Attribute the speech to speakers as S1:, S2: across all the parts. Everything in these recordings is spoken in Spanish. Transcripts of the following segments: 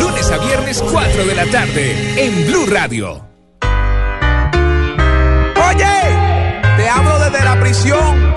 S1: Lunes a viernes 4 de la tarde en Blue Radio.
S2: Oye, te hablo desde la prisión.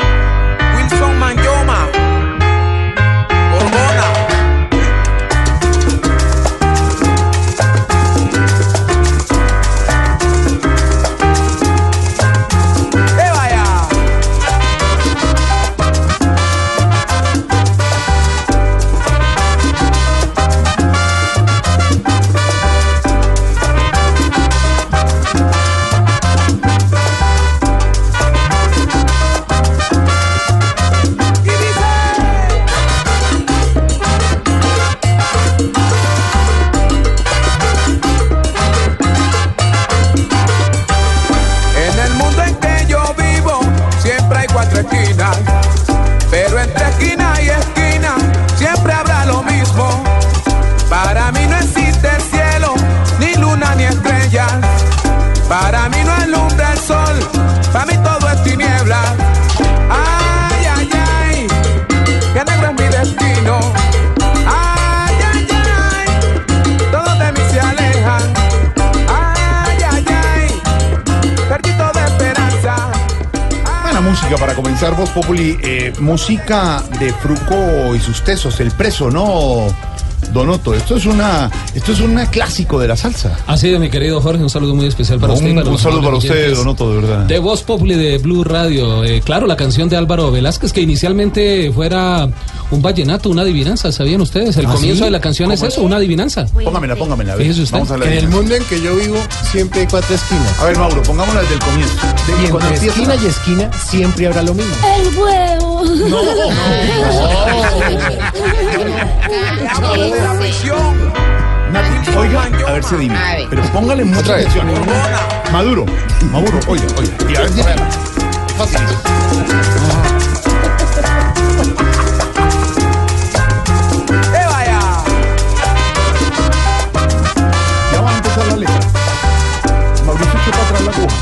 S3: Voz Populi. eh, música de Fruco y sus tesos, el preso, ¿no? Donoto, esto es una, esto es un clásico de la salsa.
S4: Así de mi querido Jorge, un saludo muy especial para usted.
S3: Un,
S4: para
S3: un
S4: los
S3: saludo para usted, Donoto, de verdad.
S4: De Voz Populi de Blue Radio. Eh, claro, la canción de Álvaro Velázquez, que inicialmente fuera un vallenato, una adivinanza, ¿sabían ustedes? El
S3: ¿Ah,
S4: comienzo
S3: sí?
S4: de la canción es
S3: ¿Cómo
S4: eso, una adivinanza.
S3: Póngamela, póngamela. a ver.
S4: Fíjese usted.
S3: Vamos a la
S5: En el mundo en que yo vivo siempre hay cuatro esquinas.
S3: A ver, Mauro, pongámosla desde el comienzo. De-
S5: Y entre
S3: empieza-
S5: esquina y esquina siempre habrá lo mismo.
S6: El huevo.
S2: Te hablo desde la prisión.
S3: Nati, oiga, a ver si
S7: ver.
S3: Pero póngale mucha atención. Maduro, Maduro, oiga, oiga. Y a ver. Fácil.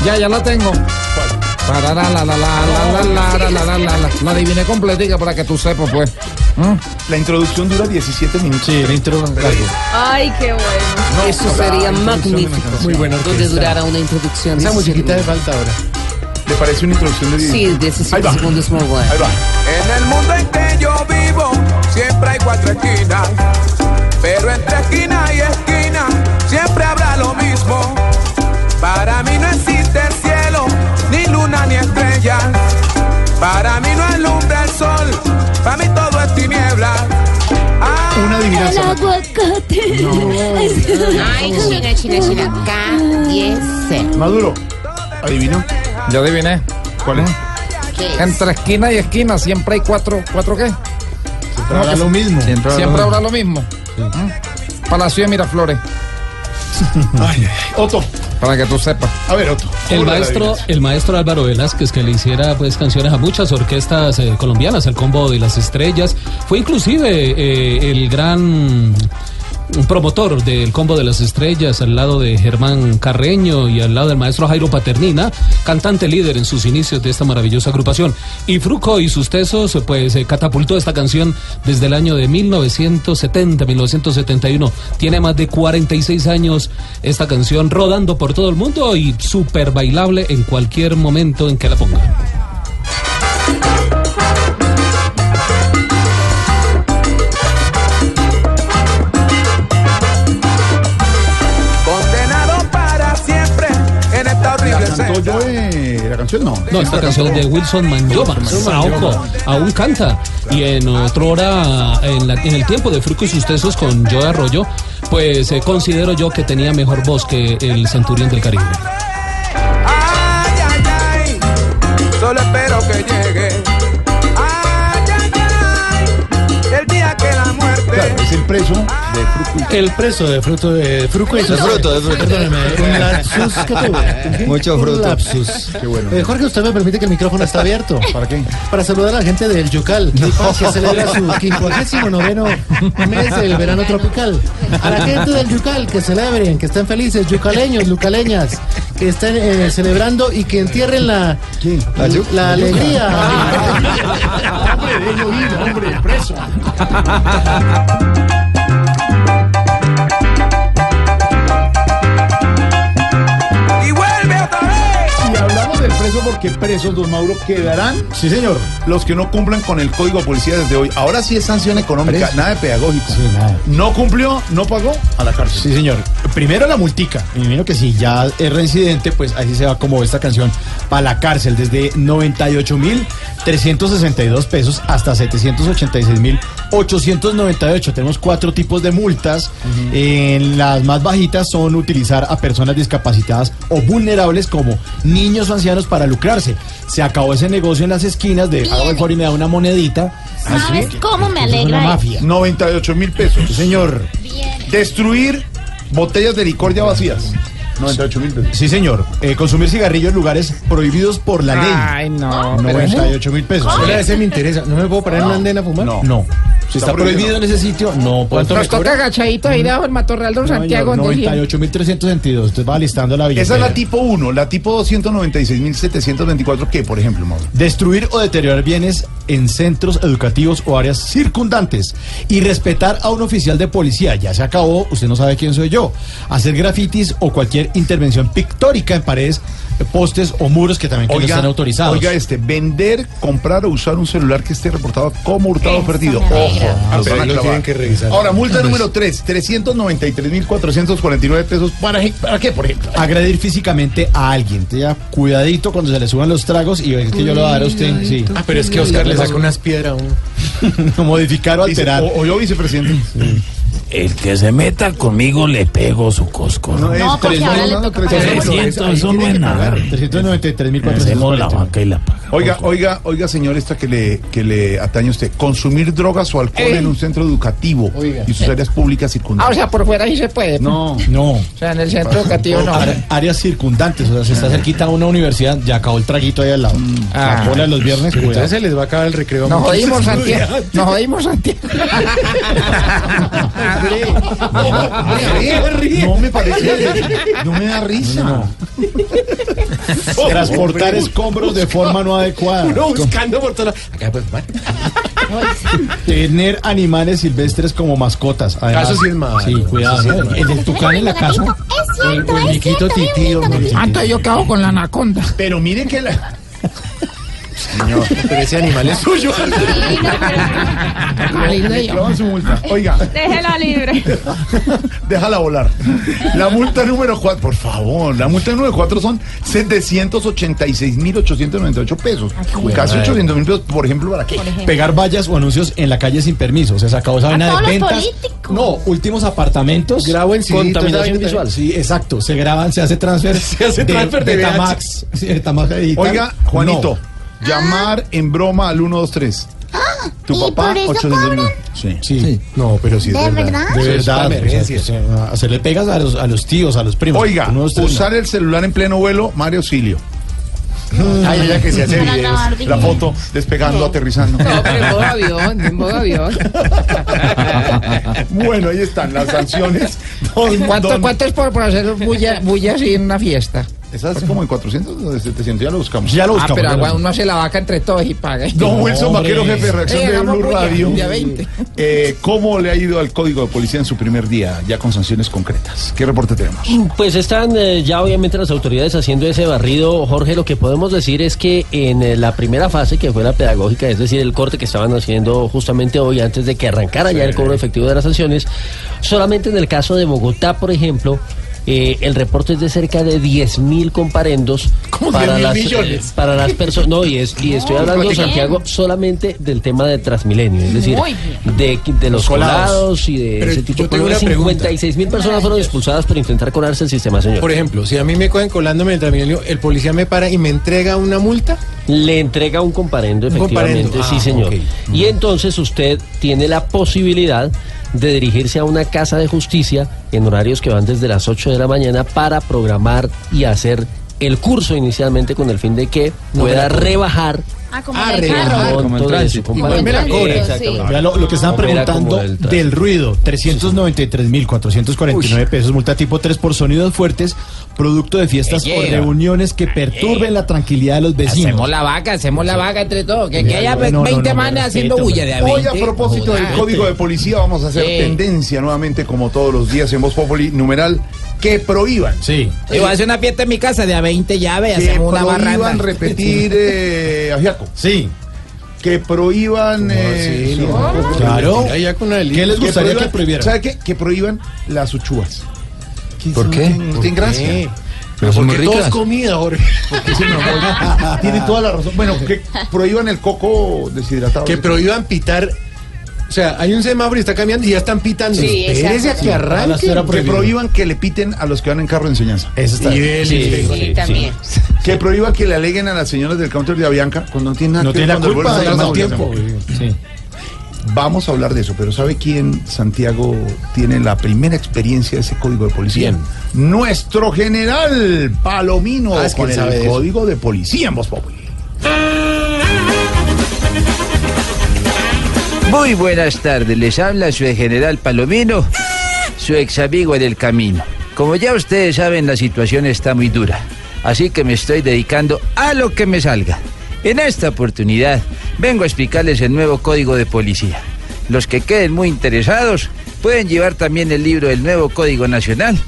S3: Ya,
S8: ya la tengo. La, adiviné completica para que tú sepas, pues.
S3: La introducción dura 17 minutos.
S8: Sí, la introducción.
S7: Ay, qué bueno. Eso sería magnífico.
S5: Muy bueno.
S7: Donde durara una introducción.
S5: Esa musiquita de falta ahora.
S3: ¿Te parece una introducción de 17
S7: Sí, 17 segundos muy bueno.
S3: Ahí va.
S2: En el mundo en que yo vivo, siempre hay cuatro esquinas. Pero entre esquina y esquina, siempre habrá lo mismo. Para mí no es luna ni estrellas. Para mí no alumbra el sol, para mí todo es tiniebla. Ah,
S3: Una
S6: El
S3: adivinanza. Nati.
S6: aguacate.
S7: Ay, China, China, China. K-10.
S3: Maduro, ¿adivinó?
S8: Ya adiviné.
S3: ¿Cuál es?
S7: ¿Qué es?
S8: Entre esquina y esquina siempre hay cuatro, ¿cuatro qué?
S5: Siempre habrá lo mismo.
S8: Siempre habrá lo mismo. ¿Mm? Palacio de Miraflores,
S3: Ay, ay, Otto.
S8: Para que tú sepas.
S3: A ver, Otto.
S4: El
S3: ¿cómo la
S4: maestro, el maestro Álvaro Velázquez, que le hiciera pues canciones a muchas orquestas eh, colombianas, el combo de las estrellas, fue inclusive eh, el gran un promotor del combo de las estrellas al lado de Germán Carreño y al lado del maestro Jairo Paternina, cantante líder en sus inicios de esta maravillosa agrupación. Y Fruco y sus tesos, pues eh, catapultó esta canción desde el año de 1970, 1971. Tiene más de 46 años esta canción rodando por todo el mundo y súper bailable en cualquier momento en que la ponga.
S3: ¿La canción no?
S4: No, esta canción es de Wilson Manyoma. Saoko, aún canta. Y en otra hora, en, la- en el tiempo de Fruco y sus tesos con Joe Arroyo, pues eh, considero yo que tenía mejor voz que el Centurión del Caribe.
S2: Ay, ay, ay, solo espero que llegue. Ay, ay, ay, el día que la muerte.
S3: Claro, es el preso de.
S8: El preso de fruto de fruco y
S9: fruto, de fruto.
S8: Perdóneme, un lapsus que tuve.
S9: Mucho
S8: Un
S9: fruto.
S8: lapsus.
S3: Qué bueno.
S8: Eh, Jorge, usted me permite que el micrófono está abierto.
S3: ¿Para qué?
S8: Para saludar a la gente del Yucal, que celebra su 59 mes del verano tropical. A la gente del Yucal, que celebren, que estén felices, yucaleños, lucaleñas, que estén eh, celebrando y que entierren la,
S3: ¿La
S8: alegría.
S3: Hombre, déjelo ir, hombre, preso. Preso porque presos, don Mauro, quedarán
S8: Sí, señor.
S3: los que no cumplan con el código de policía desde hoy. Ahora sí es sanción económica,
S8: Preso.
S3: nada de pedagógico.
S8: Sí, nada.
S3: No cumplió, no pagó, a la cárcel.
S8: Sí, señor. Primero la multica. Me imagino que si ya es reincidente, pues así se va como esta canción para la cárcel, desde 98.362 pesos hasta 786.898. Tenemos cuatro tipos de multas. En las más bajitas son utilizar a personas discapacitadas o vulnerables como niños o ancianos para lucrarse. Se acabó ese negocio en las esquinas de hago el favor y me da una monedita.
S10: ¿Sabes cómo me
S8: es una
S10: alegra?
S8: mafia.
S3: 98 mil pesos.
S8: Sí, señor.
S3: Destruir botellas de licor ya vacías. 98 mil pesos.
S8: Sí, señor. Eh, consumir cigarrillos en lugares prohibidos por la ley.
S11: Ay, no. pero
S8: 98 mil pesos.
S5: ese me interesa. ¿No me puedo parar en una andena a fumar?
S3: No.
S8: No. Si
S3: Está
S8: está, prohibido, en ese sitio, no. ¿Cuánto
S11: Nos toca agachaditos ahí debajo del matorral de Santiago. donde sí.
S8: 98.362. Usted va listando la billetera.
S3: Esa es la tipo 1, la tipo 296.724, ¿qué, por ejemplo, Mauro?
S8: Destruir o deteriorar bienes en centros educativos o áreas circundantes. Y respetar a un oficial de policía. Ya se acabó, usted no sabe quién soy yo. Hacer grafitis o cualquier intervención pictórica en paredes, postes o muros que también que no estén autorizados.
S3: oiga este, vender, comprar o usar un celular que esté reportado como hurtado
S10: Eso
S3: perdido. Ojo,
S5: lo tienen que revisar.
S3: Ahora, multa número 3, 393.449 pesos. ¿Para, ¿Para qué, por ejemplo?
S8: agredir físicamente a alguien. Entonces, ya cuidadito cuando se le suban los tragos y ve que yo lo voy a dar a usted. Sí.
S5: Ah, pero es que Oscar le saca unas piedras a uno.
S8: Modificar o
S3: Dice,
S8: alterar.
S3: o, o yo, vicepresidente.
S12: El que se meta conmigo le pego su cosco.
S3: No,
S10: No,
S3: es
S10: porque ahora
S3: no,
S10: le
S3: no,
S10: toca
S3: tres,
S10: pagar.
S3: no, no,
S12: 300,
S3: ahí
S12: eso no es nada.
S3: pagar.
S8: 393.400.
S12: Hacemos la vaca y la paga.
S3: Oiga, oiga, oiga, señor, esta que le, que le atañe a usted. Consumir drogas o alcohol
S11: Eh.
S3: en un centro educativo
S5: Oiga.
S3: y sus áreas públicas
S11: Ah, o
S3: circundantes.
S11: sea, por fuera sí se puede.
S3: no.
S8: No.
S11: O sea, en el centro educativo no.
S8: Área- áreas circundantes, o sea, si está cerquita a una universidad, ya acabó el traguito ahí al lado.
S11: Ah.
S8: La los viernes,
S5: entonces se les va a acabar el recreo.
S11: Nos jodimos, Santiago. Nos jodimos, Santiago.
S3: No me parece. No me da risa.
S8: Transportar escombros de forma no adecuada.
S5: Uno buscando por todas las- Acá pues, vale.
S8: Tener animales silvestres como mascotas. Además,
S5: Eso sí es.
S8: Sí, cuidado. ¿no? El del tucán en la casa.
S10: Es cierto,
S5: O el
S10: es
S5: Niquito
S10: cierto.
S11: Antes yo quedo con la anaconda.
S3: Pero mire que la.
S5: Pero ese animal es suyo.
S11: De.
S3: Oiga,
S13: Déjela libre.
S3: déjala volar. La multa número 4, por favor, la multa número 4 son 786.898 pesos. Casi 800 mil pesos, por ejemplo, ¿para qué?
S8: Pegar vallas o anuncios en la calle sin permiso. O sea, se acabó esa vaina de ventas. No, últimos apartamentos.
S5: Grabo en
S8: Contaminación visual. Sí, exacto. Se graban, se hace transfer.
S5: Se hace transfer de
S8: Betamax. Sí, Betamax digital.
S3: Oiga, Juanito,
S8: No.
S3: Llamar en broma al 123. Tu
S10: ¿y
S3: papá,
S10: por eso
S3: 800 mil.
S10: cobran?
S3: Sí.
S8: Sí.
S5: No, pero sí es
S10: ¿De verdad?
S8: De verdad.
S5: emergencia.
S8: o sea, o sea, hacerle pegas a los, a los tíos, a los primos.
S3: Oiga, usar el celular en pleno vuelo, Mario Auxilio.
S5: Ay, ella que se hace videos.
S3: La foto despegando, aterrizando.
S13: No, pero en modo avión, en modo avión.
S3: bueno, ahí están las sanciones. Don-
S11: ¿Cuánto,
S3: don-
S11: ¿Cuánto es por, por hacer bulla, bulla así en una fiesta?
S3: Esas como en 400 o de 700, ya lo buscamos.
S8: Ya lo
S11: Ah,
S8: buscamos.
S11: pero
S8: ya lo
S11: agua, uno hace la vaca entre todos y paga.
S3: Don Wilson
S8: hombre.
S3: Vaquero, jefe de reacción
S11: Eh,
S3: de Blue Radio.
S11: día 20.
S3: Eh, ¿Cómo le ha ido al código de policía en su primer día, ya con sanciones concretas? ¿Qué reporte tenemos?
S14: Pues están eh, ya obviamente las autoridades haciendo ese barrido. Jorge, lo que podemos decir es que en eh, la primera fase, que fue la pedagógica, es decir, el corte que estaban haciendo justamente hoy antes de que arrancara ya el cobro efectivo de las sanciones, solamente en el caso de Bogotá, por ejemplo, eh, el reporte es de cerca de 10 mil comparendos
S5: ¿Cómo
S14: para
S5: 10.000
S14: las,
S5: millones?
S14: eh, para las personas. No, y, es, y estoy hablando,
S10: bien.
S14: Santiago, solamente del tema de Transmilenio, es decir, de, de los
S5: colados.
S14: y de
S5: Pero
S14: ese tipo de cosas.
S5: una pregunta.
S14: 56 mil personas fueron expulsadas por intentar colarse el sistema, señor.
S5: Por ejemplo, si a mí me cogen colándome en el Transmilenio, el policía me para y me entrega una multa.
S14: Le entrega un comparendo,
S5: Un
S14: efectivamente, sí,
S5: Ah,
S14: señor. Y entonces usted tiene la posibilidad de dirigirse a una casa de justicia en horarios que van desde las 8 de la mañana para programar y hacer el curso inicialmente con el fin de que pueda rebajar
S10: Ah, como
S5: Ah,
S10: en el carro.
S4: como el tránsito.
S10: La cobra,
S8: lo, lo que estaban
S14: Como era como
S8: preguntando
S14: del
S8: ruido, 393.449 pesos, multa tipo 3 por sonidos fuertes, producto de fiestas o reuniones que perturben la tranquilidad de los vecinos.
S11: Hacemos la vaca, hacemos la vaca entre todos. Que, que haya
S8: No, no,
S11: 20
S8: no,
S11: manes
S8: no,
S11: haciendo bulla de a
S3: Hoy
S11: 20.
S3: a propósito del código de policía vamos a hacer
S11: Sí.
S3: tendencia nuevamente como todos los días en Voz Populi, numeral que prohíban.
S8: Sí.
S11: Y voy a hacer una fiesta en mi casa de a 20 llaves,
S3: Que
S11: hacemos una
S3: prohíban
S11: barranda.
S3: repetir eh,
S8: Sí.
S3: Que prohíban... eh,
S5: sí,
S3: sí,
S5: no.
S8: Claro. ¿Qué les gustaría que prohibieran?
S3: ¿Sabe qué? Que prohíban las uchuvas.
S12: ¿Por qué?
S3: No tienen gracia.
S5: Sí.
S12: Pero son muy
S5: Porque todo es
S12: ricas.
S5: comida, Jorge.
S3: Sí, Tiene toda la razón. Bueno, que prohíban el coco deshidratado.
S5: Que prohíban pitar. O sea, hay un semáforo y está cambiando y ya están pitando.
S10: Sí,
S5: Espérese a que arranque.
S3: Que prohíban que le piten a los que van en carro de enseñanza.
S8: Eso está bien.
S14: Sí,
S10: Sí, también.
S3: Que prohíban que le aleguen a las señoras del counter de Avianca cuando no tienen nada
S8: No
S3: que
S8: tiene la culpa de tiempo. Sí.
S3: Vamos a hablar de eso, pero ¿sabe quién, Santiago, tiene la primera experiencia de ese código de policía? Nuestro general Palomino
S5: Ah,
S3: con el código de policía en Voz Populi.
S12: Muy buenas tardes, les habla su general Palomino, su ex amigo en el camino. Como ya ustedes saben, la situación está muy dura, así que me estoy dedicando a lo que me salga. En esta oportunidad vengo a explicarles el nuevo código de policía. Los que queden muy interesados pueden llevar también el libro del nuevo Código Nacional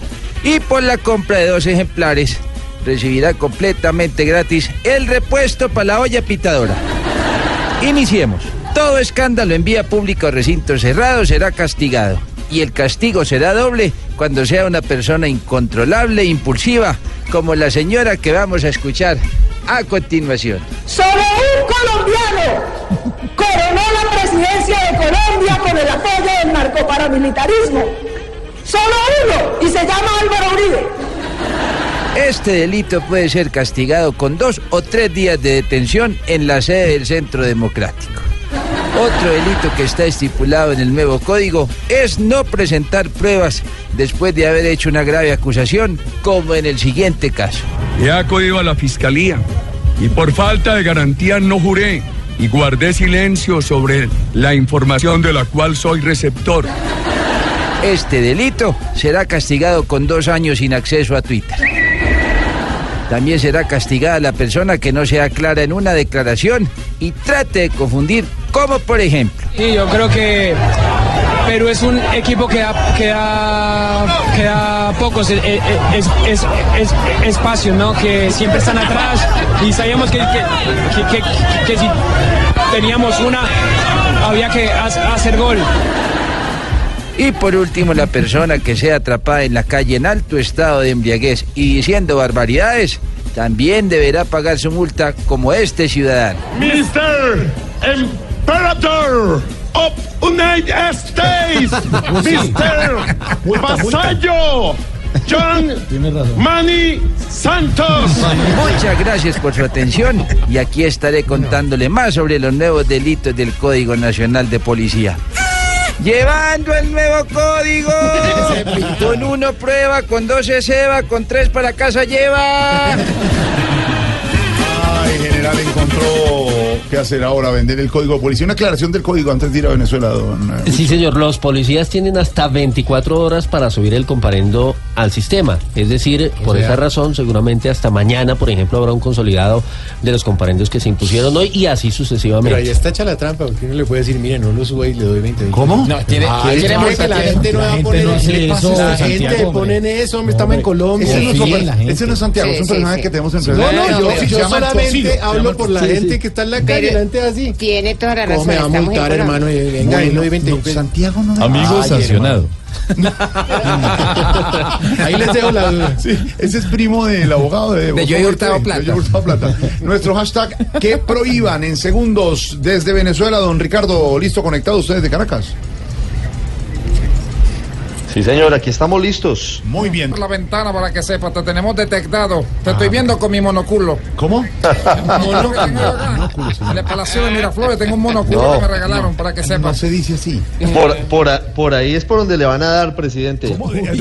S12: y por la compra de dos ejemplares recibirá completamente gratis el repuesto para la olla pitadora. Iniciemos. Todo escándalo en vía pública o recinto cerrado será castigado. Y el castigo será doble cuando sea una persona incontrolable e impulsiva, como la señora que vamos a escuchar a continuación.
S9: Solo un colombiano coronó la presidencia de Colombia con el apoyo del narcoparamilitarismo. Solo uno y se llama Álvaro Uribe.
S12: Este delito puede ser castigado con dos o tres días de detención en la sede del Centro Democrático. Otro delito que está estipulado en el nuevo código es no presentar pruebas después de haber hecho una grave acusación, como en el siguiente caso.
S15: He acudido a la fiscalía y por falta de garantía no juré y guardé silencio sobre la información de la cual soy receptor.
S12: Este delito será castigado con dos años sin acceso a Twitter. También será castigada la persona que no sea clara en una declaración y trate de confundir, como por ejemplo.
S16: Sí, yo creo que Perú es un equipo que da, que da, que da pocos es- es- es- espacios, ¿no? Que siempre están atrás y sabíamos que, que, que- si teníamos una, había que ha- hacer gol.
S12: Y por último, la persona que sea atrapada en la calle en alto estado de embriaguez y diciendo barbaridades, también deberá pagar su multa como este ciudadano.
S15: Mr. Imperator of United States, Mr. Vasallo, John Manny Santos.
S12: Muchas gracias por su atención y aquí estaré contándole más sobre los nuevos delitos del Código Nacional de Policía. Llevando el nuevo código. Con uno prueba, con dos se ceba, con tres para casa lleva.
S3: Ay, general encontró qué hacer ahora, vender el código de policía. Una aclaración del código antes de ir a Venezuela, don. eh,
S14: Sí, señor. Los policías tienen hasta 24 horas para subir el comparendo al sistema. Es decir, por
S5: sea-
S14: esa razón, seguramente hasta mañana, por ejemplo, habrá un consolidado de los comparendos que se impusieron hoy y así
S5: Pero ahí
S14: sucesivamente.
S5: está hecha la trampa, porque uno le puede decir, mire, no lo suba y le doy 20.
S8: ¿Cómo?
S5: No, tiene,
S8: no,
S5: que la
S8: Santiago,
S5: gente no va a poner
S8: no hace
S5: eso.
S8: eso,
S5: La
S8: Santiago,
S5: gente
S8: hombre.
S5: ponen eso, hombre, estamos en Colombia.
S3: Ese no, es
S8: Sí,
S3: Santiago, no es Santiago, es un personaje
S10: sí,
S3: que tenemos en.
S5: No,
S3: redes.
S5: no, yo, yo solamente hablo por la gente que está en la
S10: Pero
S5: así.
S10: Tiene toda la
S5: ¿Cómo
S10: razón.
S5: me va a multar, hermano? Y venga,
S3: Bueno,
S5: y no doy 20
S3: no. Santiago no
S8: Amigo
S3: Ay,
S8: sancionado.
S5: Ahí les dejo la duda.
S3: Sí, ese es primo del abogado de,
S11: Hurtado Plata.
S3: Joey Hurtado Plata. Nuestro hashtag que prohíban en segundos desde Venezuela, don Ricardo, listo conectado ustedes de Caracas.
S17: Sí, señor, aquí estamos listos.
S3: Muy bien.
S11: Por la ventana para que sepas, te tenemos detectado. Te estoy viendo con mi monoculo.
S3: ¿Cómo?
S11: En el Palacio de Miraflores tengo un monoculo
S17: No,
S11: que me regalaron para que
S3: No
S11: sepas.
S3: se dice así.
S17: Por, por, ahí es por donde le van a dar, presidente.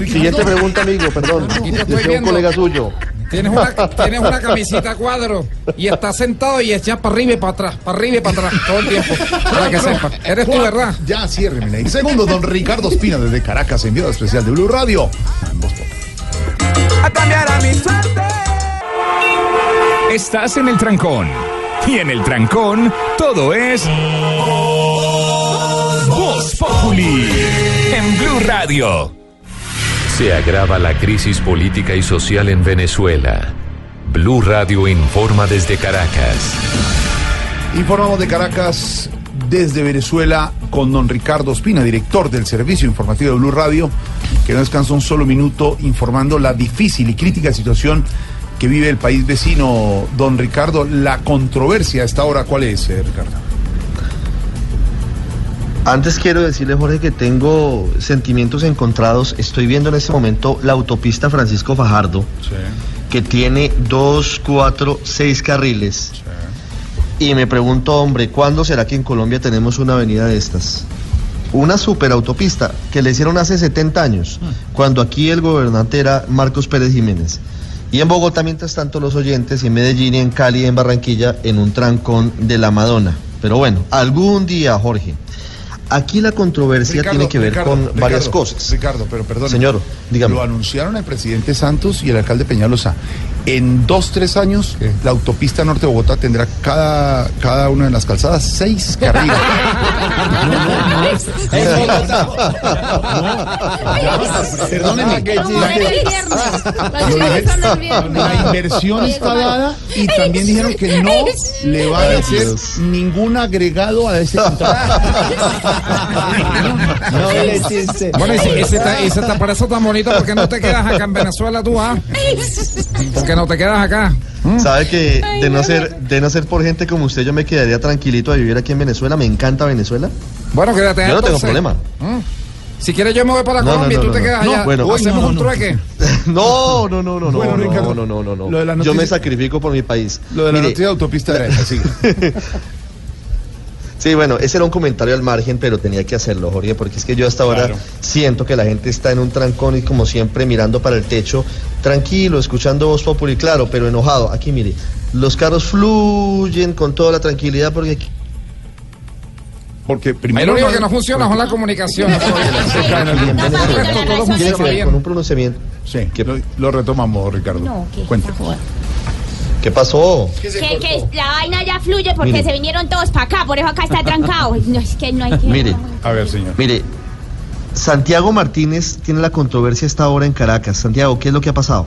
S17: Siguiente pregunta, amigo, perdón. Decía un colega suyo.
S11: Tienes una, tienes una camisita a cuadro y estás sentado y echas para arriba y para atrás, para arriba y para atrás, todo el tiempo. Para que sepas. Eres tú, ¿verdad?
S3: Ya, ciérremela. Y segundo, don Ricardo Espina desde Caracas, enviado especial de Blue Radio.
S18: A cambiar a mi suerte.
S1: Estás en el trancón. Y en el trancón, todo es. Voz Populi. En Blue Radio.
S19: Se agrava la crisis política y social en Venezuela. Blue Radio informa desde Caracas.
S3: Informamos de Caracas desde Venezuela con don Ricardo Espina, director del servicio informativo de Blue Radio, que no descansa un solo minuto informando la difícil y crítica situación que vive el país vecino. Don Ricardo, la controversia a esta hora, ¿cuál es, eh, Ricardo?
S17: Antes quiero decirle, Jorge, que tengo sentimientos encontrados. Estoy viendo en este momento la autopista Francisco Fajardo, que tiene dos, cuatro, seis carriles. Y me pregunto, hombre, ¿cuándo será que en Colombia tenemos una avenida de estas? Una superautopista que le hicieron hace 70 años, cuando aquí el gobernante era Marcos Pérez Jiménez. Y en Bogotá, mientras tanto, los oyentes, y en Medellín, y en Cali, y en Barranquilla, en un trancón de la Madonna. Pero bueno, algún día, Jorge. Aquí la controversia
S3: Ricardo,
S17: tiene que ver
S3: Ricardo,
S17: con varias
S3: Ricardo,
S17: cosas.
S3: Ricardo, pero perdón.
S17: Señor, dígame.
S3: Lo anunciaron el presidente Santos y el alcalde Peñalosa. En dos, tres años, la autopista norte de Bogotá tendrá cada, cada una de las calzadas seis carriles. Perdóneme. La inversión está dada y también dijeron que no le van a hacer ningún agregado a ese contrato.
S11: No le chiste. Bueno, para eso tan bonito, porque no te quedas acá en Venezuela tú, ah? Porque no te quedas acá.
S17: ¿Sabe que de no ser de no ser por gente como usted yo me quedaría tranquilito a vivir aquí en Venezuela? Me encanta Venezuela.
S11: Bueno, quédate
S17: Yo no tengo
S11: entonces.
S17: problema.
S11: Mm. Si quieres yo me voy para
S17: No,
S11: Colombia
S17: no,
S11: y tú
S17: no,
S11: te
S17: no.
S11: quedas
S17: No,
S11: allá.
S17: bueno. Uy, no,
S11: un
S17: no.
S11: trueque.
S17: No, no, no, no, no,
S3: Bueno,
S17: no,
S3: Ricardo,
S17: no, no, no, no.
S3: lo de la
S17: Yo me sacrifico por mi país.
S3: Lo de la
S17: Mire,
S3: noticia de autopista era esa, sí.
S17: Bueno, ese era un comentario al margen, pero tenía que hacerlo, Jorge, porque es que yo hasta ahora
S3: Claro.
S17: siento que la gente está en un trancón y como siempre mirando para el techo, tranquilo, escuchando voz popular, claro, pero enojado. Aquí mire, los carros fluyen con toda la tranquilidad porque aquí-
S3: Porque
S11: Ahí
S3: primero.
S11: lo único
S3: no-
S11: que no funciona son las comunicaciones.
S17: que con un pronunciamiento.
S3: Sí, lo, lo retomamos, Ricardo.
S10: No, que
S3: Cuente.
S17: ¿Qué pasó?
S10: Que, que la vaina ya fluye porque
S17: Mire.
S10: se vinieron todos para acá, por eso acá está trancado. No, es que no hay que...
S17: Mire,
S3: A ver, señor.
S17: mire, Santiago Martínez tiene la controversia esta hora en Caracas. Santiago, ¿qué es lo que ha pasado?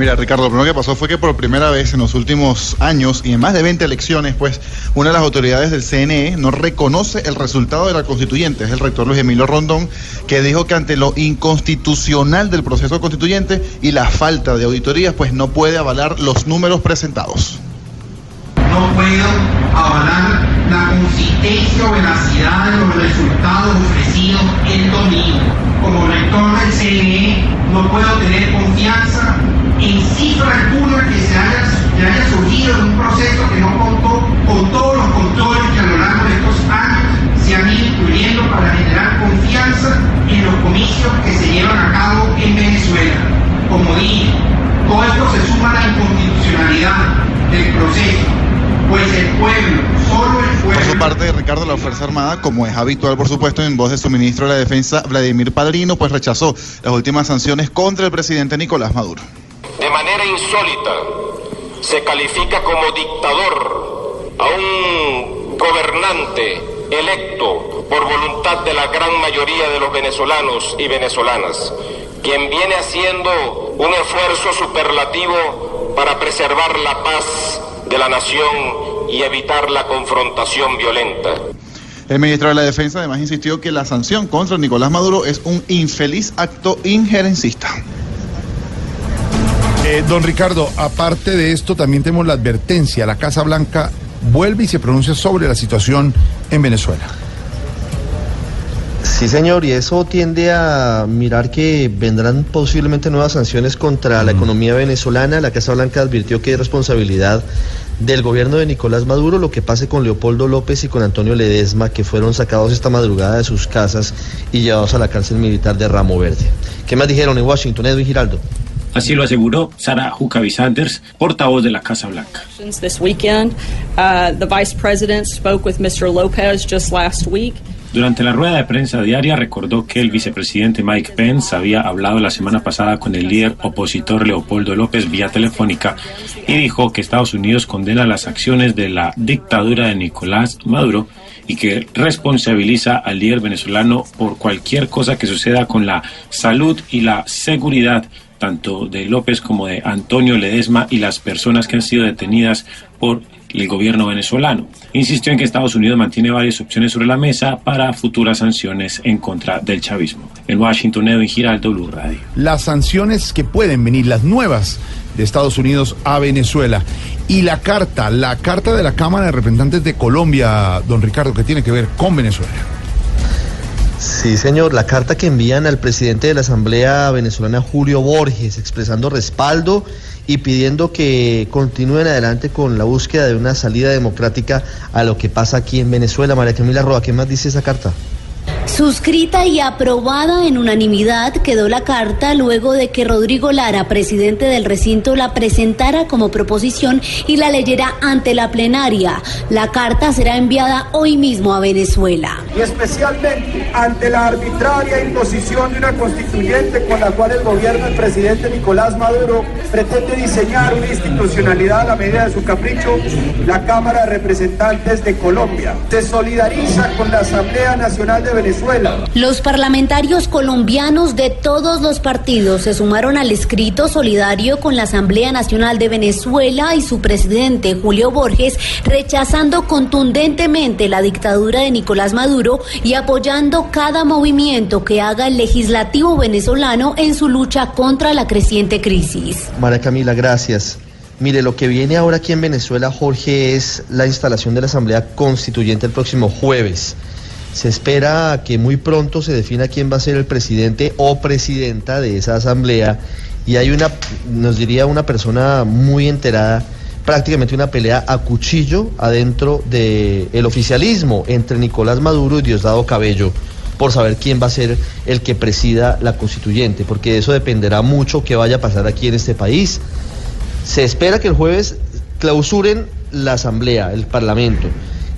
S20: Mira, Ricardo, lo primero que pasó fue que por primera vez en los últimos años y en más de 20 elecciones, pues una de las autoridades del CNE no reconoce el resultado de la constituyente. Es el rector Luis Emilio Rondón, que dijo que ante lo inconstitucional del proceso constituyente y la falta de auditorías, pues no puede avalar los números presentados.
S21: no puedo avalar la consistencia o veracidad de los resultados ofrecidos el domingo. Como rector del CNE no puedo tener confianza en cifra alguna que se haya, que haya surgido de un proceso que no contó con todos los controles que a lo largo de estos años se han ido incluyendo para generar confianza en los comicios que se llevan a cabo en Venezuela. Como dije, todo esto se suma a la inconstitucionalidad del proceso, pues el pueblo, solo el
S20: Por su parte de Ricardo, la Fuerza Armada, como es habitual, por supuesto, en voz de su ministro de la Defensa, Vladimir Padrino, pues rechazó las últimas sanciones contra el presidente Nicolás Maduro.
S22: De manera insólita, se califica como dictador a un gobernante electo por voluntad de la gran mayoría de los venezolanos y venezolanas, quien viene haciendo un esfuerzo superlativo para preservar la paz de la nación y evitar la confrontación violenta.
S20: El ministro de la Defensa además insistió que la sanción contra Nicolás Maduro es un infeliz acto injerencista.
S3: Eh, don Ricardo, aparte de esto, también tenemos la advertencia. La Casa Blanca vuelve y se pronuncia sobre la situación en Venezuela.
S17: Sí, señor, y eso tiende a mirar que vendrán posiblemente nuevas sanciones contra la economía venezolana. La Casa Blanca advirtió que es responsabilidad del gobierno de Nicolás Maduro lo que pase con Leopoldo López y con Antonio Ledesma, que fueron sacados esta madrugada de sus casas y llevados a la cárcel militar de Ramo Verde. ¿Qué más dijeron en Washington, Edwin Giraldo?
S23: Así lo aseguró Sara Huckabee Sanders, portavoz de la Casa Blanca.
S24: This weekend, uh, the vice president spoke with Mr. Lopez just last week.
S23: Durante la rueda de prensa diaria recordó que el vicepresidente Mike Pence había hablado la semana pasada con el líder opositor Leopoldo López vía telefónica y dijo que Estados Unidos condena las acciones de la dictadura de Nicolás Maduro y que responsabiliza al líder venezolano por cualquier cosa que suceda con la salud y la seguridad tanto de López como de Antonio Ledesma y las personas que han sido detenidas por el gobierno venezolano. Insistió en que Estados Unidos mantiene varias opciones sobre la mesa para futuras sanciones en contra del chavismo. En Washington, Edwin Giraldo, Blue Radio.
S3: Las sanciones que pueden venir, las nuevas de Estados Unidos a Venezuela. Y la carta, la carta de la Cámara de Representantes de Colombia, don Ricardo, que tiene que ver con Venezuela.
S17: Sí, señor. La carta que envían al presidente de la Asamblea Venezolana, Julio Borges, expresando respaldo y pidiendo que continúen adelante con la búsqueda de una salida democrática a lo que pasa aquí en Venezuela. María Camila Roa, ¿qué más dice esa carta?
S25: Suscrita y aprobada en unanimidad quedó la carta luego de que Rodrigo Lara, presidente del recinto, la presentara como proposición y la leyera ante la plenaria. La carta será enviada hoy mismo a Venezuela.
S26: Y especialmente ante la arbitraria imposición de una constituyente con la cual el gobierno del presidente Nicolás Maduro pretende diseñar una institucionalidad a la medida de su capricho, la Cámara de Representantes de Colombia se solidariza con la Asamblea Nacional de Venezuela
S25: los parlamentarios colombianos de todos los partidos se sumaron al escrito solidario con la Asamblea Nacional de Venezuela y su presidente Julio Borges, rechazando contundentemente la dictadura de Nicolás Maduro y apoyando cada movimiento que haga el legislativo venezolano en su lucha contra la creciente crisis.
S17: María Camila, gracias. Mire, lo que viene ahora aquí en Venezuela, Jorge, es la instalación de la Asamblea Constituyente el próximo jueves. Se espera que muy pronto se defina quién va a ser el presidente o presidenta de esa asamblea y hay una, nos diría una persona muy enterada, prácticamente una pelea a cuchillo adentro del oficialismo entre Nicolás Maduro y Diosdado Cabello por saber quién va a ser el que presida la constituyente, porque de eso dependerá mucho qué vaya a pasar aquí en este país. Se espera que el jueves clausuren la asamblea, el parlamento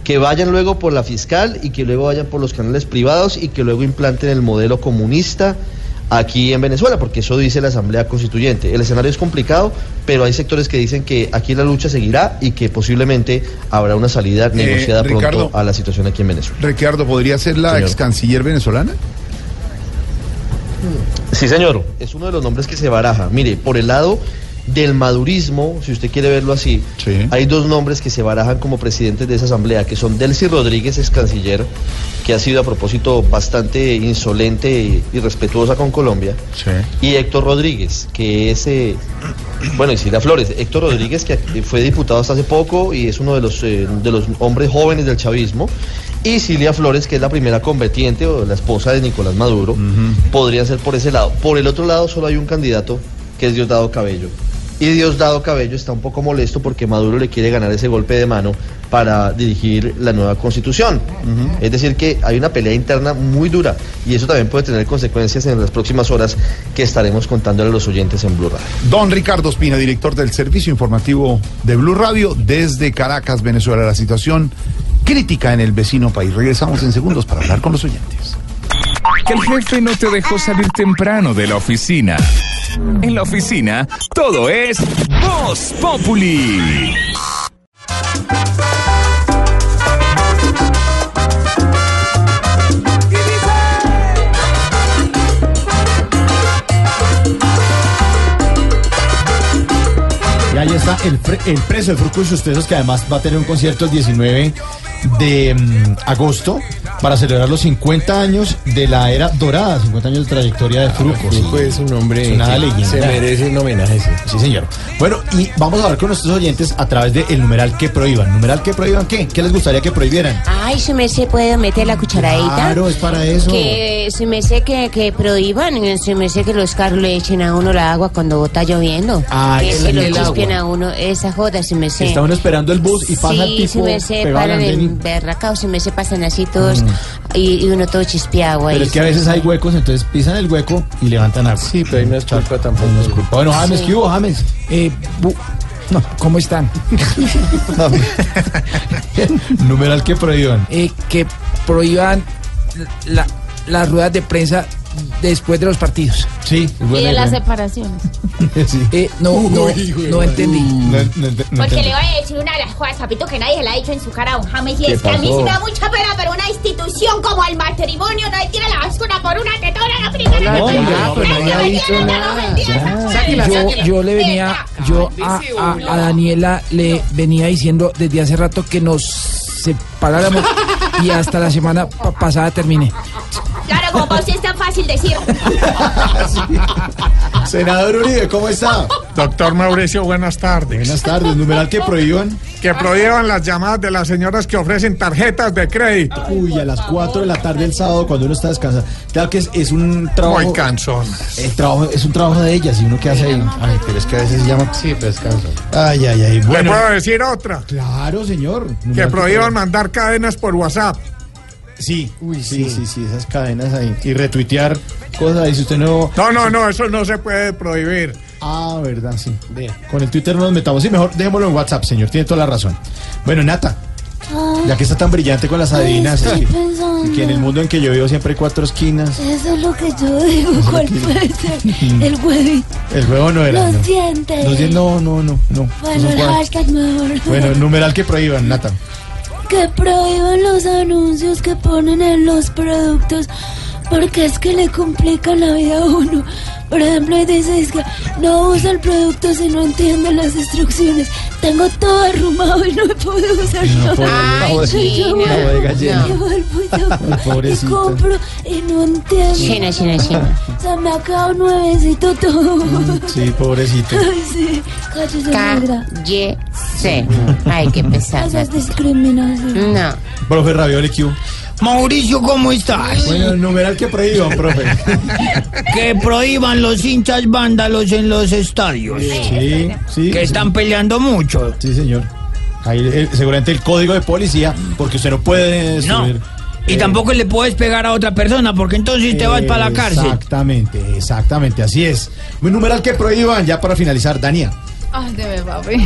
S17: que vayan luego por la fiscal y que luego vayan por los canales privados y que luego implanten el modelo comunista aquí en Venezuela, porque eso dice la Asamblea Constituyente. El escenario es complicado, pero hay sectores que dicen que aquí la lucha seguirá y que posiblemente habrá una salida negociada pronto a la situación aquí en Venezuela.
S3: Ricardo, ¿podría ser la ex canciller venezolana?
S17: Sí, señor, es uno de los nombres que se baraja. Mire, por el lado del madurismo, si usted quiere verlo así, hay dos nombres que se barajan como presidentes de esa asamblea, que son Delcy Rodríguez, ex canciller, que ha sido a propósito bastante insolente y respetuosa con Colombia, y Héctor Rodríguez, que es, eh, bueno, y Silvia Flores, Héctor Rodríguez, que fue diputado hasta hace poco y es uno de los, eh, de los hombres jóvenes del chavismo, y Silvia Flores, que es la primera combatiente o la esposa de Nicolás Maduro, podría ser por ese lado. Por el otro lado solo hay un candidato que es Diosdado Cabello. Y Diosdado Cabello está un poco molesto porque Maduro le quiere ganar ese golpe de mano para dirigir la nueva constitución. Es decir, que hay una pelea interna muy dura y eso también puede tener consecuencias en las próximas horas que estaremos contándole a los oyentes en Blue Radio.
S3: Don Ricardo Espina, director del Servicio Informativo de Blue Radio, desde Caracas, Venezuela. La situación crítica en el vecino país. Regresamos en segundos para hablar con los oyentes.
S1: Que el jefe no te dejó salir temprano de la oficina. En la oficina, todo es Voz Populi.
S8: Y ahí está el, el precio de Fruco y sus tesos, que además va a tener un concierto el 19 de mm, agosto para celebrar los 50 años de la era dorada, 50 años de trayectoria de Fruco.
S5: Fruco es un hombre
S8: Es una
S5: que
S8: leyenda.
S5: se merece un homenaje, sí.
S8: Sí, señor. Bueno, y vamos a hablar con nuestros oyentes a través del numeral que prohíban. ¿Numeral que prohíban qué? ¿Qué les gustaría que prohibieran?
S27: Ay, su merced puede meter la cucharadita.
S8: Claro, es para eso.
S27: Que su merced que, que prohíban, su merced que los carros le echen a uno la agua cuando está lloviendo.
S8: Ay,
S27: que
S8: el-
S27: se lo
S8: el agua.
S27: a uno, esa joda, su merced.
S8: Está uno esperando el bus y pasa el
S27: sí,
S8: tipo
S27: su merced
S8: pegado al
S27: paran en berraca o su merced pasan así todos
S8: Mm.
S27: Y, y uno todo chispeado ahí.
S8: Pero es que a veces hay huecos, entonces pisan el hueco y levantan agua.
S5: Sí, pero ahí no es culpa tampoco.
S8: No es culpa. Bueno, James,
S27: Sí.
S8: ¿qué hubo, James?
S11: Eh, bu- no, ¿Cómo están?
S8: Numeral que prohíban.
S11: Eh, que prohíban la- las ruedas de prensa después de los partidos.
S8: Sí,
S10: Y de las separaciones.
S8: sí.
S11: Eh, no, no, no entendí.
S8: No, no ent- no
S10: Porque
S8: entendí.
S10: le voy a decir una de las cosas, papito, que nadie se la ha dicho en su cara a un James. Y
S8: ¿Qué
S10: es que a mí sí me da mucha pena, pero una institución como el matrimonio no tiene la basura por una tetona la primera.
S11: No, ya, pero
S10: Nadie
S11: ha dicho nada. Yo, yo le venía, yo a, a- a Daniela le venía diciendo desde hace rato que nos separáramos y hasta la semana pa- pasada terminé.
S10: Claro, como para usted es tan fácil decir.
S8: Senador Uribe, ¿cómo está?
S28: Doctor Mauricio, buenas tardes.
S8: Buenas tardes. Numeral que prohíban.
S28: Que prohíban las llamadas de las señoras que ofrecen tarjetas de crédito.
S8: Uy, a las 4 de la tarde el sábado cuando uno está descansando. Claro que es, es un trabajo.
S28: Muy cansón.
S8: El trabajo, es un trabajo de ellas y uno que hace ahí. Ay, pero es que a veces se llama.
S5: Sí, pero descanso.
S8: Ay, ay, ay.
S28: ¿Le
S8: Bueno.
S28: puedo decir otra?
S8: Claro, señor.
S28: Que prohíban mandar cadenas por WhatsApp.
S8: Sí, sí, sí, sí, esas cadenas ahí. Y retuitear cosas ahí. Si usted no.
S28: No, no, no, eso no se puede prohibir.
S8: Ah, verdad, sí. Con el Twitter no nos metamos. Sí, mejor dejémoslo en WhatsApp, señor. Tiene toda la razón. Bueno, Nata, ya que está tan brillante con las adivinas,
S6: estoy
S8: es que,
S6: pensando.
S8: que en el mundo en que yo vivo siempre hay cuatro esquinas.
S6: Eso es lo que yo digo. ¿Cuál puede ser? El huevito.
S8: El juego no era.
S6: Los
S8: no.
S6: dientes.
S8: Los dientes, no, no, no, no.
S6: Bueno, el hashtag mejor.
S8: Bueno, numeral que prohíban, Nata.
S6: Que prohíban los anuncios que ponen en los productos porque es que le complican la vida a uno. Por ejemplo, ahí dice es que no usa el producto si no entiende las instrucciones. Tengo todo arrumado y no he podido usar
S8: No.
S27: Ay,
S6: vuelvo y yo-
S8: Ay, pobrecita.
S6: y compro y no entiendo.
S27: China, China, China.
S6: Se me ha quedado nuevecito todo.
S8: Sí, pobrecito.
S6: Ay, sí. Cállese, negra.
S27: Cállese. Ay, qué
S6: Eso
S27: pesada.
S6: es discriminación.
S27: No.
S8: Profe Ravioli Q.
S29: Mauricio, ¿cómo estás?
S8: Bueno, el numeral que prohíban, profe.
S29: Que prohíban los hinchas vándalos en los estadios.
S8: Sí, sí.
S29: Que están peleando mucho.
S8: Sí, señor. Ahí seguramente el código de policía, porque usted no puede
S29: No.
S8: subir.
S29: Y
S8: eh,
S29: tampoco le puedes pegar a otra persona porque entonces te vas para la cárcel.
S8: Exactamente, exactamente, así es. Un numeral que prohíban, ya para finalizar, Dania.
S30: Ay, debe, papi.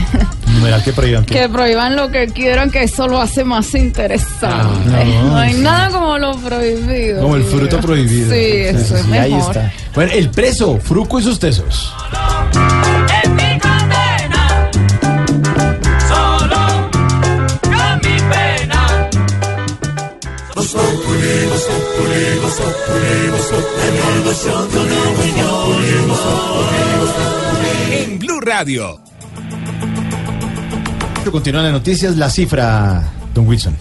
S8: Numeral que prohíban. ¿qué?
S30: Que prohíban lo que quieran, que eso lo hace más interesante.
S8: Ah, no,
S30: no, hay
S8: sí.
S30: nada como lo prohibido.
S8: Como el
S30: sí.
S8: fruto prohibido.
S30: Sí, eso es mejor.
S8: Ahí está. Bueno, el preso, Fruco y sus tesos.
S31: Solo con mi pena.
S1: En Blue Radio.
S8: Continúan las noticias, la cifra, Don Wilson.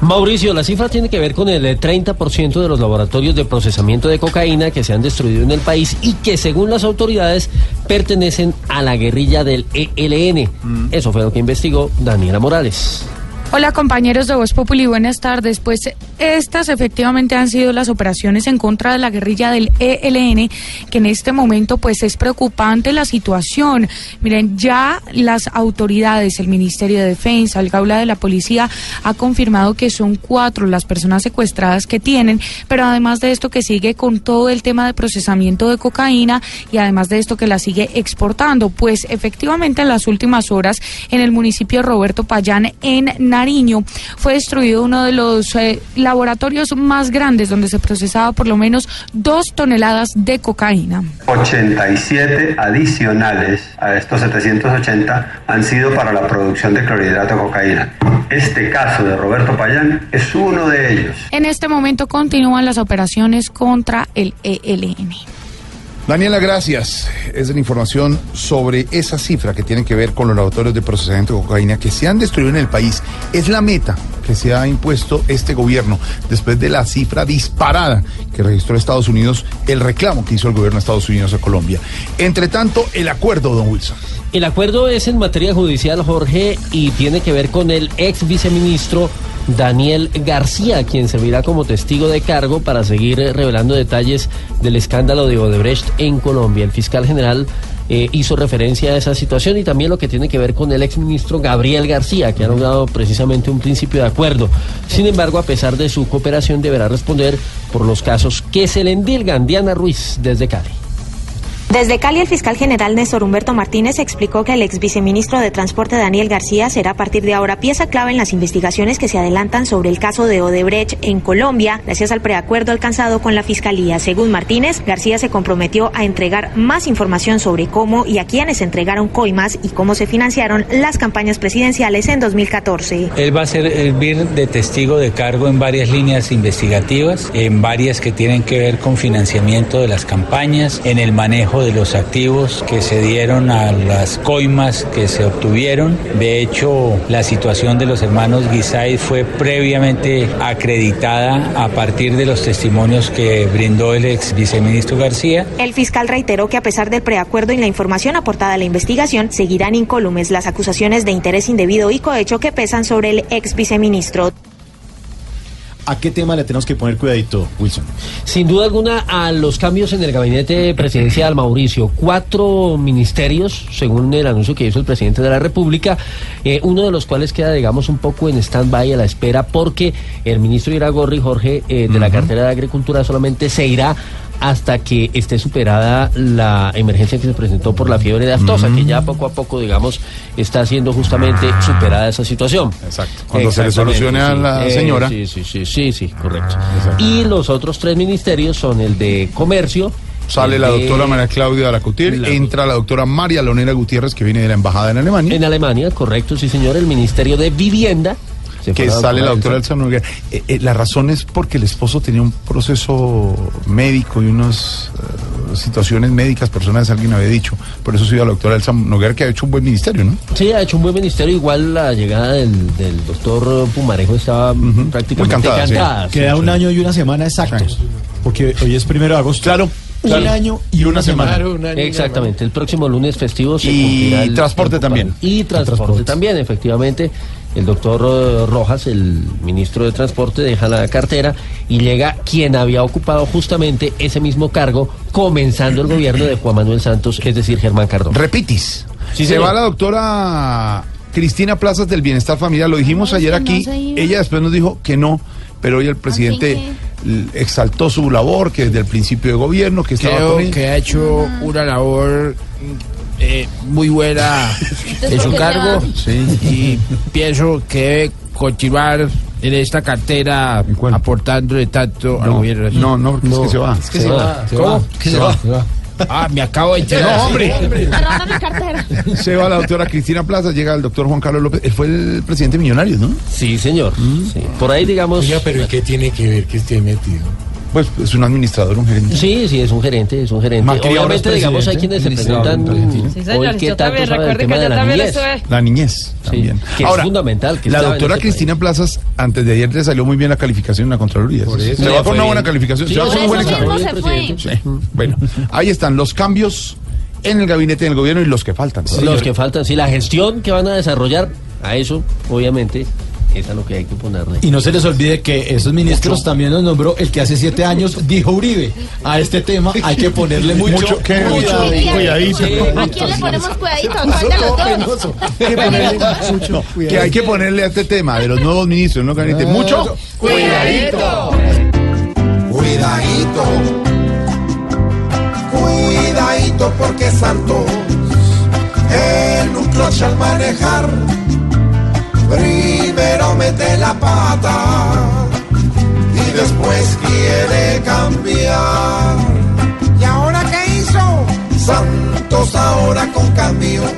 S14: Mauricio, la cifra tiene que ver con el eh, 30% de los laboratorios de procesamiento de cocaína que se han destruido en el país y que según las autoridades pertenecen a la guerrilla del ELN. Eso fue lo que investigó Daniela Morales.
S32: Hola compañeros de Voz Populi, buenas tardes. Pues estas efectivamente han sido las operaciones en contra de la guerrilla del ELN, que en este momento pues es preocupante la situación. Miren, ya las autoridades, el Ministerio de Defensa, el Gaula de la Policía ha confirmado que son cuatro las personas secuestradas que tienen, pero además de esto que sigue con todo el tema de procesamiento de cocaína y además de esto que la sigue exportando. Pues efectivamente en las últimas horas en el municipio Roberto Payán en Nariño fue destruido uno de los eh, laboratorios más grandes donde se procesaba por lo menos dos toneladas de cocaína.
S33: 87 adicionales a estos 780 han sido para la producción de clorhidrato de cocaína. Este caso de Roberto Payán es uno de ellos.
S32: En este momento continúan las operaciones contra el ELN.
S3: Daniela, gracias. Es la información sobre esa cifra que tiene que ver con los laboratorios de procesamiento de cocaína que se han destruido en el país. Es la meta que se ha impuesto este gobierno después de la cifra disparada que registró Estados Unidos, el reclamo que hizo el gobierno de Estados Unidos a Colombia. Entre tanto, el acuerdo, don Wilson.
S14: El acuerdo es en materia judicial, Jorge, y tiene que ver con el ex viceministro Daniel García, quien servirá como testigo de cargo para seguir revelando detalles del escándalo de Odebrecht en Colombia. El fiscal general eh, hizo referencia a esa situación y también lo que tiene que ver con el exministro Gabriel García, que ha logrado precisamente un principio de acuerdo. Sin embargo, a pesar de su cooperación, deberá responder por los casos que se le endilgan. Diana Ruiz, desde Cali.
S34: Desde Cali, el fiscal general Néstor Humberto Martínez explicó que el ex viceministro de Transporte Daniel García será a partir de ahora pieza clave en las investigaciones que se adelantan sobre el caso de Odebrecht en Colombia, gracias al preacuerdo alcanzado con la fiscalía. Según Martínez, García se comprometió a entregar más información sobre cómo y a quiénes entregaron coimas y cómo se financiaron las campañas presidenciales en 2014.
S35: Él va a servir de testigo de cargo en varias líneas investigativas, en varias que tienen que ver con financiamiento de las campañas, en el manejo de los activos que se dieron a las coimas que se obtuvieron. De hecho, la situación de los hermanos Guisay fue previamente acreditada a partir de los testimonios que brindó el ex viceministro García.
S34: El fiscal reiteró que a pesar del preacuerdo y la información aportada a la investigación, seguirán incólumes las acusaciones de interés indebido y cohecho que pesan sobre el ex viceministro.
S8: ¿A qué tema le tenemos que poner cuidadito, Wilson?
S14: Sin duda alguna, a los cambios en el gabinete presidencial, Mauricio. Cuatro ministerios, según el anuncio que hizo el presidente de la República, eh, uno de los cuales queda, digamos, un poco en stand-by a la espera, porque el ministro Iragorri, Jorge, eh, de la cartera de Agricultura, solamente se irá hasta que esté superada la emergencia que se presentó por la fiebre de aftosa, que ya poco a poco, digamos, está siendo justamente superada esa situación.
S3: Exacto. Cuando se le solucione a la
S14: Eh,
S3: señora.
S14: sí, sí, sí, sí, sí, correcto. Y los otros tres ministerios son el de comercio.
S3: Sale la doctora María Claudia Alacutir,
S14: La-
S3: entra la doctora María Leonera Gutiérrez, que viene de la embajada en Alemania.
S14: En Alemania, correcto, sí, señor. El ministerio de vivienda.
S3: Que sale la doctora
S14: Elsa.
S3: Noguera. Eh, eh, la razón es porque el esposo tenía un proceso médico y unas eh, situaciones médicas personales, alguien había dicho. Por eso soy la doctora Elsa Noguera, que ha hecho un buen ministerio, ¿no?
S14: Sí, ha hecho un buen ministerio. Igual la llegada del, del doctor Pumarejo estaba prácticamente
S8: Muy cantada, sí.
S14: cantada.
S8: Queda un año y una semana exactos. Porque hoy es primero de agosto.
S3: Claro.
S8: Un
S14: Claro.
S8: año y una semana.
S14: Exactamente, el próximo lunes festivo se
S3: Y
S14: el
S3: transporte también.
S14: Y transporte, también, efectivamente. El doctor eh, Rojas, el ministro de Transporte, deja la cartera y llega quien había ocupado justamente ese mismo cargo comenzando el gobierno de Juan Manuel Santos, es decir, Germán Cardón.
S3: Repitis.
S14: Sí,
S3: se
S14: señor.
S3: va la doctora Cristina Plazas del Bienestar Familiar. Lo dijimos ayer
S6: no
S3: aquí. Ella después nos dijo que no, pero hoy el presidente exaltó su labor, que desde el principio de gobierno, que estaba
S11: Creo
S3: con él.
S11: que ha hecho una labor eh, muy buena en su
S3: ¿por qué
S11: cargo
S3: se
S11: y pienso que debe continuar en esta cartera aportándole tanto al
S3: No,
S11: gobierno.
S3: no, no, porque es que se va. Es que se va, se
S11: ¿Cómo?
S3: va,
S11: ¿Qué
S3: se
S11: se
S3: va.
S11: va? Ah, me acabo de enterar.
S3: No, hombre. Se va la doctora Cristina Plazas, llega el doctor Juan Carlos López. Él fue el presidente de Millonarios, ¿no?
S14: Sí, señor. Sí. Por ahí, digamos.
S5: Oiga, pero ¿y qué tiene que ver que esté metido?
S3: Pues es un administrador, un gerente.
S14: Sí, sí, es un gerente, es un gerente. Obviamente, digamos, hay quienes se preguntan.
S30: Sí, señor,
S14: hoy qué
S30: yo
S14: tanto
S30: también,
S14: sabe tema
S30: que
S14: de
S30: yo
S14: la
S30: también
S14: niñez.
S30: estuve.
S3: La niñez también.
S14: que es fundamental que
S3: la doctora Cristina Plazas, antes de ayer le salió muy bien la calificación en la Contraloría.
S5: Por
S3: Se
S5: eso.
S3: va
S14: Le
S3: con una buena calificación.
S14: Sí,
S3: se va con un buen examen. Sí. Bueno, ahí están los cambios en el gabinete del gobierno y los que faltan.
S14: Los que faltan, sí, la gestión que van a desarrollar, a eso, obviamente, es a lo que hay que ponerle.
S8: Y no se les olvide que esos ministros también los nombró el que hace siete años dijo Uribe. A este tema hay que ponerle mucho,
S3: Mucho, ¿qué?
S8: cuidado.
S3: Cuidadito.
S10: ¿A quién le ponemos cuidadito? ¿Cuál de los dos?
S3: Que ponerle mucho, que hay que ponerle a este tema de los nuevos ministros, ¿no? Gabinete. Mucho
S10: Cuidadito.
S36: Cuidadito, cuidadito porque Santos en un clutch al manejar mete la pata y después quiere cambiar. ¿Y ahora qué hizo? Santos ahora con cambios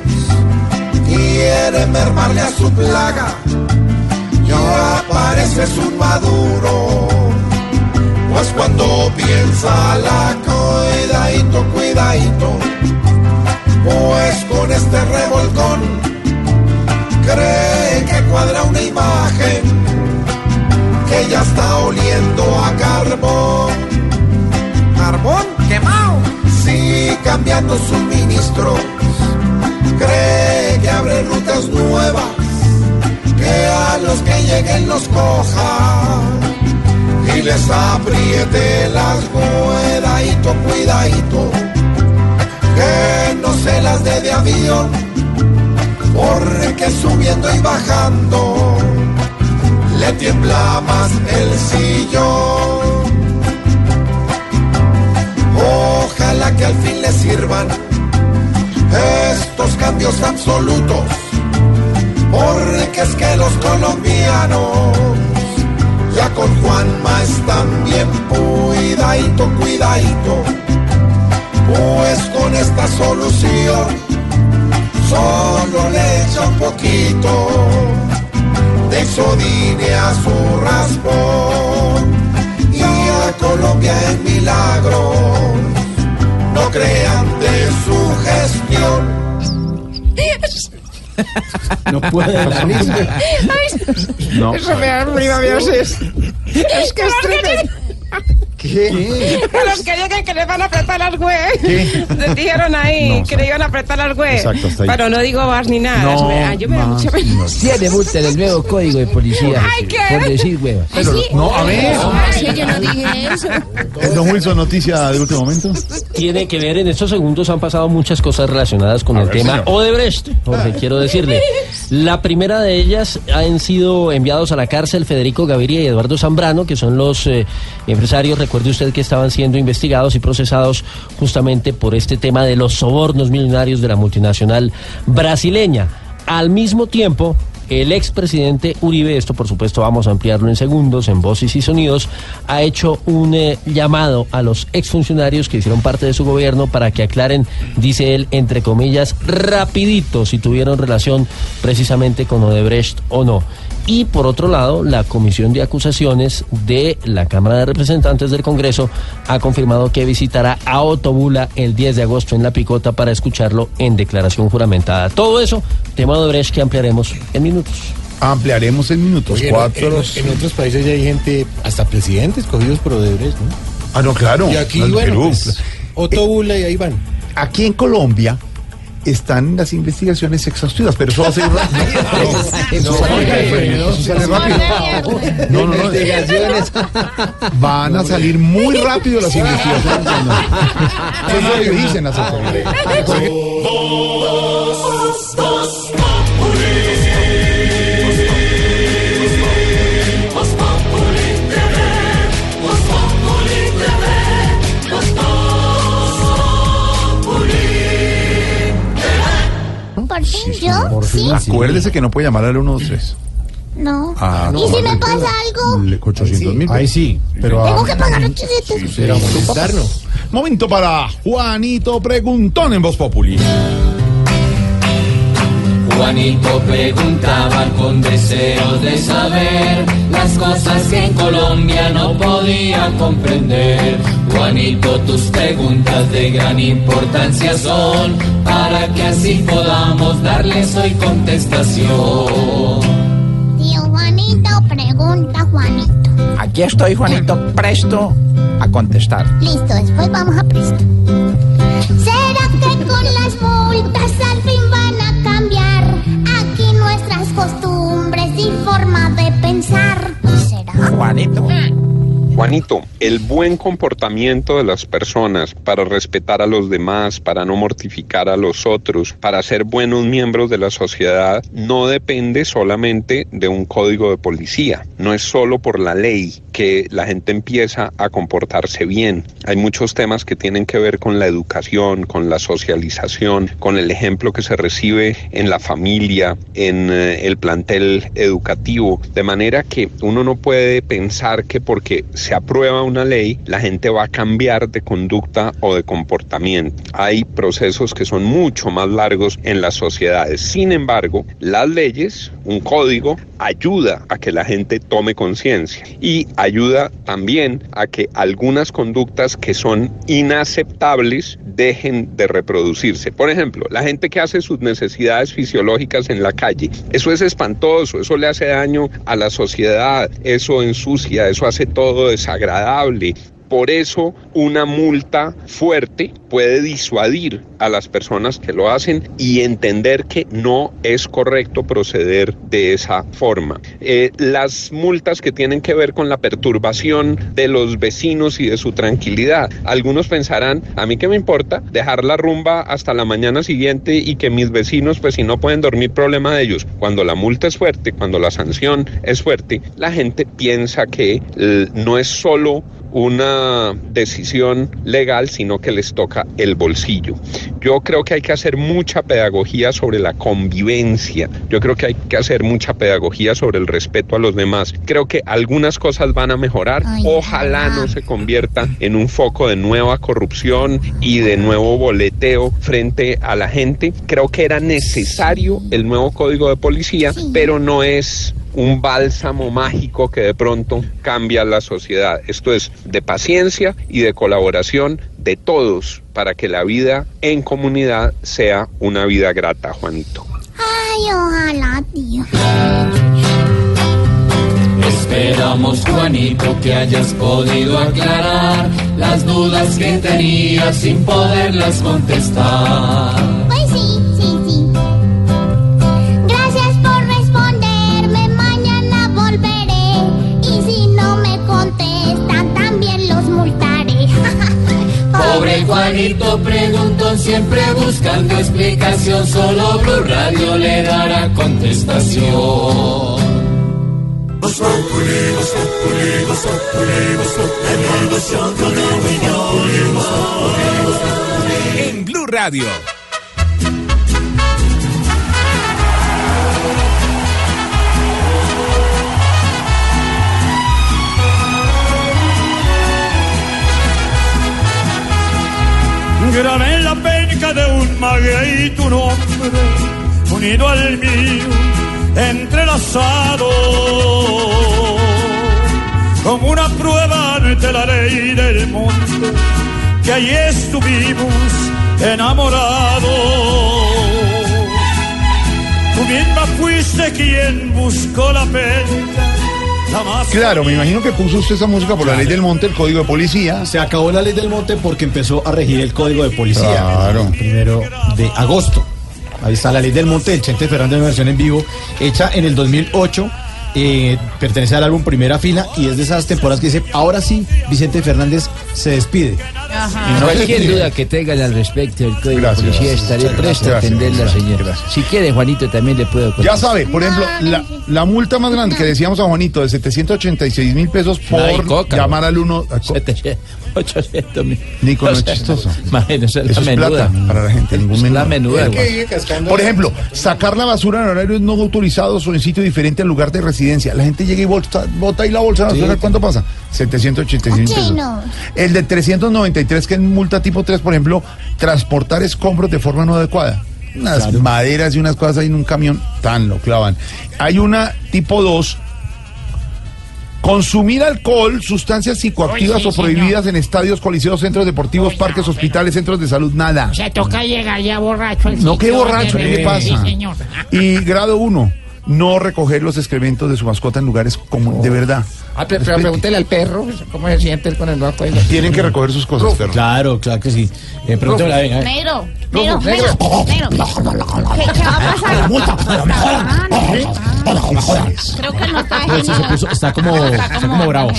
S36: quiere mermarle a su plaga. Ya pareces un maduro, pues cuando piensa la Cuidadito, cuidadito, pues con este revolcón cree cuadra una imagen que ya está oliendo a carbón. ¿Carbón? ¿Quemado? Sí, cambiando suministros. Cree que abre rutas nuevas, que a los que lleguen los coja y les apriete las cuidadito, cuidadito, que no se las dé de avión, porque subiendo y bajando le tiembla más el sillón. Ojalá que al fin le sirvan estos cambios absolutos, porque es que los colombianos ya con Juanma están bien cuidadito, cuidadito, pues con esta solución solo le echa un poquito de sodine a su raspón y a Colombia en milagro, no crean de su gestión.
S8: No puede la.
S3: No.
S7: Eso me da prima Es, es que es tremendo.
S3: ¿Qué?
S7: A los que lleguen que les van a apretar las güey.
S3: ¿Qué?
S7: Les dijeron ahí
S3: No,
S7: que le iban a apretar las güey.
S3: Exacto, hasta ahí.
S7: Pero no digo más ni nada.
S3: No,
S7: yo me
S3: más.
S12: Tiene multa en el nuevo código de policía.
S7: Ay, ¿qué?
S12: Por decir hueva.
S3: Pero, no, a ver.
S37: Sí, yo no dije eso.
S3: ¿Es Don Wilson noticia de último momento?
S14: Tiene que ver, en estos segundos han pasado muchas cosas relacionadas con
S3: A
S14: el
S3: ver,
S14: tema
S3: señor.
S14: Odebrecht, Jorge, quiero decirle. La primera de ellas han sido enviados a la cárcel Federico Gaviria y Eduardo Zambrano, que son los eh, recuerde usted que estaban siendo investigados y procesados justamente por este tema de los sobornos millonarios de la multinacional brasileña. Al mismo tiempo, el expresidente Uribe, esto por supuesto vamos a ampliarlo en segundos, en voces y sonidos, ha hecho un eh, llamado a los exfuncionarios que hicieron parte de su gobierno para que aclaren, dice él, entre comillas, rapidito si tuvieron relación precisamente con Odebrecht o no. Y por otro lado, la Comisión de Acusaciones de la Cámara de Representantes del Congreso ha confirmado que visitará a Otto Bula el 10 de agosto en La Picota para escucharlo en declaración juramentada. Todo eso, tema de Odebrecht que ampliaremos en minutos.
S3: Ampliaremos en minutos.
S5: Oye,
S3: cuatro.
S5: en, en otros países ya hay gente, hasta presidentes cogidos por Odebrecht, ¿no?
S3: Ah, no, claro.
S5: Y aquí, bueno, pues, Otto Bula y ahí van.
S3: Aquí en Colombia están las investigaciones exhaustivas, pero eso va a ser rápido.
S5: No.
S3: No, no. Van a salir muy rápido las investigaciones. Eso es lo que dicen las autoridades.
S34: Yo? Sí.
S3: Acuérdese que no puede llamar al 123.
S34: No.
S3: Ah,
S34: ¿Y si me pasa algo?
S3: 800 mil.
S8: Ahí sí, pero
S34: Tengo
S8: a,
S34: que pagar 800.
S3: Pero molestarnos. Momento para Juanito Preguntón en Voz Populi.
S38: Juanito preguntaba con deseos de saber las cosas que en Colombia no podía comprender. Juanito, tus preguntas de gran importancia son para que así podamos darles hoy contestación.
S34: Tío Juanito pregunta Juanito.
S11: Aquí estoy, Juanito, presto a contestar.
S34: Listo, después vamos a presto. ¿Será que con las multas al fin pensar? ¿Será?
S11: Juanito.
S39: Juanito, el buen comportamiento de las personas para respetar a los demás, para no mortificar a los otros, para ser buenos miembros de la sociedad, no depende solamente de un código de policía. No es solo por la ley que la gente empieza a comportarse bien. Hay muchos temas que tienen que ver con la educación, con la socialización, con el ejemplo que se recibe en la familia, en eh, el plantel educativo. De manera que uno no puede pensar que porque se aprueba una ley, la gente va a cambiar de conducta o de comportamiento. Hay procesos que son mucho más largos en las sociedades. Sin embargo, las leyes, un código, ayuda a que la gente tome conciencia y ayuda también a que algunas conductas que son inaceptables dejen de reproducirse. Por ejemplo, la gente que hace sus necesidades fisiológicas en la calle, eso es espantoso, eso le hace daño a la sociedad, eso ensucia, eso hace todo desagradable. Por eso una multa fuerte puede disuadir a las personas que lo hacen y entender que no es correcto proceder de esa forma. Eh, las multas que tienen que ver con la perturbación de los vecinos y de su tranquilidad. Algunos pensarán, a mí qué me importa dejar la rumba hasta la mañana siguiente y que mis vecinos, pues si no pueden dormir, problema de ellos. Cuando la multa es fuerte, cuando la sanción es fuerte, la gente piensa que eh, no es solo una decisión legal, sino que les toca el bolsillo. Yo creo que hay que hacer mucha pedagogía sobre la convivencia. Yo creo que hay que hacer mucha pedagogía sobre el respeto a los demás. Creo que algunas cosas van a mejorar. Ojalá no se convierta en un foco de nueva corrupción y de nuevo boleteo frente a la gente. Creo que era necesario el nuevo código de policía, pero no es un bálsamo mágico que de pronto cambia la sociedad. Esto es de paciencia y de colaboración de todos para que la vida en comunidad sea una vida grata, Juanito.
S10: Ay, ojalá, tío.
S31: Esperamos, Juanito, que hayas podido aclarar las dudas que tenías sin poderlas contestar. Pobre Juanito preguntó siempre buscando explicación, solo Blue Radio le dará contestación.
S1: En Blue Radio.
S40: Grabé en la penca de un maguey tu nombre, unido al mío, entrelazado, como una prueba ante la ley del mundo, que allí estuvimos enamorados. Tú misma fuiste quien buscó la penca.
S3: Claro, me imagino que puso usted esa música por la ley del monte, el código de policía.
S8: Se acabó la ley del monte porque empezó a regir el código de policía.
S3: Claro.
S8: El primero de agosto. Ahí está la ley del monte del Chente Fernández en versión en vivo, hecha en el 2008. Eh, pertenece al álbum Primera Fila y es de esas temporadas que dice, ahora sí, Vicente Fernández se despide.
S11: Cualquier duda que tengan al respecto del código
S3: Gracias.
S11: de policía estaré
S3: Muchas
S11: presto a
S3: gracias.
S11: atenderla,
S3: Gracias.
S11: señor. Si quiere, Juanito, también le puedo
S3: Ya
S11: contestar.
S3: sabe, por ejemplo, la, la multa más grande que decíamos a Juanito de 786 mil pesos por
S11: Ay, coca,
S3: llamar al 1.
S11: 800 mil.
S3: Nico, no es chistoso.
S11: imagínese,
S3: Eso
S11: la
S3: es
S11: menuda.
S3: plata para la gente, ningún menú.
S11: La menuda.
S3: Por ejemplo, sacar la basura en horarios no autorizados o en sitio diferente al lugar de residencia. La gente llega y bolsa, bota ahí la bolsa de basura. ¿Cuánto pasa? 786 mil
S10: Ok,
S3: pesos.
S10: no.
S3: El de 393, que es multa tipo 3, por ejemplo, transportar escombros de forma no adecuada. Unas maderas y unas cosas ahí en un camión, tan lo clavan. Hay una tipo 2. Consumir alcohol, sustancias psicoactivas
S7: sí,
S3: o
S7: señor.
S3: prohibidas en estadios, coliseos, centros deportivos, parques, hospitales, centros de salud, nada.
S7: Se toca llegar ya borracho al
S3: No, qué borracho, ¿qué le pasa?
S7: Sí, señor.
S3: Y grado 1, no recoger los excrementos de su mascota en lugares como de verdad.
S7: Ah, pero, pero pregúntele al perro cómo se siente él con el nuevo código.
S3: Tienen que recoger sus cosas, perro.
S8: Claro, claro que sí. Eh, pregúntale, a ver.
S10: Negro,
S7: Negro.
S10: ¿Qué, va a pasar? Creo que no está
S8: está como, está como bravo.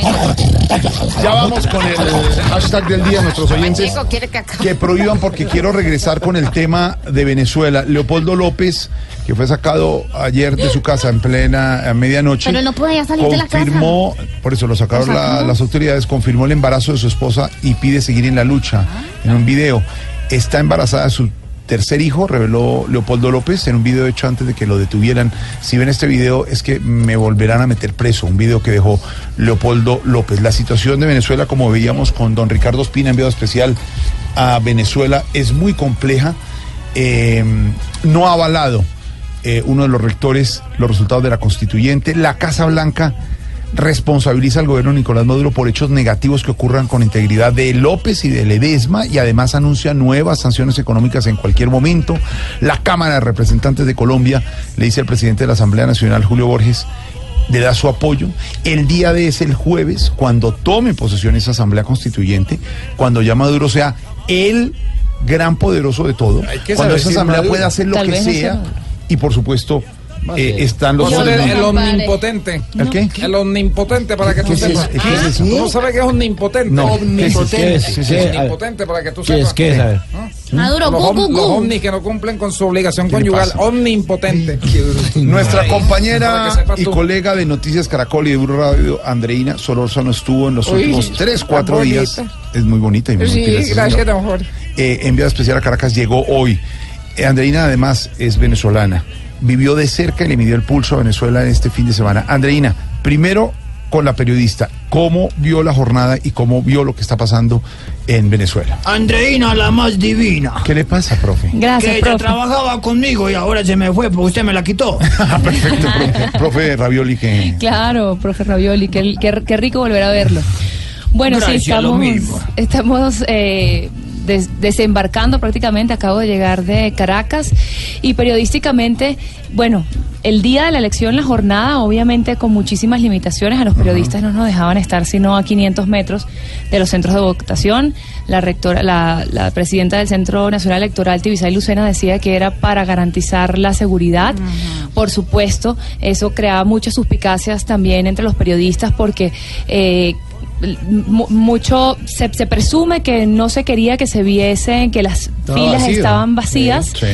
S3: Ya vamos con el hashtag del día, nuestros oyentes
S7: que
S3: prohíban porque quiero regresar con el tema de Venezuela. Leopoldo López, que fue sacado ayer de su casa en plena a medianoche.
S10: Pero no podía salir de la casa.
S3: confirmó, por eso lo sacaron
S10: ¿Lo
S3: la-
S10: sacaron?
S3: las autoridades, confirmó el embarazo de su esposa y pide seguir en la lucha. En un video, está embarazada de su tercer hijo, reveló Leopoldo López en un video hecho antes de que lo detuvieran. Si ven este video es que me volverán a meter preso, un video que dejó Leopoldo López. La situación de Venezuela, como veíamos con don Ricardo Espina, enviado especial a Venezuela, es muy compleja. Eh, no ha avalado eh, uno de los rectores los resultados de la constituyente. La Casa Blanca responsabiliza al gobierno de Nicolás Maduro por hechos negativos que ocurran con integridad de López y de Ledesma y además anuncia nuevas sanciones económicas en cualquier momento. La Cámara de Representantes de Colombia le dice al presidente de la Asamblea Nacional, Julio Borges, le da su apoyo. El día de ese, el jueves, cuando tome posesión esa Asamblea Constituyente, cuando ya Maduro sea el gran poderoso de todo,
S5: que
S3: cuando esa Asamblea
S5: Maduro-
S3: pueda hacer lo
S5: Tal
S3: que sea. y por supuesto eh, están los
S41: de- el omnipotente.
S3: ¿El qué?
S41: El omnipotente para que tú
S3: ¿Qué es
S41: sepas.
S3: eso? ¿Qué es eso?
S41: ¿Tú no sabes qué es omnipotente?
S3: No. ¿Qué es eso? ¿Qué es? ¿Qué es? ¿Qué es?
S41: Omnipotente para que tú
S8: ¿Qué es?
S41: sepas.
S8: ¿Qué es? A ver.
S30: Maduro,
S41: los, om- los que no cumplen con su obligación
S3: ¿Qué le
S41: conyugal. Omnipotente.
S3: Nuestra compañera
S41: sepas
S3: y colega de Noticias Caracol y de Blue Radio, Andreina Solórzano, estuvo en los
S41: Uy,
S3: últimos tres, cuatro
S41: tan
S3: días.
S41: bonita.
S3: Es muy bonita y muy
S41: Sí, gracias, don Jorge.
S3: Eh, enviada especial a Caracas llegó hoy. Eh, Andreina además es venezolana. Vivió de cerca y le midió el pulso a Venezuela en este fin de semana. Andreina, primero con la periodista, ¿cómo vio la jornada y cómo vio lo que está pasando en Venezuela?
S29: Andreina, la más divina.
S3: ¿Qué le pasa, profe?
S29: que ella trabajaba conmigo y ahora se me fue porque usted me la quitó.
S3: Perfecto, profe, profe Ravioli, que...
S42: Claro, profe Ravioli, qué, qué- qué rico volver a verlo. Bueno,
S29: Gracias,
S42: sí,
S29: lo
S42: estamos,
S29: mismo.
S42: estamos eh, des- desembarcando prácticamente, acabo de llegar de Caracas y periodísticamente, bueno, el día de la elección, la jornada, obviamente con muchísimas limitaciones, a los periodistas no nos dejaban estar sino a 500 metros de los centros de votación. La rectora, la, la presidenta del Centro Nacional Electoral, Tibisay Lucena, decía que era para garantizar la seguridad. Por supuesto, eso creaba muchas suspicacias también entre los periodistas porque eh, mucho se, se presume que no se quería que se viesen que las
S29: Estaba
S42: filas
S29: vacío.
S42: estaban vacías
S29: Sí.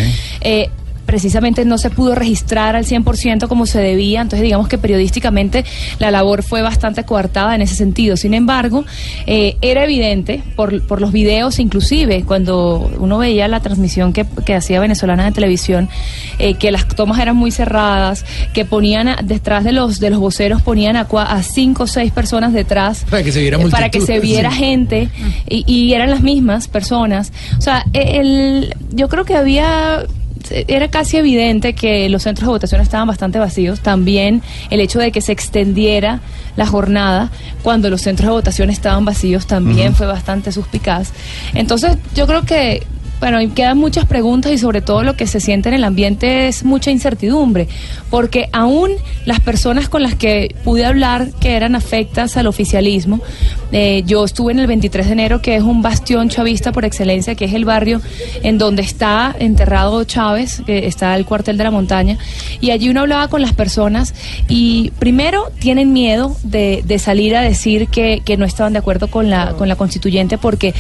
S42: Eh, precisamente no se pudo registrar al 100% como se debía, entonces digamos que periodísticamente la labor fue bastante coartada en ese sentido. Sin embargo, eh, era evidente por, por los videos, inclusive cuando uno veía la transmisión que, que hacía venezolana de televisión, eh, que las tomas eran muy cerradas, que ponían a- detrás de los de los voceros ponían a, cua- a cinco o seis personas detrás
S5: Para que se viera
S42: eh, para que se viera
S5: Sí.
S42: gente y, y eran las mismas personas. O sea, el, yo creo que había era casi evidente que los centros de votación estaban bastante vacíos. También el hecho de que se extendiera la jornada cuando los centros de votación estaban vacíos también fue bastante suspicaz. Entonces, yo creo que bueno, y quedan muchas preguntas y sobre todo lo que se siente en el ambiente es mucha incertidumbre, porque aún las personas con las que pude hablar que eran afectas al oficialismo, eh, yo estuve en el 23 de enero, que es un bastión chavista por excelencia, que es el barrio en donde está enterrado Chávez, que está el cuartel de la montaña, y allí uno hablaba con las personas y primero tienen miedo de, de salir a decir que, que no estaban de acuerdo con la, con la constituyente porque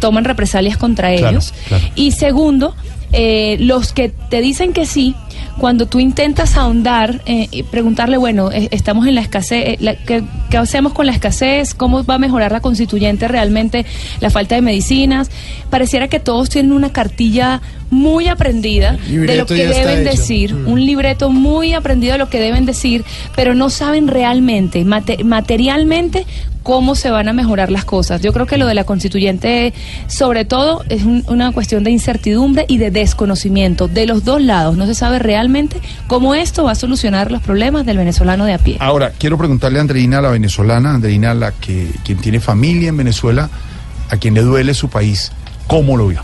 S42: toman represalias contra
S43: Claro,
S42: ellos.
S43: claro.
S42: Y segundo, eh, los que te dicen que sí, cuando tú intentas ahondar eh, y preguntarle, bueno, eh, estamos en la escasez, eh, la- ¿qué, qué hacemos con la escasez? ¿Cómo va a mejorar la constituyente realmente la falta de medicinas? Pareciera que todos tienen una cartilla muy aprendida de lo que deben decir,
S5: Mm.
S42: un libreto muy aprendido de lo que deben decir, pero no saben realmente, mate- materialmente, cómo se van a mejorar las cosas. Yo creo que lo de la constituyente, sobre todo, es un- una cuestión de incertidumbre y de desconocimiento de los dos lados. No se sabe realmente cómo esto va a solucionar los problemas del venezolano de a pie.
S3: Ahora, quiero preguntarle a Andreina, la venezolana, Andreina, la que quien tiene familia en Venezuela, a quien le duele su país, ¿cómo lo vio?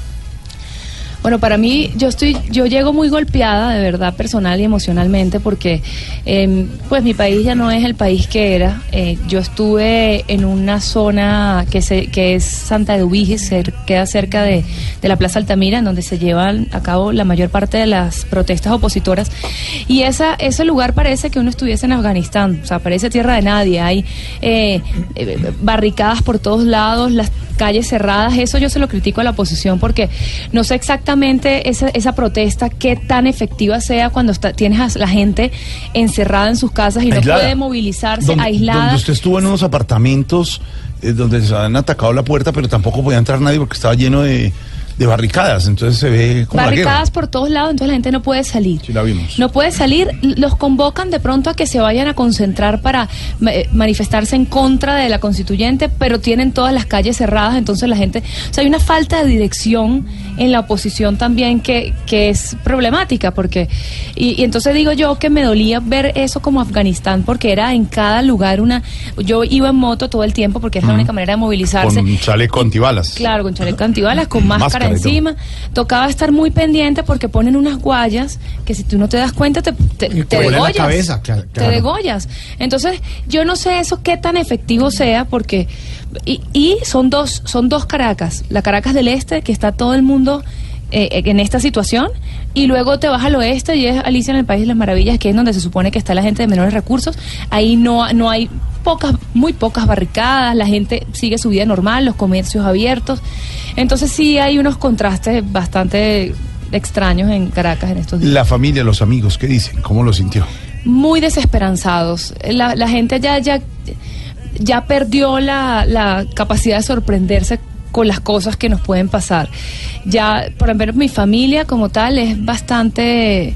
S42: Bueno, para mí, yo estoy, yo llego muy golpeada, de verdad, personal y emocionalmente, porque eh, pues mi país ya no es el país que era. Eh, yo estuve en una zona que se, que es Santa Eduviges, cer- queda cerca de, de la Plaza Altamira, en donde se llevan a cabo la mayor parte de las protestas opositoras. Y esa, ese lugar parece que uno estuviese en Afganistán, o sea, parece tierra de nadie. Hay eh, eh, barricadas por todos lados, las calles cerradas. Eso yo se lo critico a la oposición porque no sé exactamente esa, esa protesta qué tan efectiva sea cuando está- tienes a la gente encerrada en sus casas y no puede movilizarse, aislada.
S3: Donde usted estuvo en unos apartamentos eh, donde se han atacado la puerta, pero tampoco podía entrar nadie porque estaba lleno de, de barricadas, entonces se ve como
S42: Barricadas por todos lados, entonces la gente no puede salir.
S3: Sí, la vimos.
S42: No puede salir, los convocan de pronto a que se vayan a concentrar para eh, manifestarse en contra de la constituyente, pero tienen todas las calles cerradas, entonces la gente, o sea, hay una falta de dirección en la oposición también que, que es problemática, porque, y, y entonces digo yo que me dolía ver eso como Afganistán, porque era en cada lugar una, yo iba en moto todo el tiempo porque es la única manera de movilizarse.
S3: Con chaleco antibalas.
S42: Claro, con chaleco antibalas, con máscara,
S3: Máscara.
S42: Encima. Tocaba estar muy pendiente porque ponen unas guayas que si tú no te das cuenta te, te, te degollas.
S8: cabeza, claro,
S42: Te degollas. Entonces, yo no sé eso qué tan efectivo sea porque... Y, y son dos son dos Caracas. La Caracas del Este, que está todo el mundo eh, en esta situación, y luego te vas al oeste y es Alicia en el País de las Maravillas, que es donde se supone que está la gente de menores recursos. Ahí no, no hay pocas, muy pocas barricadas, la gente sigue su vida normal, los comercios abiertos. Entonces sí hay unos contrastes bastante extraños en Caracas en estos días.
S3: La familia, los amigos, ¿qué dicen? ¿Cómo lo sintió?
S42: Muy desesperanzados. La, la gente ya, ya, ya perdió la, la capacidad de sorprenderse con las cosas que nos pueden pasar. Ya, por ejemplo, mi familia como tal es bastante...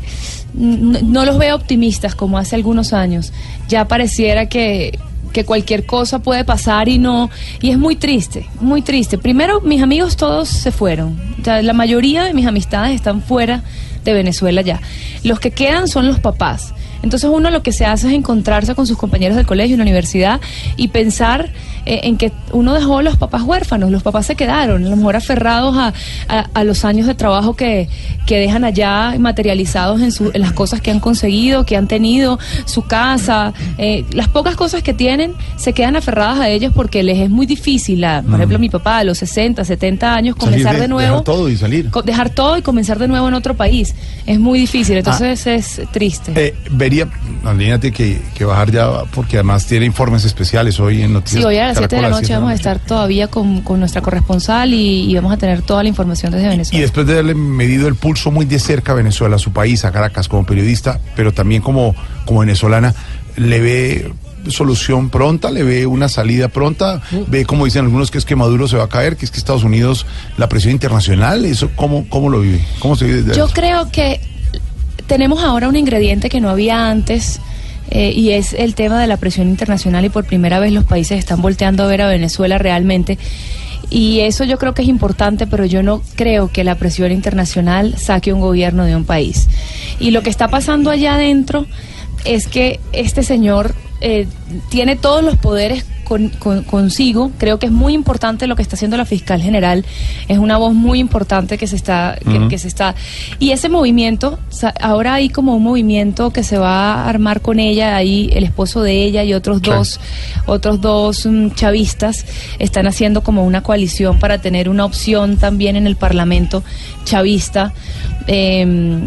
S42: No, los veo optimistas como hace algunos años. Ya pareciera que, que cualquier cosa puede pasar y no... Y es muy triste, muy triste. Primero, mis amigos todos se fueron. La mayoría de mis amistades están fuera de Venezuela ya. Los que quedan son los papás. Entonces uno lo que se hace es encontrarse con sus compañeros del colegio, en la universidad y pensar eh, en que uno dejó a los papás huérfanos, los papás se quedaron, a lo mejor aferrados a, a- a los años de trabajo que, que dejan allá materializados en, su- en las cosas que han conseguido, que han tenido, su casa, eh, las pocas cosas que tienen se quedan aferradas a ellos porque les es muy difícil, a- por ejemplo mi papá a los 60, 70 años, comenzar
S3: de-
S42: de, nuevo
S3: dejar todo y salir.
S42: dejar todo y comenzar de nuevo en otro país. Es muy difícil, entonces es triste.
S3: Eh, vería, imagínate que, que bajar ya, porque además tiene informes especiales hoy en Noticias.
S42: Sí, hoy a las 7 de la noche vamos a estar todavía con, con nuestra corresponsal y, y vamos a tener toda la información desde
S3: Y
S42: Venezuela.
S3: después de haberle medido el pulso muy de cerca a Venezuela, a su país, a Caracas, como periodista, pero también como, como venezolana, ¿le ve solución pronta? ¿Le ve una salida pronta? ¿Ve, como dicen algunos, que es que Maduro se va a caer, que es que Estados Unidos, la presión internacional? ¿Eso cómo, cómo lo vive? ¿Cómo se vive desde
S42: Yo
S3: adentro?
S42: creo que tenemos ahora un ingrediente que no había antes. eh, y es el tema de la presión internacional y por primera vez los países están volteando a ver a Venezuela realmente y eso yo creo que es importante pero yo no creo que la presión internacional saque un gobierno de un país y lo que está pasando allá adentro es que este señor eh, tiene todos los poderes con- con- consigo. Creo que es muy importante lo que está haciendo la fiscal general. Es una voz muy importante que se está, que, se está. Y ese movimiento, ahora hay como un movimiento que se va a armar con ella, ahí el esposo de ella y otros dos, otros dos mm, chavistas están haciendo como una coalición para tener una opción también en el Parlamento chavista. Eh,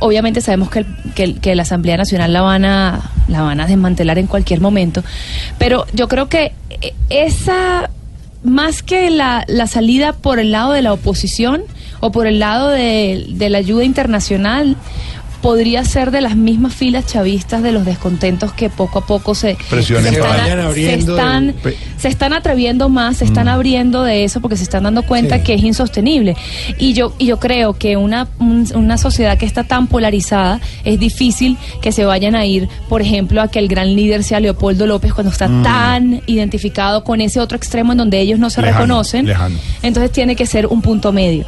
S42: obviamente sabemos que, el- que, la Asamblea Nacional la van a la van a desmantelar en cualquier momento, pero yo creo que eh, esa más que la, la salida por el lado de la oposición o por el lado de, de la ayuda internacional podría ser de las mismas filas chavistas de los descontentos que poco a poco se, se están,
S3: Vayan
S42: se
S3: abriendo
S42: están-
S3: el- Pe-
S42: se están atreviendo más, se están abriendo de eso porque se están dando cuenta que es insostenible. Y yo, y yo creo que una, un- una sociedad que está tan polarizada es difícil que se vayan a ir, por ejemplo, a que el gran líder sea Leopoldo López cuando está
S3: Mm.
S42: tan identificado con ese otro extremo en donde ellos no se
S3: Lejano,
S42: reconocen.
S3: lejano.
S42: Entonces tiene que ser un punto medio.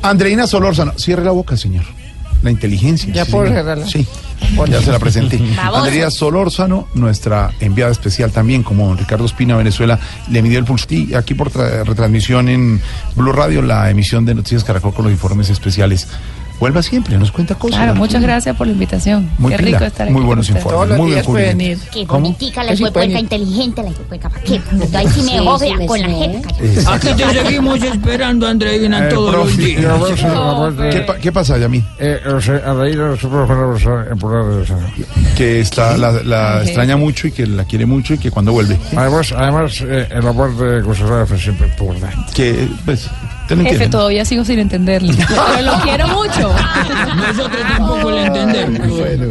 S3: Andreina Solórzano, cierre la boca, señor. La inteligencia.
S41: Ya
S3: sí,
S41: puedo cerrarla.
S3: Sí, ya se la presenté. Andrea Solórzano, nuestra enviada especial también, como don Ricardo Espina, Venezuela, le midió el pulso. Y aquí por tra- retransmisión en Blue Radio, la emisión de Noticias Caracol con los informes especiales. Vuelva siempre, nos cuenta cosas.
S42: Claro, muchas gracias por la invitación.
S3: Muy
S42: Qué
S3: pila,
S42: rico estar
S3: muy
S42: aquí
S3: buenos
S42: con ustedes.
S3: informes, muy bien cubrimiento.
S10: Qué
S3: ¿Cómo?
S10: bonitica la
S41: ir.
S10: inteligente, la. ¿Para qué? Ahí sí me
S29: me
S10: con la jeta.
S29: Aquí te seguimos esperando, Andreina,
S3: Eh,
S29: todos los días.
S3: ¿Qué, pa- qué pasa, Yami?
S41: Eh, San-
S3: Que está, la, extraña mucho y que la quiere mucho y que cuando vuelve.
S41: Además, además eh, el aporte de Gustavo fue siempre importante.
S3: Que, pues, ¿Te
S42: todavía sigo sin entenderlo. pero lo quiero mucho.
S29: Nosotros tampoco lo entendemos. Bueno.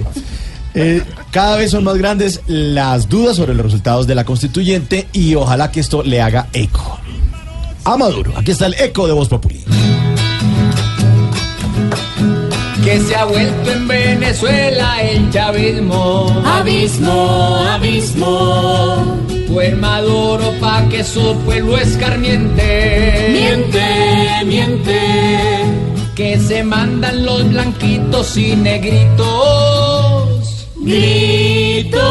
S8: Eh, cada vez son más grandes las dudas sobre los resultados de la constituyente y ojalá que esto le haga eco. A Maduro, aquí está el eco de Voz Populi.
S31: Que se ha vuelto en Venezuela el chavismo. Abismo, abismo fue Maduro pa' que su pueblo escarmiente. Miente, miente. Que se mandan los blanquitos y negritos. Gritos.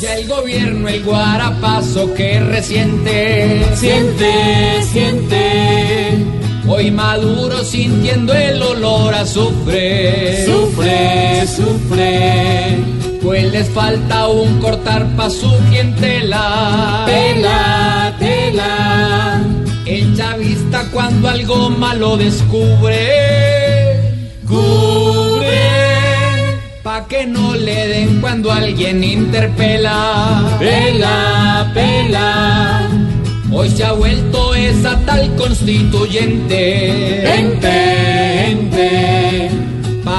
S31: Ya el gobierno, el guarapazo que resiente. Siente, siente. Hoy Maduro sintiendo el olor a sufre. Sufre, sufre. Pues les falta un cortar pa' su clientela. Tela, tela. El chavista cuando algo malo descubre. Cubre. Pa' que no le den cuando alguien interpela. Pela, pela. Hoy se ha vuelto esa tal constituyente. Ente, ente.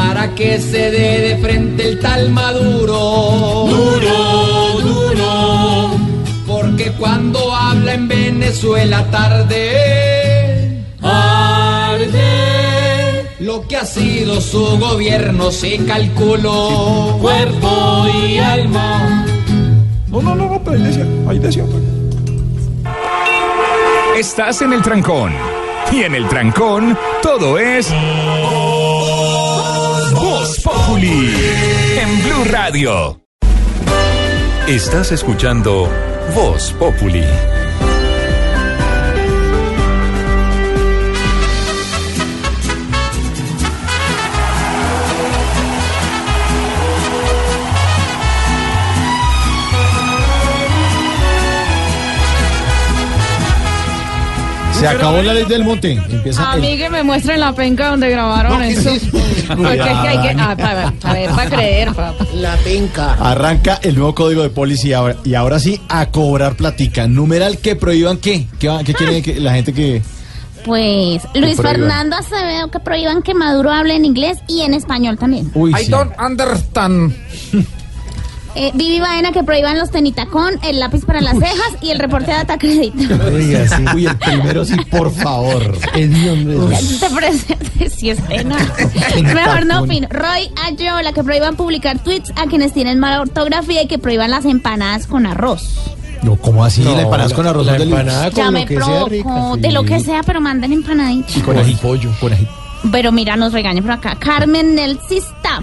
S31: Para que se dé de frente el tal Maduro. Duro, duro. Porque cuando habla en Venezuela tarde. Arde. Lo que ha sido su gobierno se calculó. Cuerpo y alma.
S3: No, no, no, no, pero ahí decía, ahí decía.
S1: Estás en el trancón. Y en el trancón, todo es. En Blue Radio.
S43: Estás escuchando Voz Populi.
S8: Se acabó la ley del monte. Empieza
S30: A
S8: el-
S30: mí que me muestren la penca donde grabaron eso. Porque es que hay que. Ah, para, para ver, para creer, papá.
S5: La penca.
S8: Arranca el nuevo código de policía y ahora sí a cobrar platica. Numeral que prohíban qué? ¿Qué, quiere que la gente que
S10: Pues Luis. Fernando Acevedo que prohíban que Maduro hable en inglés y en español también.
S8: Uy,
S41: I
S8: sí.
S41: don't understand.
S10: Eh, Vivi Baena que prohíban los tenitacón, el lápiz para las cejas y el reporte de atacrédito.
S8: Oiga, sí. Uy, el primero sí, por favor.
S10: ¿Te parece? Sí, es pena. Mejor no opino. Roy Ayola que prohíban publicar tweets a quienes tienen mala ortografía y que prohíban las empanadas con arroz.
S8: No, ¿cómo así?
S5: No,
S8: la empanada con arroz
S5: la empanada
S10: Ya
S5: con
S10: me
S5: lo que sea
S10: provoco,
S5: rica.
S10: de lo que sea, pero manden empanaditas.
S8: Y con ají. pollo, con ají.
S10: Pero mira, nos regañan por acá. Carmen Nelsista.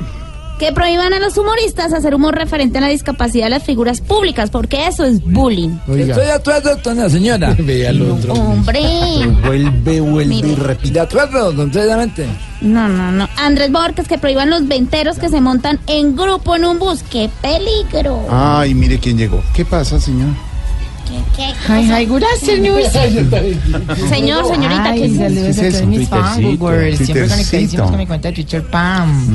S10: Que prohíban a los humoristas hacer humor referente a la discapacidad de las figuras públicas, porque eso es bullying.
S11: Estoy de acuerdo con la señora.
S5: Ve al otro.
S10: Hombre.
S8: Vuelve, vuelve y
S10: Mire.
S8: repite.
S11: De acuerdo, completamente.
S10: No, no, no. Andrés Borges, que prohíban los venteros que se montan en grupo en un bus. ¡Qué peligro!
S3: Ay, mire quién llegó. ¿Qué pasa, señor?
S10: ¿Qué, qué, qué
S30: Ay, ay, gracias.
S10: Señor, señorita, ¿qué es
S44: saludos
S3: ¿Qué
S44: a
S3: es
S44: todos mis Google, siempre conectadísimos con mi cuenta de Twitter, Pam.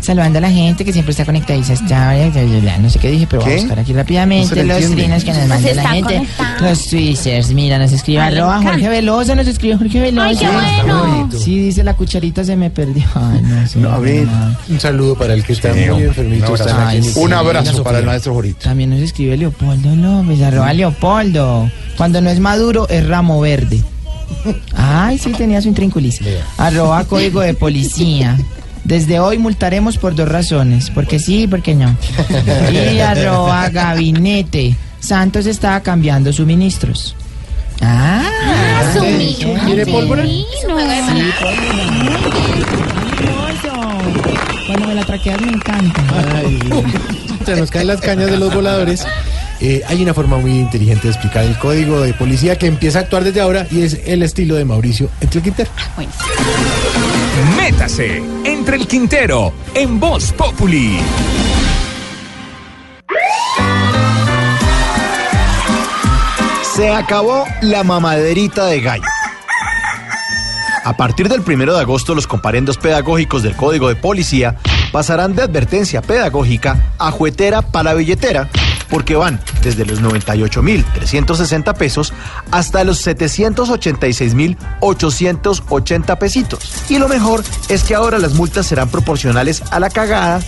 S44: Saludando a la gente que siempre está conectadísima. Está, no sé qué dije, pero voy a buscar aquí rápidamente los trinos que nos manda la gente. Los twitters, mira, nos escribe arroba. Jorge Velosa, nos escribe Jorge Velosa.
S10: Ay, qué bueno.
S44: Sí, dice la cucharita se me perdió. Ay, no sé.
S3: No, a ver.
S5: Un saludo para el que está
S3: Sí,
S5: muy enfermito.
S3: Un abrazo. para el maestro Jorito.
S44: También nos escribe Leopoldo López, arroba Leopoldo. Cuando no es maduro, es ramo verde. Ay, sí, tenía su intrinculis. Arroba código de policía. Desde hoy multaremos por dos razones. Porque sí y porque no. Y arroba gabinete. Santos estaba cambiando suministros. Ah,
S10: Ah, su mi-
S5: ¿Quiere pólvora?
S10: divino.
S44: cuando me la traqueas me encanta.
S5: Ay, se nos caen las cañas de los voladores. Eh, hay una forma muy inteligente de explicar el código de policía que empieza a actuar desde ahora y es el estilo de Mauricio entre el Quintero.
S1: Métase entre el Quintero en Voz Populi.
S8: Se acabó la mamaderita de gallo. A partir del primero de agosto, los comparendos pedagógicos del Código de Policía pasarán de advertencia pedagógica a juetera para billetera porque van desde los 98.360 pesos hasta los 786.880 pesitos. Y lo mejor es que ahora las multas serán proporcionales a la cagada.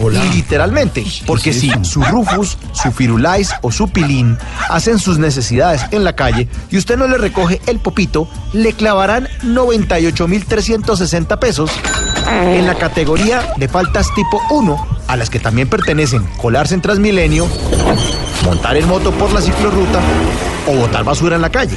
S8: Y literalmente, porque si su Rufus, su Firulais o su Pilín hacen sus necesidades en la calle y usted no le recoge el popito, le clavarán 98.360 pesos en la categoría de faltas tipo 1, a las que también pertenecen colarse en Transmilenio, montar en moto por la ciclorruta o botar basura en la calle.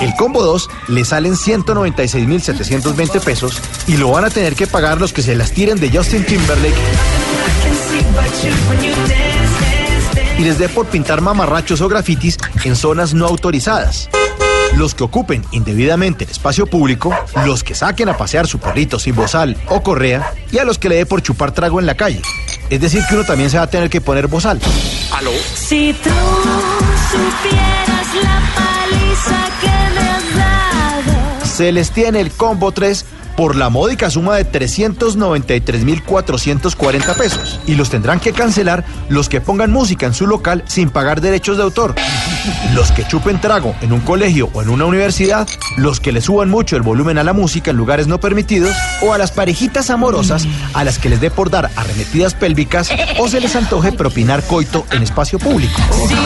S8: El combo 2 le salen 196.720 pesos y lo van a tener que pagar los que se las tiren de Justin Timberlake y les dé por pintar mamarrachos o grafitis en zonas no autorizadas. Los que ocupen indebidamente el espacio público, los que saquen a pasear su perrito sin bozal o correa y a los que le dé por chupar trago en la calle. Es decir, que uno también se va a tener que poner bozal. ¿Aló?
S6: Si tú supieras la paliza que me has dado.
S8: Se les tiene el combo 3 por la módica suma de 393.440 pesos. Y los tendrán que cancelar los que pongan música en su local sin pagar derechos de autor. Los que chupen trago en un colegio o en una universidad, los que le suban mucho el volumen a la música en lugares no permitidos, o a las parejitas amorosas a las que les dé por dar arremetidas pélvicas o se les antoje propinar coito en espacio público.
S6: Si tú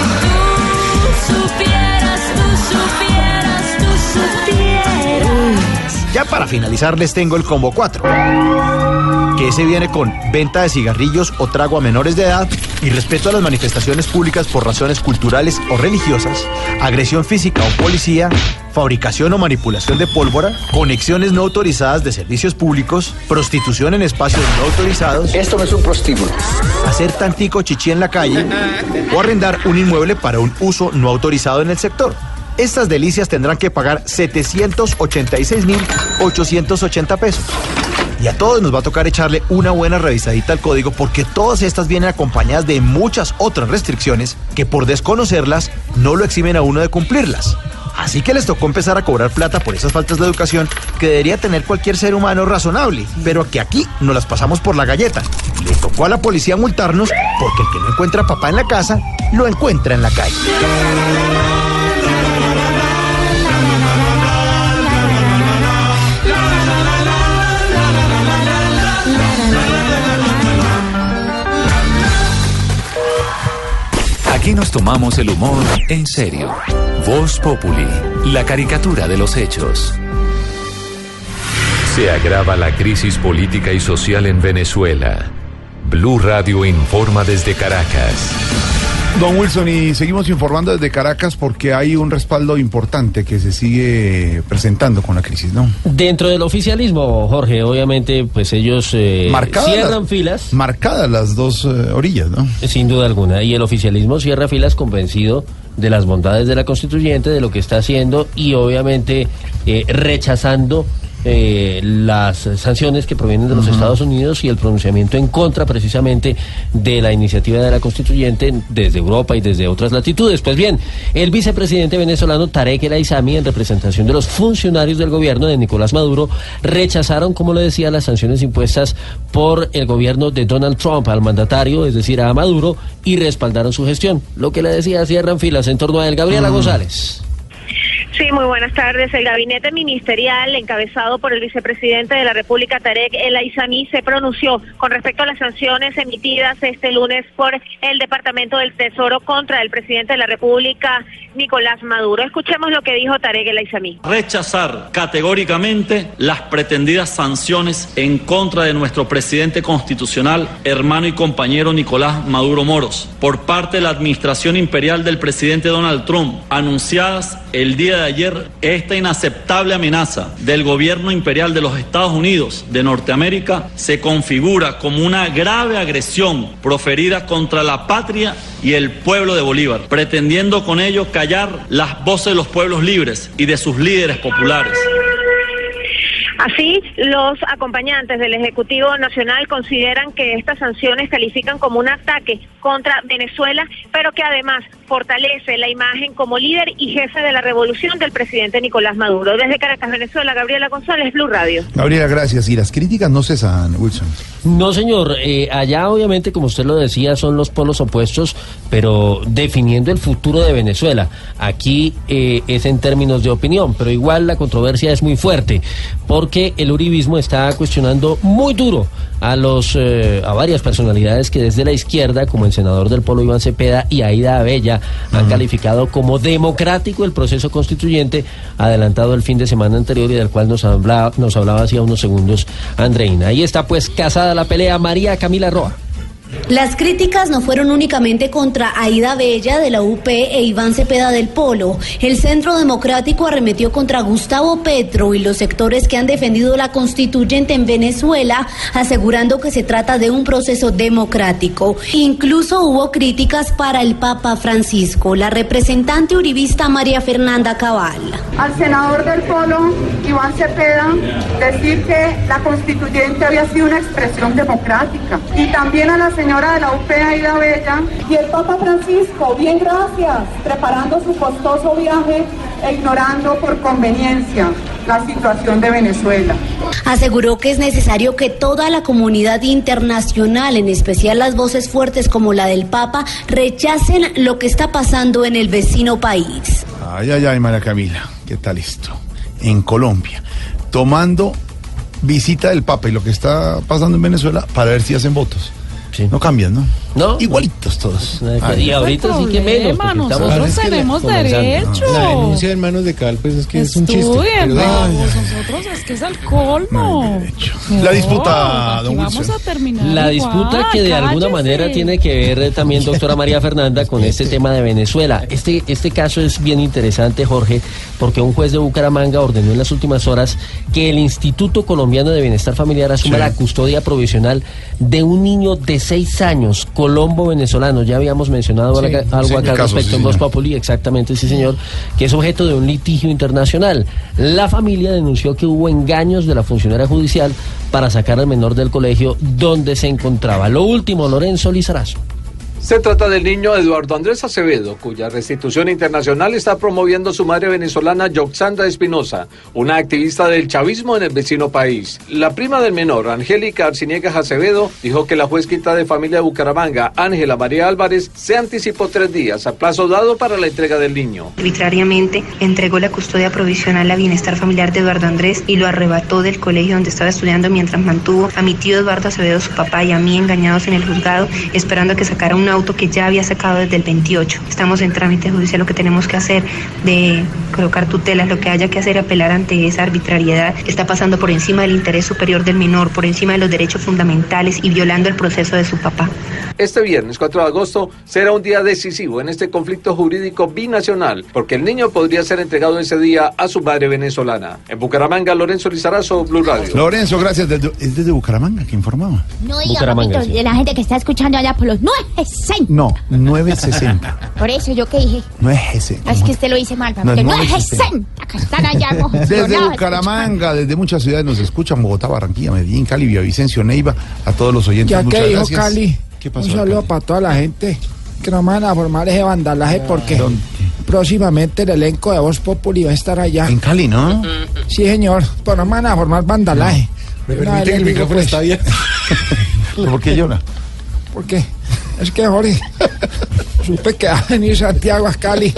S6: supieras,
S8: Ya para finalizar les tengo el combo 4, que ese viene con venta de cigarrillos o trago a menores de edad y respeto a las manifestaciones públicas por razones culturales o religiosas, agresión física un policía, fabricación o manipulación de pólvora, conexiones no autorizadas de servicios públicos, prostitución en espacios no autorizados. Esto no es un prostíbulo. Hacer tantico chichi en la calle o arrendar un inmueble para un uso no autorizado en el sector. Estas delicias tendrán que pagar 786.880 pesos. Y a todos nos va a tocar echarle una buena revisadita al código porque todas estas vienen acompañadas de muchas otras restricciones que por desconocerlas no lo eximen a uno de cumplirlas. Así que les tocó empezar a cobrar plata por esas faltas de educación que debería tener cualquier ser humano razonable, pero que aquí nos las pasamos por la galleta. Le tocó a la policía multarnos porque el que no encuentra papá en la casa, lo encuentra en la calle.
S45: Aquí nos tomamos el humor en serio. Voz Populi, la caricatura de los hechos. Se agrava la crisis política y social en Venezuela. Blue Radio informa desde Caracas.
S3: Don Wilson, y seguimos informando desde Caracas porque hay un respaldo importante que se sigue presentando con la crisis, ¿no?
S14: Dentro del oficialismo, Jorge, obviamente, pues ellos eh, cierran
S3: las-
S14: filas.
S3: Marcadas las dos eh, orillas, ¿no?
S14: Sin duda alguna. Y el oficialismo cierra filas convencido de las bondades de la constituyente, de lo que está haciendo y obviamente eh, rechazando eh, las sanciones que provienen de los Estados Unidos y el pronunciamiento en contra precisamente de la iniciativa de la constituyente desde Europa y desde otras latitudes. Pues bien, el vicepresidente venezolano Tarek El Aizami, en representación de los funcionarios del gobierno de Nicolás Maduro, rechazaron, como le decía, las sanciones impuestas por el gobierno de Donald Trump al mandatario, es decir, a Maduro, y respaldaron su gestión. Lo que le decía, cierran filas en torno a él. Gabriela González.
S46: Sí, muy buenas tardes. El gabinete ministerial encabezado por el vicepresidente de la República, Tarek El Aizami, se pronunció con respecto a las sanciones emitidas este lunes por el Departamento del Tesoro contra el presidente de la República, Nicolás Maduro. Escuchemos lo que dijo Tarek El Aizami.
S47: rechazar categóricamente las pretendidas sanciones en contra de nuestro presidente constitucional, hermano y compañero Nicolás Maduro Moros, por parte de la administración imperial del presidente Donald Trump, anunciadas el día de ayer esta inaceptable amenaza del gobierno imperial de los Estados Unidos de Norteamérica se configura como una grave agresión proferida contra la patria y el pueblo de Bolívar, pretendiendo con ello callar las voces de los pueblos libres y de sus líderes populares.
S46: Así, los acompañantes del Ejecutivo Nacional consideran que estas sanciones califican como un ataque contra Venezuela, pero que además fortalece la imagen como líder y jefe de la revolución del presidente Nicolás Maduro. Desde Caracas, Venezuela, Gabriela González, Blue Radio.
S41: Gabriela, gracias. Y las críticas no cesan, Wilson.
S14: No, señor. Eh, allá, obviamente, como usted lo decía, son los polos opuestos, pero definiendo el futuro de Venezuela. Aquí eh, es en términos de opinión, pero igual la controversia es muy fuerte, porque el uribismo está cuestionando muy duro a los eh, a varias personalidades que desde la izquierda, como el senador del Polo Iván Cepeda y Aida Abella, han calificado como democrático el proceso constituyente adelantado el fin de semana anterior y del cual nos hablaba, nos hablaba hacía unos segundos Andreina. Ahí está pues casada la pelea María Camila Roa.
S25: Las críticas no fueron únicamente contra Aida Bella de la UP e Iván Cepeda del Polo. El Centro Democrático arremetió contra Gustavo Petro y los sectores que han defendido la constituyente en Venezuela, asegurando que se trata de un proceso democrático. Incluso hubo críticas para el Papa Francisco. La representante uribista María Fernanda Cabal.
S48: Al senador del Polo, Iván Cepeda, decir que la constituyente había sido una expresión democrática. Y también a la señora de la UP, Aida Bella, y el Papa Francisco, bien gracias, preparando su costoso viaje e ignorando por conveniencia la situación de Venezuela.
S25: Aseguró que es necesario que toda la comunidad internacional, en especial las voces fuertes como la del Papa, rechacen lo que está pasando en el vecino país.
S41: Ay, ay, ay, María Camila, ¿qué tal esto? En Colombia, tomando visita del Papa y lo que está pasando en Venezuela para ver si hacen votos. No cambian, ¿no?
S14: No.
S41: Igualitos todos.
S14: Y ahorita sí que menos. estamos-
S37: Nosotros tenemos derecho.
S5: La denuncia en manos de Cal, pues es que es un chiste. Pero
S37: vamos,
S5: venga.
S37: nosotros es que es el colmo.
S41: La disputa,
S37: aquí
S41: don
S37: vamos
S41: Wilson.
S37: a terminar
S14: La
S37: igual,
S14: disputa que de alguna manera tiene que ver eh, también, doctora María Fernanda, con este tema de Venezuela. Este, este caso es bien interesante, Jorge, porque un juez de Bucaramanga ordenó en las últimas horas que el Instituto Colombiano de Bienestar Familiar asuma
S41: Sí.
S14: la custodia provisional de un niño de seis años, colombo venezolano. Ya habíamos mencionado
S41: Sí,
S14: algo- acá al
S41: caso,
S14: respecto
S41: sí,
S14: en Voz. Populi, exactamente, sí señor, que es objeto de un litigio internacional. La familia denunció que hubo engaños de la funcionaria judicial para sacar al menor del colegio donde se encontraba. Lo último, Lorenzo Lizarazo.
S47: Se trata del niño Eduardo Andrés Acevedo, cuya restitución internacional está promoviendo su madre venezolana Yoxanda Espinosa, una activista del chavismo en el vecino país. La prima del menor, Angélica Arciniegas Acevedo, dijo que la juez quinta de familia de Bucaramanga, Ángela María Álvarez, se anticipó tres días al plazo dado para la entrega del niño.
S49: Arbitrariamente entregó la custodia provisional a bienestar familiar de Eduardo Andrés y lo arrebató del colegio donde estaba estudiando mientras mantuvo a mi tío Eduardo Acevedo, su papá, y a mí engañados en el juzgado, esperando que sacara un auto que ya había sacado desde el 28. Estamos en trámite judicial, lo que tenemos que hacer de colocar tutelas, lo que haya que hacer, apelar ante esa arbitrariedad, está pasando por encima del interés superior del menor, por encima de los derechos fundamentales y violando el proceso de su papá.
S47: Este viernes 4 de agosto será un día decisivo en este conflicto jurídico binacional, porque el niño podría ser entregado ese día a su madre venezolana. En Bucaramanga, Lorenzo Lizarazo, Blue Radio.
S41: Lorenzo, gracias. Desde- es desde Bucaramanga que informaba.
S10: No diga,
S47: Bucaramanga,
S10: papito,
S47: sí.
S10: de la gente que está escuchando allá por los 960.
S41: No, 960.
S10: Por eso yo que dije.
S41: No es ese.
S10: Es que usted lo dice mal, papito.
S41: no es
S10: es 60. Que están allá
S41: Desde. Bucaramanga, desde muchas ciudades nos escuchan, Bogotá, Barranquilla, Medellín, Cali, Villavicencio, Neiva, a todos los oyentes.
S2: Ya
S41: muchas
S2: que dijo
S41: gracias.
S2: Cali,
S41: ¿Qué pasó,
S2: un saludo para toda la gente que no van a formar ese vandalaje porque próximamente el elenco de Voz Populi va a estar allá.
S41: En Cali, ¿no?
S2: Sí, señor, pero no van a formar vandalaje.
S41: ¿Me permite que el micrófono
S2: pues,
S41: está abierto? ¿Por qué llora?
S2: ¿Por qué? Es que, Jorge, supe que va a venir Santiago a Cali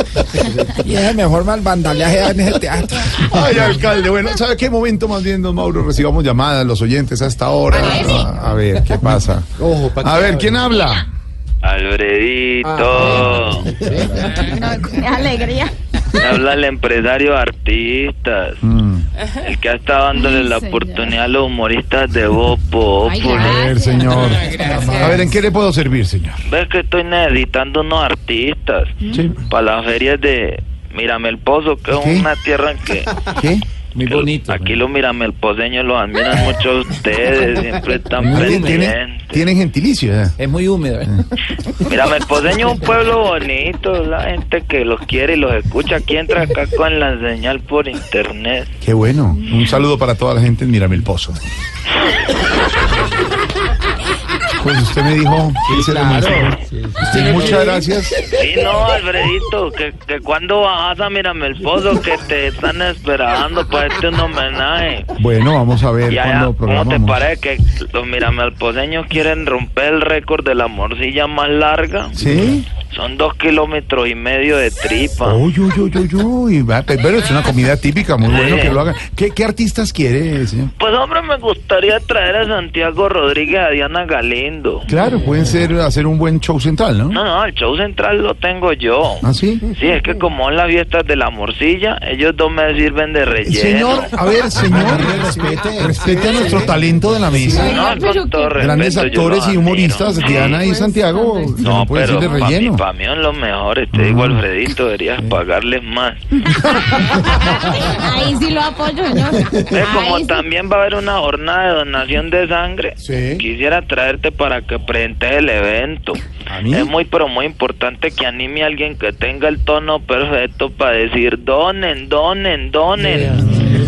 S2: y es mejor mal vandalaje en ese teatro.
S41: Ay, alcalde, bueno, ¿sabe qué momento más bien, don Mauro? Recibamos llamadas, los oyentes a esta hora. A, a ver, ¿qué pasa? A ver, ¿quién habla?
S50: Alfredito,
S10: Qué alegría.
S50: Habla el empresario artistas,
S41: Mm.
S50: el que ha estado dándole la oportunidad a los humoristas de Bopo.
S41: A ver, señor. A ver, ¿en qué le puedo servir, señor?
S50: Ves que estoy necesitando unos artistas para las ferias de Miramelpozo, que es una tierra en que...
S41: ¿Qué?
S50: Muy bonito. Aquí los miramelposeños los admiran mucho ustedes, siempre están
S41: ¿Tienen,
S50: pendientes.
S41: tienen gentilicio, ¿eh?
S50: Es muy húmedo. Miramelposeño es un pueblo bonito, la gente que los quiere y los escucha. Aquí entra acá con la señal por internet.
S41: Qué bueno. Un saludo para toda la gente en Miramelpozo. Pues usted me dijo que se lo mencionó. Muchas gracias.
S50: Sí, no, Alfredito, que, que cuando bajas a Mírame el Pozo, que te están esperando para este un homenaje.
S41: Bueno, vamos a ver
S50: Y allá,
S41: cuando
S50: ¿cómo te parece que los miramelposeños quieren romper el récord de la morcilla más larga?
S41: ¿Sí?
S50: Son dos kilómetros y medio de tripa.
S41: Uy, uy, uy, uy, uy. va, Pero es una comida típica, muy bueno que lo hagan. ¿Qué, qué artistas quiere, señor?
S50: Pues hombre, me gustaría traer a Santiago Rodríguez a Diana Galindo.
S41: Claro, pueden ser hacer un buen show central, ¿no?
S50: No, no, el show central lo tengo yo.
S41: ¿Ah, sí?
S50: Sí, es que como en las fiestas de la morcilla, ellos dos me sirven de relleno.
S41: Señor, a ver, señor, respete, respete a nuestro talento de la mesa.
S50: No, con todo
S41: Grandes
S50: respeto, yo
S41: actores y humoristas. Diana y Santiago, no,
S50: No,
S41: puede decir de relleno.
S50: Pa' mí son los mejores. Te digo, Alfredito, deberías pagarles más.
S37: Ahí sí lo apoyo, señor.
S50: Como
S37: Ahí sí.
S50: también va a haber una jornada de donación de sangre, quisiera traerte para que presentes el evento. Es muy, pero muy importante que anime a alguien que tenga el tono perfecto para decir donen, donen, donen.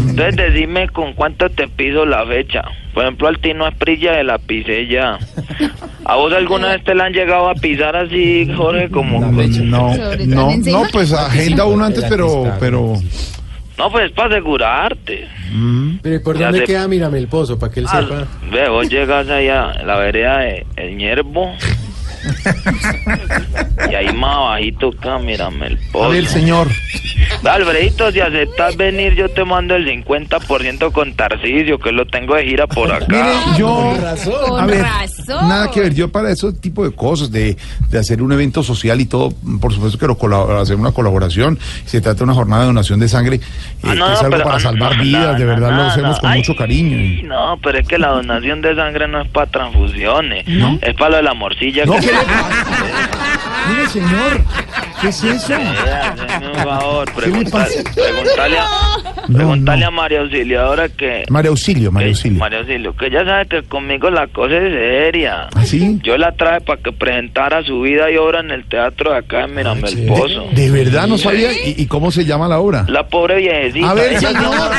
S50: Entonces decime con cuánto te piso la fecha. Por ejemplo, al Tino Esprilla de la pisé ya. ¿A vos alguna vez te la han llegado a pisar así, Jorge, como...
S41: No, no, no, pues agenda uno antes, pero, pero.
S50: No, pues es para asegurarte.
S5: Pero ¿y por
S50: Ya
S5: dónde queda Mírame el Pozo? Para que él
S50: Ah,
S5: sepa.
S50: Ve, vos llegas allá la vereda de El Ñerbo. y ahí más abajito acá, mírame el pozo.
S41: A ver, señor.
S50: Alfredito, si aceptas venir, yo te mando el 50% con Tarcisio, que lo tengo de gira por acá.
S41: Mire, yo,
S37: Con
S41: a ver,
S37: razón.
S41: nada que ver, yo para ese tipo de cosas, de, de hacer un evento social y todo, por supuesto que lo hacer una colaboración, se trata de una jornada de donación de sangre, eh,
S50: Ah, no,
S41: que es algo
S50: pero-
S41: para
S50: ah,
S41: salvar
S50: no,
S41: vidas,
S50: no,
S41: de verdad
S50: no,
S41: lo
S50: no,
S41: hacemos
S50: no.
S41: con
S50: Ay,
S41: mucho cariño. y-
S50: No, pero es que la donación de sangre no es para transfusiones,
S41: ¿No?
S50: es para lo de la morcilla.
S41: No,
S50: que
S41: ¿qué le Mire, señor, ¿qué es eso?
S50: Un favor,
S41: ¿Qué le
S50: preguntale, a,
S41: No,
S50: preguntale
S41: no.
S50: a María Auxiliadora que...
S41: María Auxilio, María Auxilio.
S50: María Auxilio, que ella sabe que conmigo la cosa es seria.
S41: ¿Ah, sí?
S50: Yo la traje para que presentara su vida y obra en el teatro de acá en Mirame el Pozo.
S41: De verdad no sabía, ¿y, y cómo se llama la obra?
S50: La pobre viejecita.
S41: A ver, señor,
S50: no-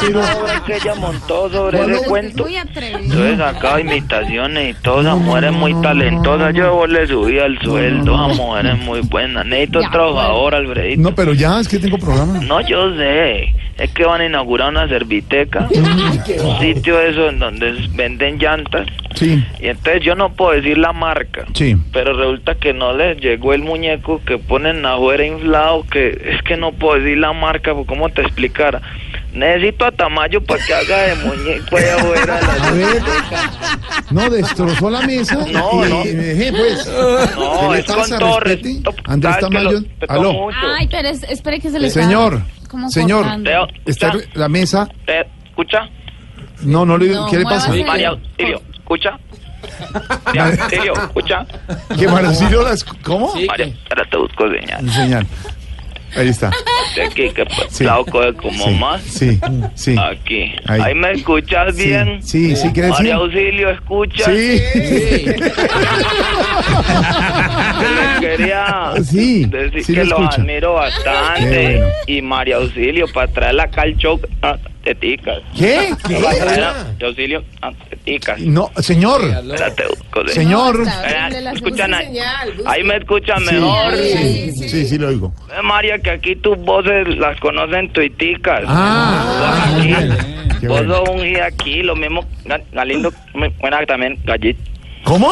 S41: pero-
S50: obra que ella montó sobre
S41: Bueno,
S50: ese cuento.
S37: Muy atrevido.
S50: Entonces sacaba imitaciones y todas esas mujeres muy talentosas. Yo le subía el sueldo a mujeres muy buenas. Necesito
S37: Ya,
S50: favor, Alfredito.
S41: No, pero ya es que tengo programa.
S50: No, yo sé. Es que van a inaugurar una serviteca. un sitio eso en donde venden llantas.
S41: Sí,
S50: Y entonces yo no puedo decir la marca.
S41: sí.
S50: Pero resulta que no les llegó el muñeco que ponen afuera inflado, que es que no puedo decir la marca, pues, ¿cómo te explicara? Necesito a Tamayo para que haga de muñeco allá afuera
S41: A ver, no, destrozó la mesa.
S50: No,
S41: y
S50: no.
S41: me dejé, pues.
S50: No,
S41: ¿Qué le
S50: es con todo respeto.
S41: Andrés Tamayo. Aló.
S50: mucho.
S37: Ay, pero es- espere que se le está
S41: Señor,
S37: como
S41: señor, está la mesa.
S50: ¿Te escucha?
S41: No, no le digo,
S37: No,
S41: ¿qué le pasa?
S50: María Auxilio, ¿escucha? María Auxilio, ¿escucha?
S41: ¿Qué María Auxilio ¿Cómo?
S50: María, espera, te busco señal.
S41: Señal. Ahí está.
S50: De aquí, que
S41: Sí.
S50: la como
S41: Sí,
S50: más.
S41: sí, sí.
S50: Aquí.
S41: Ahí.
S50: Ahí. me escuchas
S41: Sí,
S50: bien.
S41: sí, sí, ¿qué decía?
S50: María Auxilio, ¿escuchas?
S41: Sí.
S50: Quería
S41: Sí,
S50: decir que
S41: lo
S50: los admiro bastante.
S41: Bueno.
S50: Y María Auxilio, para traerla acá al show, teticas.
S41: ¿Qué? ¿Qué?
S50: Auxilio, ah, teticas.
S41: No, señor.
S50: Espérate,
S41: Señor.
S50: ¿Escuchan ahí? Ahí me escuchan
S41: Sí,
S50: mejor.
S41: sí, sí, sí, lo oigo.
S50: Eh, María, que aquí tus voces las conocen tuiticas.
S41: Ah,
S50: Vos
S41: muy
S50: aquí,
S41: bien. Qué
S50: vos
S41: bueno.
S50: sos un aquí, lo mismo, Ga- Galindo, buena también, Gallito.
S41: ¿Cómo?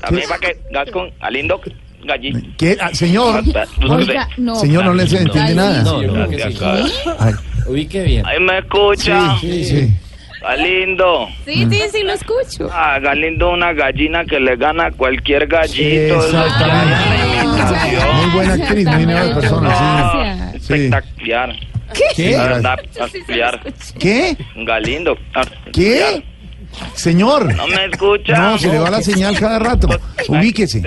S50: También para que gas con Galindo, Gallito.
S41: ¿Qué? Ah, señor.
S37: Oiga, no.
S41: Señor, no le entiende nada. Ay,
S11: Ubique bien.
S50: Ahí me escucha.
S41: sí, sí.
S50: Galindo.
S37: Sí, sí, sí, lo escucho.
S50: Ah, Galindo, una gallina que le gana a cualquier gallito. Eso.
S41: Muy buena actriz, muy buena persona,
S50: Ah,
S41: sí. Sí.
S50: Espectacular.
S41: ¿Qué?
S50: Espectacular.
S41: ¿Qué?
S50: Galindo.
S41: ¿Qué? Señor.
S50: ¿No me escucha?
S41: No, se le va la señal cada rato. Ubíquese.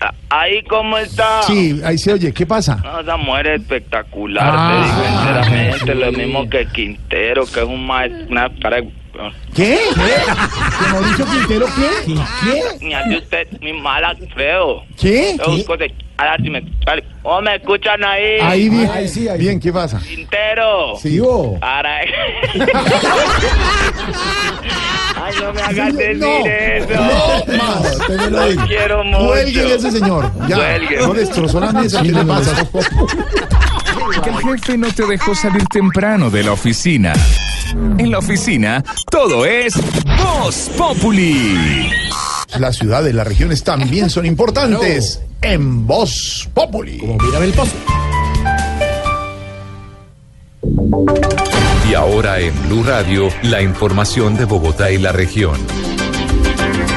S50: Ah, Ahí, ¿cómo está?
S41: Sí, ahí se oye. ¿Qué pasa?
S50: No, esa mujer es espectacular,
S41: Ah,
S50: te digo sinceramente,
S41: sí.
S50: lo mismo que Quintero, que es un maestro, una cara
S41: ¿Qué? ¿Que Mauricio Quintero qué? ¿Qué?
S50: Ni hace usted, ni mala, feo.
S41: ¿Qué?
S50: Ver si me, vale. ¿Cómo me escuchan ahí?
S41: Ahí bien. Bien, ¿qué pasa?
S50: Quintero.
S41: Sí, oh.
S50: Ara- Ay, no me hagas decir
S3: No,
S50: eso.
S3: no, más, te me lo
S50: Lo
S3: digo.
S50: quiero mucho.
S3: Cuelgue ese señor. Ya,
S50: Cuelgue.
S3: no destrozó la mesa. ¿Qué le pasa?
S1: Que el jefe no te dejó salir temprano de la oficina. En la oficina, todo es Voz Populi.
S3: Las ciudades, las regiones también son importantes en Voz Populi. Como
S5: el Pozo.
S43: Y ahora en Blue Radio, la información de Bogotá y la región.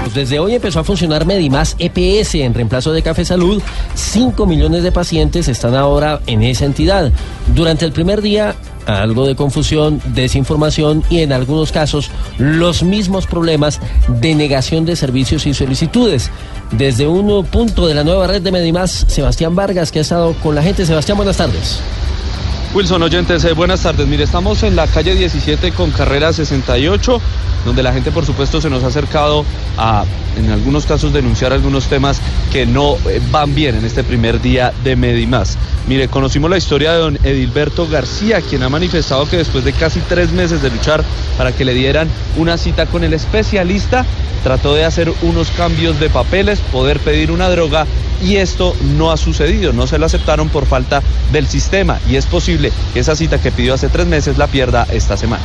S14: Pues Desde hoy empezó a funcionar Medimás EPS en reemplazo de Café Salud. 5 millones de pacientes están ahora en esa entidad. Durante el primer día, algo de confusión, desinformación y en algunos casos los mismos problemas de negación de servicios y solicitudes. Desde un punto de la nueva red de Medimás, Sebastián Vargas, que ha estado con la gente. Sebastián, buenas tardes.
S51: Wilson Oyentes, eh, buenas tardes. Mire, estamos en la calle 17 con carrera 68, donde la gente, por supuesto, se nos ha acercado a, en algunos casos, denunciar algunos temas que no eh, van bien en este primer día de Medimás. Mire, conocimos la historia de don Edilberto García, quien ha manifestado que después de casi tres meses de luchar para que le dieran una cita con el especialista, trató de hacer unos cambios de papeles, poder pedir una droga y esto no ha sucedido, no se lo aceptaron por falta del sistema y es posible esa cita que pidió hace tres meses la pierda esta semana.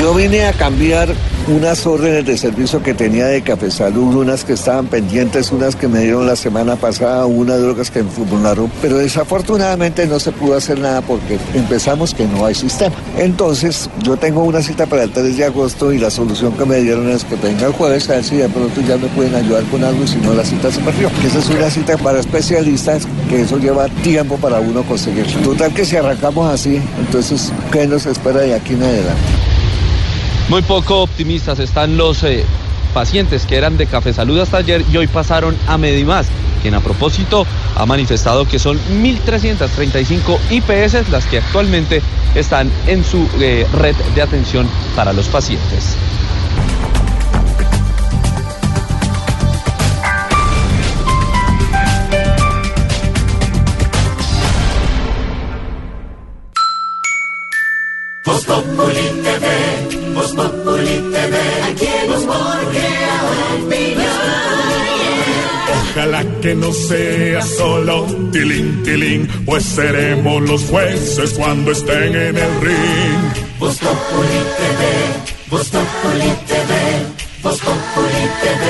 S45: Yo vine a cambiar unas órdenes de servicio que tenía de Café Salud, unas que estaban pendientes, unas que me dieron la semana pasada, unas drogas que me formularon, pero desafortunadamente no se pudo hacer nada porque empezamos que no hay sistema. Entonces, yo tengo una cita para el 3 de agosto y la solución que me dieron es que venga el jueves a ver si de pronto ya me pueden ayudar con algo y si no la cita se perdió. Esa es una cita para especialistas, que eso lleva tiempo para uno conseguir. Total que si arrancamos así, entonces, ¿qué nos espera de aquí en adelante?
S51: Muy poco optimistas están los eh, pacientes que eran de Café Salud hasta ayer y hoy pasaron a Medimás, quien a propósito ha manifestado que son 1.335 IPS las que actualmente están en su eh, red de atención para los pacientes.
S31: Voz Populi TV, Voz Populi TV, aquí opinión.
S52: Ojalá que no sea solo tilín, tilín, pues seremos los jueces cuando estén en el ring.
S31: Voz Populi TV, Voz Populi TV, Voz Populi TV,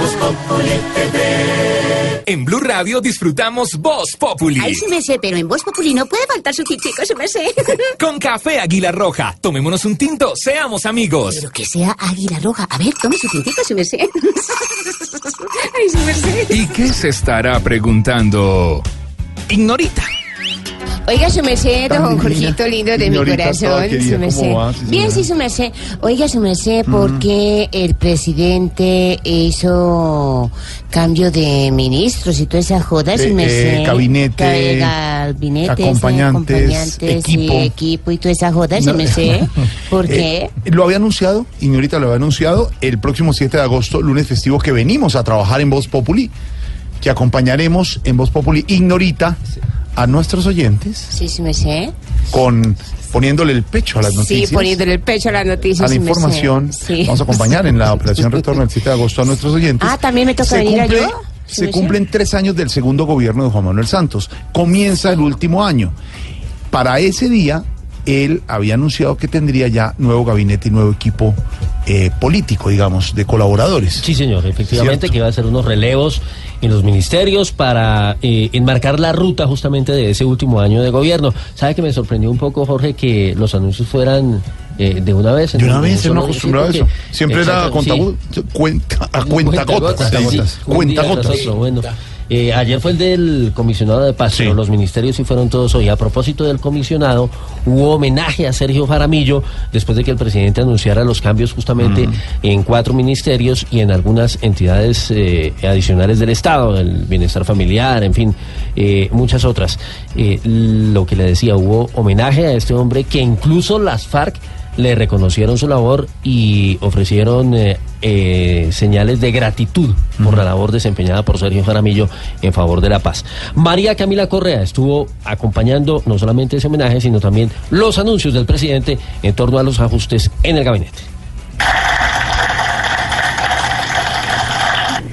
S31: Voz Populi TV.
S1: En Blue Radio disfrutamos Voz Populi.
S38: Ay, sí me sé, pero en Voz Populi no puede faltar su tintico, sí me sé.
S1: Con café Águila Roja. Tomémonos un tinto, seamos amigos.
S38: Pero que sea águila roja. A ver, tome su tintico, sí me sé. Ay, sí me sé.
S1: ¿Y qué se estará preguntando? Ignorita.
S38: Oiga, su merced, don
S1: divina.
S38: Jorgito lindo de mi corazón,
S1: querida,
S38: su
S1: ¿cómo
S38: merced.
S1: va, sí,
S38: Bien, sí, su merced. Oiga, su merced, ¿por qué el presidente hizo cambio de ministros y toda esa joda, su
S3: Eh,
S38: merced?
S3: eh, gabinete,
S38: Ca- gabinete, sí,
S3: acompañantes,
S38: acompañantes
S3: equipo.
S38: y equipo y toda esa joda, su
S3: No.
S38: ¿Por qué?
S3: Eh, lo había anunciado, Ignorita lo había anunciado, el próximo 7 de agosto, lunes festivo, que venimos a trabajar en Voz Populi, que acompañaremos en Voz Populi Ignorita a nuestros oyentes
S38: Sí, su merced.
S3: con poniéndole el pecho a las noticias.
S38: Sí, poniéndole el pecho a las noticias.
S3: a la información.
S38: Sí.
S3: Vamos a acompañar en la operación retorno el 7 de agosto a nuestros oyentes.
S38: Ah, también me toca
S3: Se
S38: venir a
S3: cumple-
S38: yo. ¿Sí
S3: Se
S38: me sé?
S3: cumplen tres años del segundo gobierno de Juan Manuel Santos. Comienza el último año. Para ese día, él había anunciado que tendría ya nuevo gabinete y nuevo equipo eh, político, digamos, de colaboradores.
S14: Sí, señor, efectivamente,
S3: Cierto.
S14: que va a hacer unos relevos en los ministerios para eh, enmarcar la ruta justamente de ese último año de gobierno. ¿Sabe que me sorprendió un poco, Jorge, que los anuncios fueran eh, de una vez?
S3: De una
S14: un-
S3: vez, no acostumbraba a eso. Siempre era
S14: Exacto, sí.
S3: conta, cuenta, a cuentagotas.
S14: Cuentagotas. tras otro, bueno. Eh, ayer fue el del comisionado de paz, pero los ministerios sí fueron todos hoy. A propósito del comisionado, hubo homenaje a Sergio Jaramillo después de que el presidente anunciara los cambios justamente en cuatro ministerios y en algunas entidades eh, adicionales del Estado, el bienestar familiar, en fin, eh, muchas otras. Eh, lo que le decía, hubo homenaje a este hombre que incluso las FARC le reconocieron su labor y ofrecieron eh, eh, señales de gratitud por la labor desempeñada por Sergio Jaramillo en favor de la paz. María Camila Correa estuvo acompañando no solamente ese homenaje, sino también los anuncios del presidente en torno a los ajustes en el gabinete.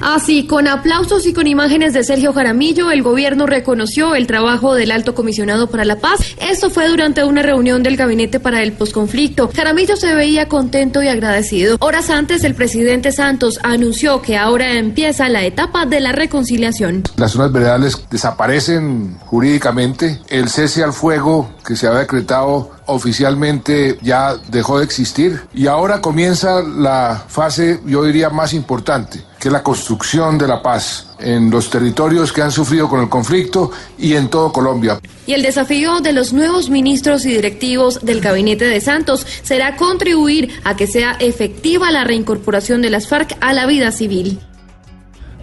S48: Así, con aplausos y con imágenes de Sergio Jaramillo, el gobierno reconoció el trabajo del alto comisionado para la paz. Esto fue durante una reunión del gabinete para el posconflicto. Jaramillo se veía contento y agradecido. Horas antes, el presidente Santos anunció que ahora empieza la etapa de la reconciliación.
S53: Las zonas veredales desaparecen jurídicamente. El cese al fuego que se había decretado oficialmente ya dejó de existir y ahora comienza la fase, yo diría, más importante, que es la construcción de la paz en los territorios que han sufrido con el conflicto y en todo Colombia.
S48: Y el desafío de los nuevos ministros y directivos del gabinete de Santos será contribuir a que sea efectiva la reincorporación de las FARC a la vida civil.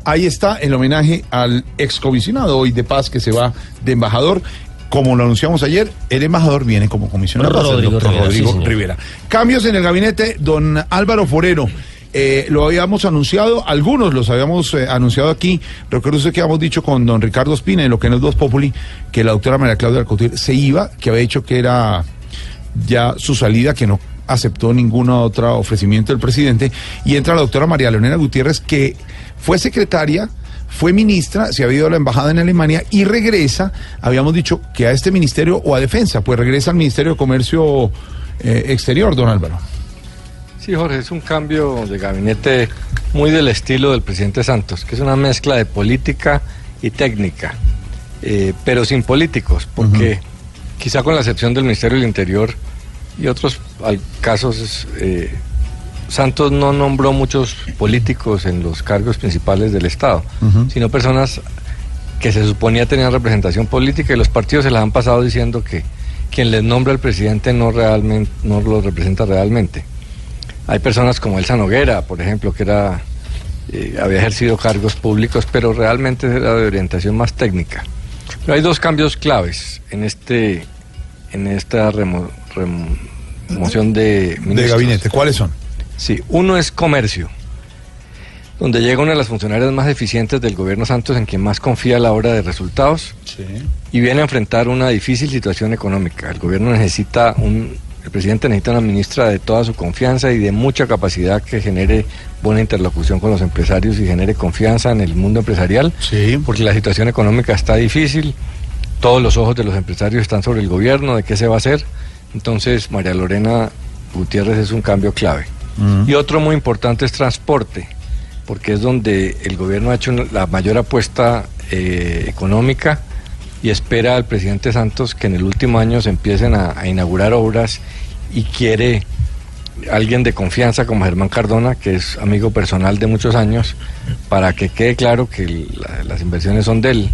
S3: Ahí está el homenaje al excomisionado hoy de paz que se va de embajador. Como lo anunciamos ayer, el embajador viene como comisionado, de paz, el
S14: Rodrigo
S3: doctor
S14: Rivera,
S3: Rodrigo
S14: sí.
S3: Rivera. Cambios en el gabinete, don Álvaro Forero. Eh, lo habíamos anunciado, algunos los habíamos eh, anunciado aquí. Recuerdo usted que habíamos dicho con don Ricardo Espina, en lo que no es Dos Populi, que la doctora María Claudia Alcotir se iba, que había dicho que era ya su salida, que no aceptó ningún otro ofrecimiento del presidente, y entra la doctora María Leonela Gutiérrez, que fue secretaria, fue ministra, se había ido a la embajada en Alemania y regresa, habíamos dicho que a este ministerio o a defensa, pues regresa al Ministerio de Comercio eh, Exterior, don Álvaro.
S54: Sí, Jorge, es un cambio de gabinete muy del estilo del presidente Santos, que es una mezcla de política y técnica, eh, pero sin políticos, porque quizá con la excepción del Ministerio del Interior y otros casos, eh, Santos no nombró muchos políticos en los cargos principales del Estado, sino personas que se suponía tenían representación política y los partidos se las han pasado diciendo que quien les nombra al presidente no realmente no lo representa realmente. Hay personas como Elsa Noguera, por ejemplo, que era eh, había ejercido cargos públicos, pero realmente era de orientación más técnica. Pero hay dos cambios claves en este en esta remo- remoción de
S3: De
S54: ministros.
S3: gabinete, ¿cuáles son?
S54: Sí, uno es comercio, donde llega una de las funcionarias más eficientes del gobierno Santos en quien más confía a la hora de resultados y viene a enfrentar una difícil situación económica. El gobierno necesita un, el presidente necesita una ministra de toda su confianza y de mucha capacidad que genere buena interlocución con los empresarios y genere confianza en el mundo empresarial, porque la situación económica está difícil, todos los ojos de los empresarios están sobre el gobierno, de qué se va a hacer. Entonces, María Lorena Gutiérrez es un cambio clave. Y otro muy importante es transporte, porque es donde el gobierno ha hecho la mayor apuesta eh, económica y espera al presidente Santos que en el último año se empiecen a, a inaugurar obras y quiere alguien de confianza como Germán Cardona, que es amigo personal de muchos años, para que quede claro que la- las inversiones son de él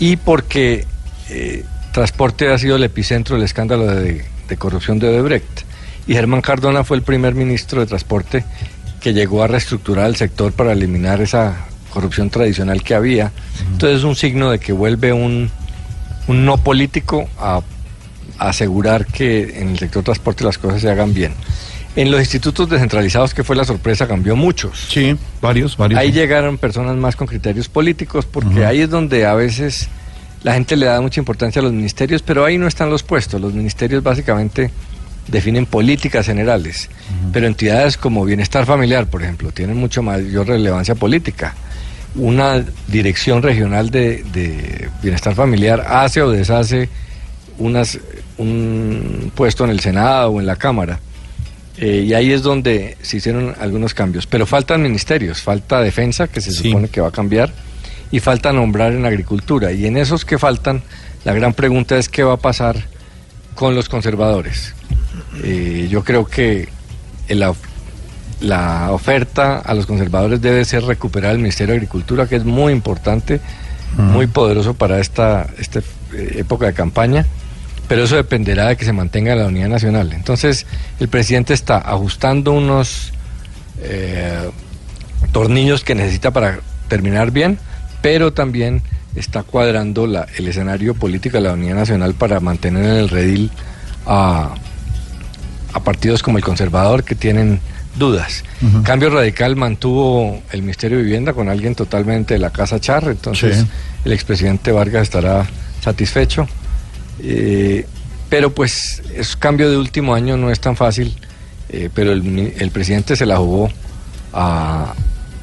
S54: y porque eh, transporte ha sido el epicentro del escándalo de, de corrupción de Odebrecht. Y Germán Cardona fue el primer ministro de transporte que llegó a reestructurar el sector para eliminar esa corrupción tradicional que había. Entonces es un signo de que vuelve un, un no político a, a asegurar que en el sector transporte las cosas se hagan bien. En los institutos descentralizados, que fue la sorpresa, cambió muchos.
S3: Sí, varios, varios.
S54: Ahí llegaron personas más con criterios políticos, porque ahí es donde a veces la gente le da mucha importancia a los ministerios, pero ahí no están los puestos. Los ministerios básicamente definen políticas generales, pero entidades como bienestar familiar, por ejemplo, tienen mucho mayor relevancia política. Una dirección regional de, de bienestar familiar hace o deshace unas, un puesto en el Senado o en la Cámara. Eh, y ahí es donde se hicieron algunos cambios. Pero faltan ministerios, falta defensa, que se supone que va a cambiar, y falta nombrar en agricultura. Y en esos que faltan, la gran pregunta es qué va a pasar con los conservadores. Eh, yo creo que la, la oferta a los conservadores debe ser recuperar el Ministerio de Agricultura, que es muy importante, muy poderoso para esta, esta eh, época de campaña pero eso dependerá de que se mantenga la unidad nacional. Entonces, el presidente está ajustando unos eh, tornillos que necesita para terminar bien, pero también está cuadrando la- el escenario político de la unidad nacional para mantener en el redil a, a partidos como el conservador que tienen dudas. Cambio Radical mantuvo el Ministerio de Vivienda con alguien totalmente de la Casa Char, entonces
S3: Sí.
S54: el expresidente Vargas estará satisfecho. Eh, pero pues es cambio de último año no es tan fácil, eh, pero el, el presidente se la jugó a,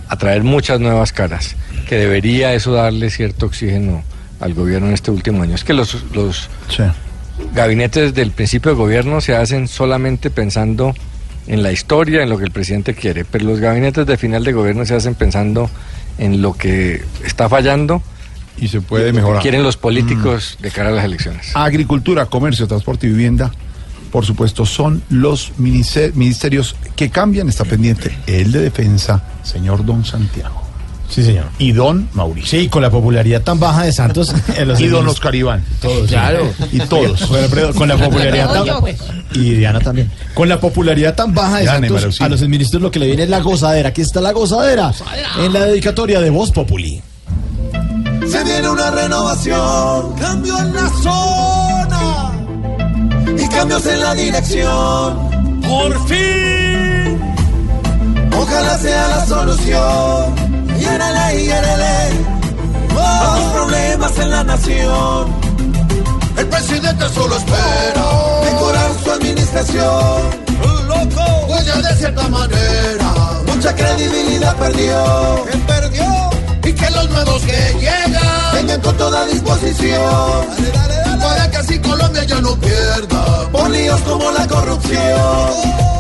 S54: a traer muchas nuevas caras, que debería eso darle cierto oxígeno al gobierno en este último año. Es que los, los gabinetes del principio de gobierno se hacen solamente pensando en la historia, en lo que el presidente quiere, pero los gabinetes de final de gobierno se hacen pensando en lo que está fallando
S3: y se puede
S54: lo que
S3: mejorar.
S54: quieren los políticos de cara a las elecciones.
S3: Agricultura, comercio, transporte y vivienda, por supuesto, son los minister- ministerios que cambian. Está pendiente el de defensa, señor Don Santiago.
S5: Sí, señor.
S3: Y Don Mauricio.
S5: Sí, con la popularidad tan baja de Santos. en los
S3: Y Don Oscar Iván.
S5: Todos.
S3: Claro. Y todos.
S5: Con la popularidad tan... Y Diana también. Con la popularidad tan baja de
S3: Diana
S5: Santos, a los ministros lo que le viene es la gozadera. Aquí está la gozadera. En la dedicatoria de Voz Populi.
S55: Se viene una renovación, cambio en la zona y cambios en la dirección. Por fin, ojalá sea la solución. Yérele, a los problemas en la nación. El presidente solo espera mejorar su administración. Loco, pues ya de cierta manera, mucha credibilidad perdió. ¿Quién perdió? Y que los nuevos que llegan vengan con toda disposición. Para que así Colombia ya no pierda por líos como la corrupción.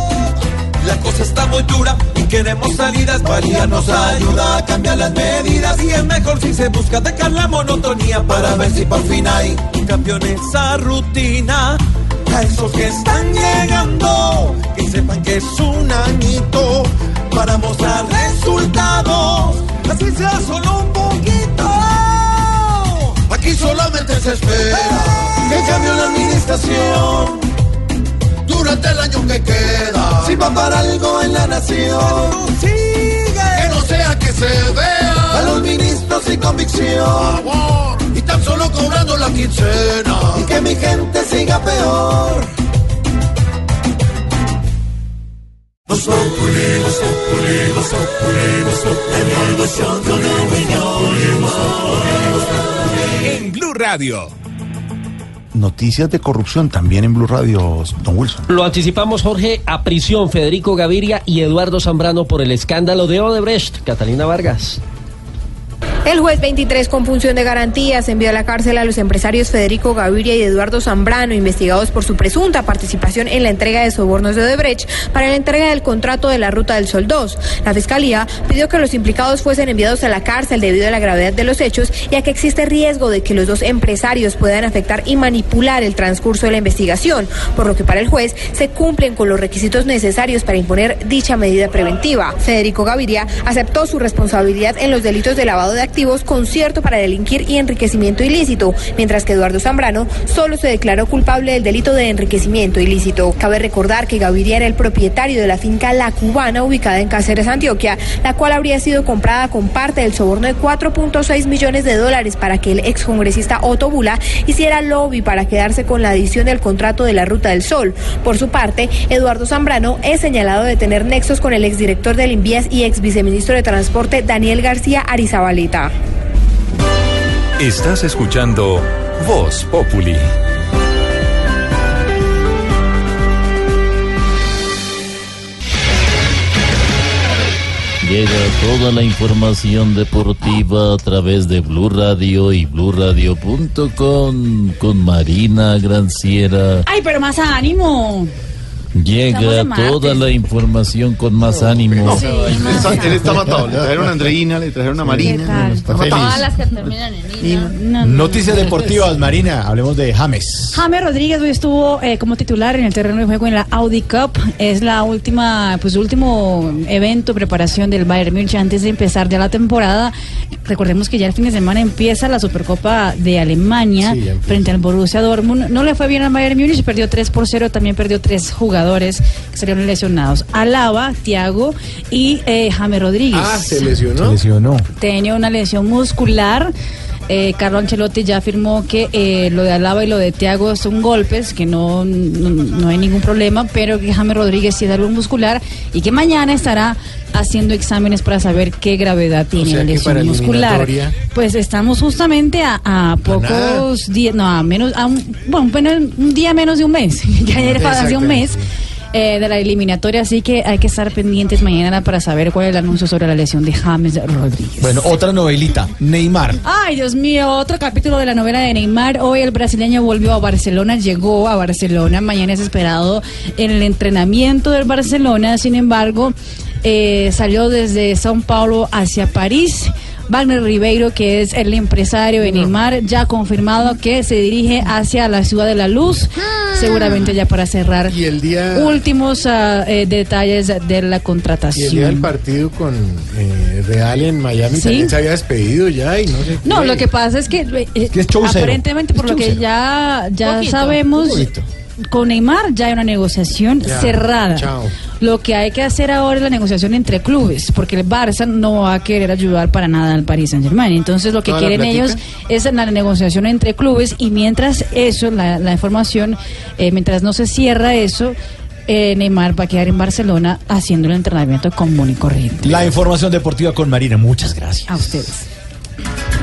S55: La cosa está muy dura y queremos salidas. María nos ayuda a cambiar las medidas. Y es mejor si se busca dejar la monotonía para ver si por fin hay un cambio en esa rutina. A esos que están llegando, que sepan que es un añito para mostrar resultados. Así sea solo un poquito. Aquí solamente se espera que cambie la administración durante el año que queda. Si va para algo en la nación, que no sea que se vea a los ministros sin convicción. Y tan solo cobrando la quincena. Y que mi gente siga peor. Voz Populi,
S1: Radio.
S3: Noticias de corrupción también en Blue Radio, Don Wilson.
S14: Lo anticipamos, Jorge, a prisión Federico Gaviria y Eduardo Zambrano por el escándalo de Odebrecht. Catalina Vargas.
S56: El juez 23 con función de garantías envió a la cárcel a los empresarios Federico Gaviria y Eduardo Zambrano, investigados por su presunta participación en la entrega de sobornos de Odebrecht para la entrega del contrato de la Ruta del Sol 2. La Fiscalía pidió que los implicados fuesen enviados a la cárcel debido a la gravedad de los hechos, ya que existe riesgo de que los dos empresarios puedan afectar y manipular el transcurso de la investigación, por lo que para el juez se cumplen con los requisitos necesarios para imponer dicha medida preventiva. Federico Gaviria aceptó su responsabilidad en los delitos de lavado de concierto para delinquir y enriquecimiento ilícito, mientras que Eduardo Zambrano solo se declaró culpable del delito de enriquecimiento ilícito. Cabe recordar que Gaviria era el propietario de la finca La Cubana ubicada en Cáceres, Antioquia, la cual habría sido comprada con parte del soborno de 4.6 millones de dólares para que el excongresista Otto Bula hiciera lobby para quedarse con la adición del contrato de la Ruta del Sol. Por su parte, Eduardo Zambrano es señalado de tener nexos con el exdirector del Invías y ex viceministro de Transporte Daniel García Arizabaleta.
S43: Estás escuchando Voz Populi.
S57: Llega toda la información deportiva a través de Blue Radio y BlueRadio.com con Marina Granciera.
S30: Ay, pero más ánimo.
S57: Llega toda la información con más ánimo.
S30: Sí,
S3: Él está, él está matado. Le trajeron a Andreina, le trajeron a Marina.
S30: Todas las que terminan en ina. No, no,
S5: Noticias
S30: no.
S5: deportivas, Marina. Hablemos de James.
S30: James Rodríguez hoy estuvo eh, como titular en el terreno de juego en la Audi Cup. Es la última, pues último evento, preparación del Bayern Múnich antes de empezar ya la temporada. Recordemos que ya el fin de semana empieza la Supercopa de Alemania
S5: Sí,
S30: frente al Borussia Dortmund. No le fue bien al Bayern Múnich, perdió 3 por 0, también perdió tres jugadores que salieron lesionados. Alaba, Thiago y eh, James Rodríguez.
S5: Ah, se lesionó. Se lesionó.
S30: tenía una lesión muscular. Eh, Carlo Ancelotti ya afirmó que eh, lo de Alaba y lo de Thiago son golpes, que no, no, no hay ningún problema, pero que James Rodríguez sí es algo muscular y que mañana estará haciendo exámenes para saber qué gravedad tiene
S5: sea
S30: la lesión muscular. Pues estamos justamente a, a pocos días, no, a menos, a un, bueno, un día menos de un mes, ya fue hace un mes. Eh, de la eliminatoria, así que hay que estar pendientes mañana para saber cuál es el anuncio sobre la lesión de James Rodríguez.
S5: Bueno, otra novelita, Neymar.
S30: Ay, Dios mío, otro capítulo de la novela de Neymar. Hoy el brasileño volvió a Barcelona, llegó a Barcelona. Mañana es esperado en el entrenamiento del Barcelona. Sin embargo, eh, salió desde Sao Paulo hacia París. Wagner Ribeiro, que es el empresario de Neymar, ya ha confirmado que se dirige hacia la Ciudad de la Luz, seguramente ya para cerrar
S5: Y el día,
S30: últimos ah, eh, detalles de la
S5: y el
S30: contratación.
S5: día del partido con eh, Real en Miami
S30: Sí.
S5: también se había despedido ya y no sé
S30: No,
S5: qué.
S30: lo que pasa es que, eh,
S5: que es show cero.
S30: aparentemente por
S5: Es
S30: lo que ya, ya
S5: Poquito,
S30: sabemos,
S5: poquito.
S30: Con Neymar ya hay una negociación
S5: Ya,
S30: cerrada.
S5: chao.
S30: Lo que hay que hacer ahora es la negociación entre clubes, porque el Barça no va a querer ayudar para nada al Paris Saint Germain. Entonces lo que
S5: ¿Toda la
S30: quieren ellos es la negociación entre clubes y mientras eso, la, la información, eh, mientras no se cierra eso, eh, Neymar va a quedar en Barcelona haciendo el entrenamiento común y corriente.
S5: La información deportiva con Marina, muchas gracias.
S30: A ustedes.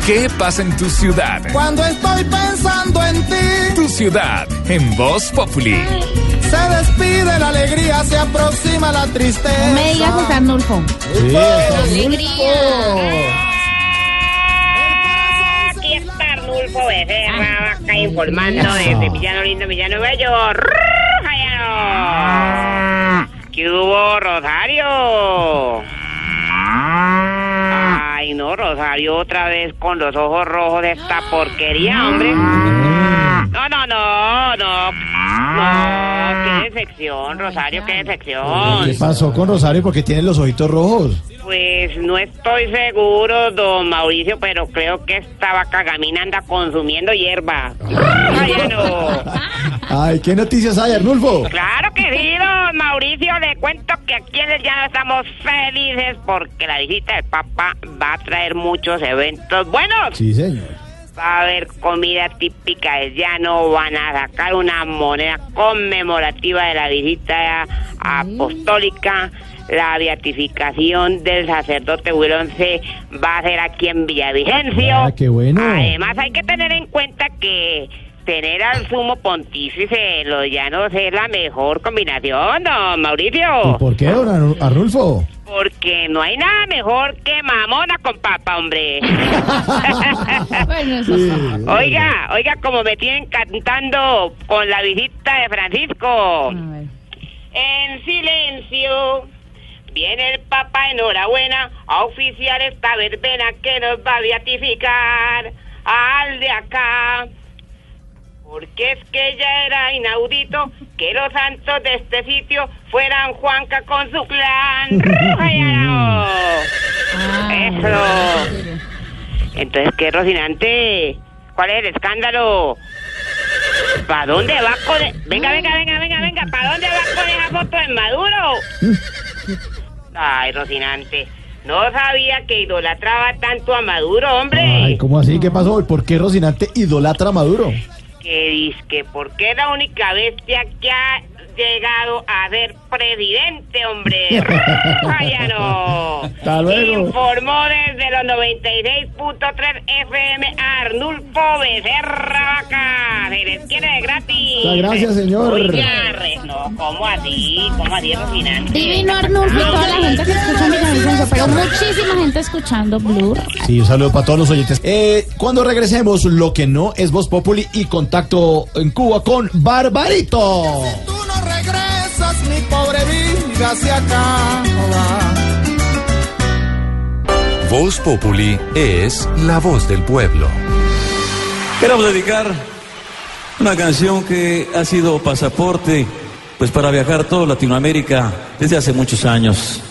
S1: ¿Qué pasa en tu ciudad?
S55: Cuando estoy pensando en ti,
S1: Tu ciudad en Voz Populi.
S55: se despide la alegría, se aproxima la tristeza.
S58: No me digas José Arnulfo.
S59: Aquí está Arnulfo Becerra, acá informando desde Villano Lindo, Villano Bello. ¿Qué hubo, Rosario? Ay, no, Rosario, otra vez con los ojos rojos de esta porquería, hombre. No, no, no, no. No, qué decepción, Rosario, qué decepción.
S5: ¿Qué pasó con Rosario? Porque tiene los ojitos rojos.
S59: Pues no estoy seguro, don Mauricio, pero creo que esta vaca gamina anda consumiendo hierba. Ay, no.
S5: Ay, ¿qué noticias hay, Arnulfo?
S59: Claro que sí, don Mauricio. Le cuento que aquí en el llano estamos felices porque la visita del Papa va a traer muchos eventos buenos.
S5: Sí, señor.
S59: Va a haber comida típica del llano, van a sacar una moneda conmemorativa de la visita apostólica. La beatificación del sacerdote Huilonce va a ser aquí en Villavicencio.
S5: Ah, qué bueno.
S59: Además, hay que tener en cuenta que tener al sumo pontífice en los llanos es la mejor combinación, don Mauricio.
S5: ¿Y por qué, don Arnu- Arnulfo?
S59: Porque no hay nada mejor que mamona con papa, hombre. Oiga, oiga, como me tienen cantando con la visita de Francisco. En silencio. Viene el Papa, enhorabuena, a oficiar esta verbena que nos va a beatificar al de acá. Porque es que ya era inaudito que los santos de este sitio fueran Juanca con su clan. ¡Rayano! Eso. Entonces, ¿qué, Rocinante? ¿Cuál es el escándalo? ¿Para dónde va con...? e- Venga, venga, venga, venga, venga. ¿Para dónde va con esa foto de Maduro? Ay, Rocinante. No sabía que idolatraba tanto a Maduro, hombre.
S5: Ay, ¿cómo así? ¿Qué pasó? ¿Por qué Rocinante idolatra a Maduro?
S59: Que dice porque es la única bestia que ha llegado a ser presidente, hombre. ¡Váyano!
S5: Hasta luego.
S59: Informó desde los 96.3 FM Arnulfo Becerra Vaca. Se les quiere de gratis.
S5: Muchas gracias, señor.
S59: Oiga, no, ¿cómo así? ¿Cómo así, Rocinante?
S58: Divino Arnulfo y toda la gente que escucha en Villavicencio, pero muchísima gente escuchando Blue.
S5: Sí, un saludo para todos los oyentes. Eh, cuando regresemos, lo que no es Voz Populi y contacto en Cuba con Barbarito.
S55: Mi pobre vida se acaba.
S43: Voz Populi es la voz del pueblo.
S60: Queremos dedicar una canción que ha sido pasaporte pues para viajar a toda Latinoamérica desde hace muchos años.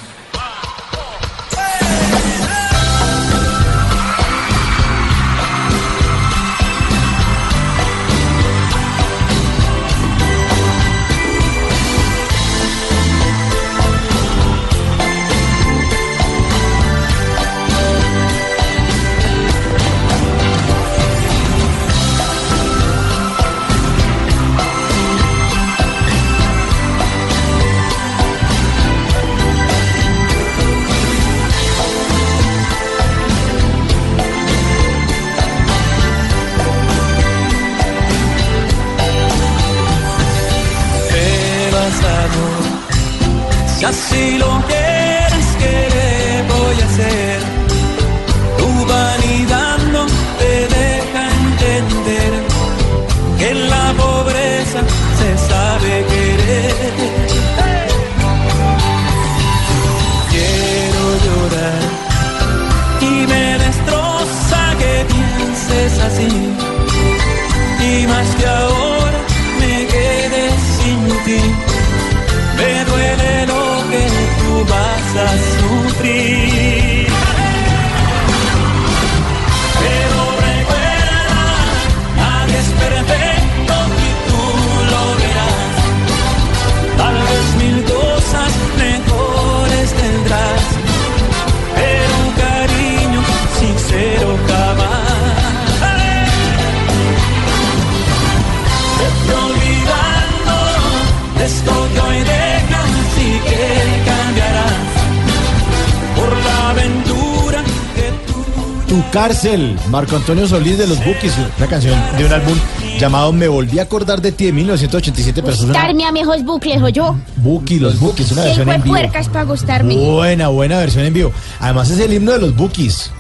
S8: Marco Antonio Solís de los Bookies, una canción de un álbum llamado Me volví a acordar de ti de 1987, pero es una
S10: Gustarme a viejos bucles, o yo.
S8: Bookie, los Bookies, una versión en vivo.
S10: puercas para gustarme.
S8: Buena, buena versión en vivo. Además es el himno de los Bookies.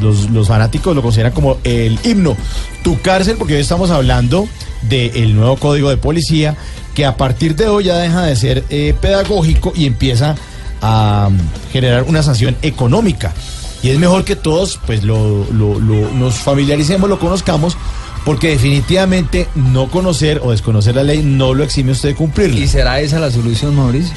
S8: Los, los fanáticos lo consideran como el himno. Tu cárcel, porque hoy estamos hablando del nuevo código de policía, que a partir de hoy ya deja de ser eh, pedagógico y empieza a mm, generar una sanción económica. Y es mejor que todos pues lo, nos familiaricemos, lo conozcamos, porque definitivamente no conocer o desconocer la ley no lo exime usted de cumplirla.
S61: ¿Y será esa la solución, Mauricio?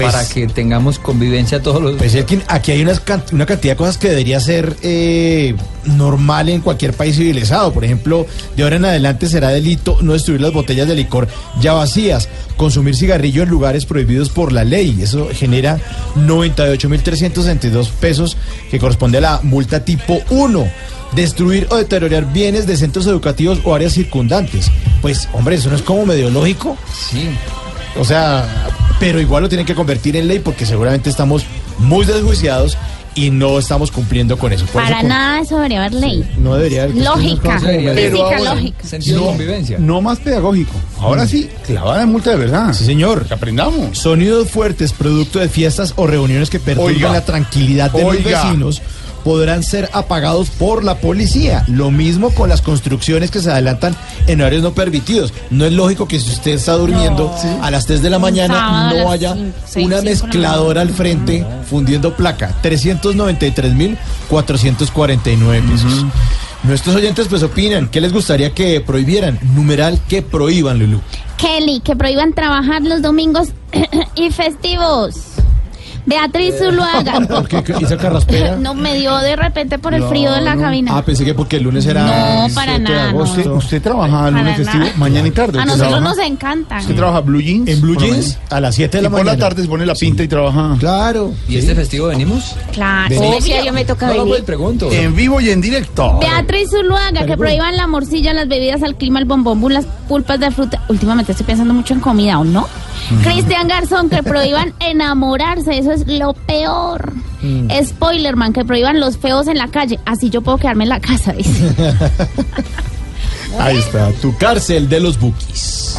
S8: Pues-
S61: Para que tengamos convivencia todos los...
S8: Pues es que aquí hay una cantidad de cosas que debería ser eh, normal en cualquier país civilizado. Por ejemplo, de ahora en adelante será delito no destruir las botellas de licor ya vacías, consumir cigarrillo en lugares prohibidos por la ley. Eso genera 98.362 pesos que corresponde a la multa tipo 1. Destruir o deteriorar bienes de centros educativos o áreas circundantes. Pues, hombre, eso no es como medio lógico.
S61: Sí.
S8: O sea, pero igual lo tienen que convertir en ley porque seguramente estamos muy desjuiciados y no estamos cumpliendo con eso. Por
S10: Para
S8: eso,
S10: nada eso debería haber ley.
S8: No debería haber.
S10: Lógica. Física
S41: ahora-
S10: lógica.
S61: Sentido de convivencia.
S41: No más pedagógico. Ahora sí, clavada en multa de verdad.
S8: Sí, señor.
S41: Que aprendamos.
S8: Sonidos fuertes producto de fiestas o reuniones que perturban
S41: Oiga.
S8: la tranquilidad de
S41: Oiga.
S8: los vecinos podrán ser apagados por la policía. Lo mismo con las construcciones que se adelantan en horarios no permitidos. No es lógico que si usted está durmiendo a las 3 de la mañana no haya
S10: cinco, seis,
S8: una
S10: cinco
S8: mezcladora al frente fundiendo placa. 393.449 pesos. Nuestros oyentes pues opinan, ¿qué les gustaría que prohibieran? Numeral que prohíban, Lulu.
S10: Kelly, que prohíban trabajar los domingos y festivos. Beatriz Zuluaga.
S8: ¿Por qué? ¿Qué hizo carraspera?
S10: No, me dio de repente por el
S8: No,
S10: frío de la
S8: no.
S10: cabina.
S8: Ah, pensé que porque el lunes era.
S10: No,
S8: 7
S10: para nada.
S41: Usted, usted trabaja lunes
S10: Para
S41: festivo, mañana y tarde.
S10: A
S41: ¿Usted
S10: nosotros
S41: trabaja?
S10: nos encanta.
S41: ¿Usted trabaja blue jeans?
S8: En blue jeans
S41: mañana?
S8: a las 7 de la
S41: y por
S8: mañana.
S41: la tarde se pone la pinta y trabaja.
S8: Claro.
S61: ¿Y este festivo venimos?
S10: Claro. Obvio, yo me toca venir.
S61: pues pregunto.
S41: En vivo y en directo.
S10: Beatriz Zuluaga, que prohíban la morcilla, las bebidas al clima, el bombombón, las pulpas de fruta. Últimamente estoy pensando mucho en comida, ¿o no? Cristian Garzón, que prohíban enamorarse, eso es lo peor. Spoilerman, que prohíban los feos en la calle. Así yo puedo quedarme en la casa, dice.
S8: Ahí está, tu cárcel de los bookies.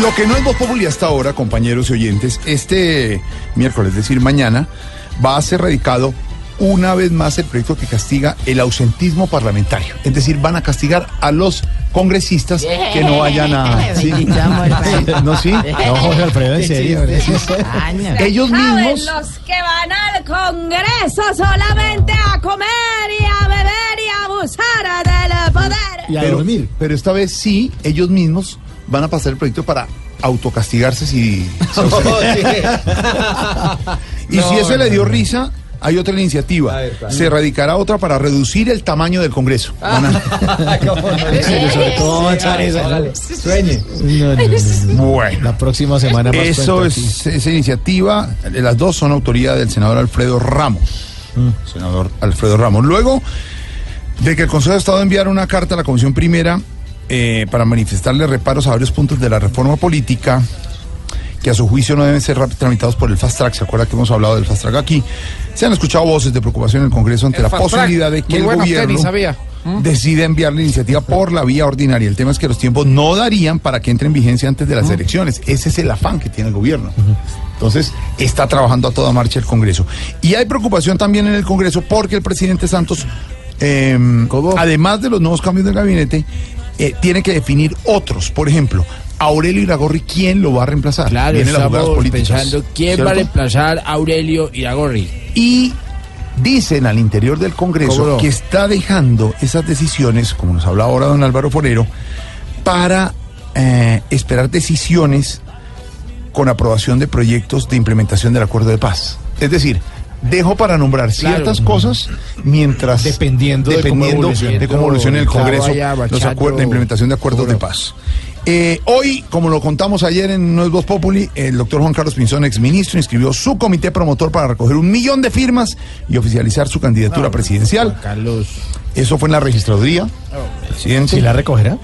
S41: Lo que no es Voz Populi hasta ahora, compañeros y oyentes, este miércoles, es decir, mañana, va a ser radicado una vez más el proyecto que castiga el ausentismo parlamentario. Es decir, van a castigar a los congresistas que no vayan a... ¿sí? ¿No, sí?
S8: No, Jorge Alfredo, en serio.
S41: Ellos mismos...
S62: los que van al Congreso solamente a comer y a beber y a abusar del poder.
S8: Y a
S41: pero,
S8: dormir.
S41: pero esta vez sí, ellos mismos van a pasar el proyecto para autocastigarse si... y si eso le dio risa, hay otra iniciativa. Se radicará otra para reducir el tamaño del Congreso. Van a-
S8: En serio, sobre todo va a avanzar esa. Sueñe. No, no, no, no.
S41: Bueno.
S8: La próxima semana más
S41: Eso es, esa iniciativa, las dos son autoría del senador Alfredo Ramos.
S8: Mm.
S41: Senador Alfredo Ramos. Luego de que el Consejo de Estado enviara una carta a la Comisión Primera eh, para manifestarle reparos a varios puntos de la reforma política, que a su juicio no deben ser tramitados por el fast track. ¿Se acuerda que hemos hablado del fast track aquí? Se han escuchado voces de preocupación en el Congreso ante
S11: El
S41: la posibilidad de que el gobierno
S11: sabía.
S41: decida enviar la iniciativa por la vía ordinaria. El tema es que los tiempos no darían para que entre en vigencia antes de las elecciones. Ese es el afán que tiene el gobierno. Entonces, está trabajando a toda marcha el Congreso. Y hay preocupación también en el Congreso porque el presidente Santos, eh, además de los nuevos cambios del gabinete, eh, tiene que definir otros. Por ejemplo, Aurelio Iragorri, ¿quién lo va a reemplazar?
S11: Claro,
S41: Vienen
S11: estamos pensando quién va a reemplazar a Aurelio Iragorri.
S41: Y dicen al interior del Congreso que está dejando esas decisiones, como nos habla ahora don Álvaro Forero, para eh, esperar decisiones con aprobación de proyectos de implementación del acuerdo de paz. Es decir, dejo para nombrar
S11: Claro.
S41: ciertas cosas mientras
S8: Dependiendo de cómo evolucione.
S41: de cómo evolucione el Congreso
S11: vaya
S41: los acuerdos de implementación de acuerdos de paz. Eh, hoy, como lo contamos ayer en No es Voz Populi, el doctor Juan Carlos Pinzón, exministro, inscribió su comité promotor para recoger un millón de firmas y oficializar su candidatura presidencial.
S11: Carlos.
S41: Eso fue en la registraduría. Presidente.
S8: ¿Sí la recogerá?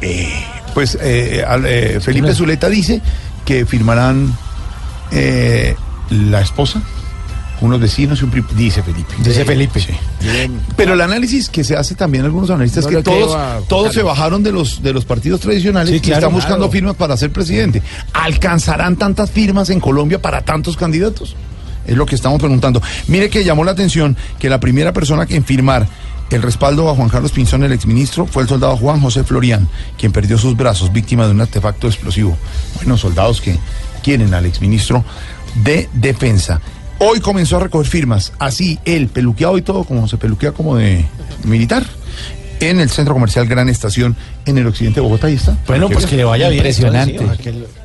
S41: Eh, pues eh, eh, Felipe Zuleta dice que firmarán eh, la esposa, unos vecinos y un dice Felipe.
S8: Dice Felipe.
S41: Sí. Pero el análisis que se hace también algunos analistas
S11: No
S41: que todos,
S11: a-
S41: todos se bajaron de los de los partidos tradicionales
S8: Sí,
S41: y están buscando
S8: claro.
S41: firmas para ser presidente. ¿Alcanzarán tantas firmas en Colombia para tantos candidatos? Es lo que estamos preguntando. Mire que llamó la atención que la primera persona en firmar el respaldo a Juan Carlos Pinzón, el exministro, fue el soldado Juan José Florian, quien perdió sus brazos víctima de un artefacto explosivo. Bueno, soldados que quieren al exministro de Defensa. Hoy comenzó a recoger firmas, así él, peluqueado y todo, como se peluquea como de militar, en el centro comercial Gran Estación, en el occidente de Bogotá. Ahí está.
S8: Bueno, pues que le vaya bien.
S63: Impresionante.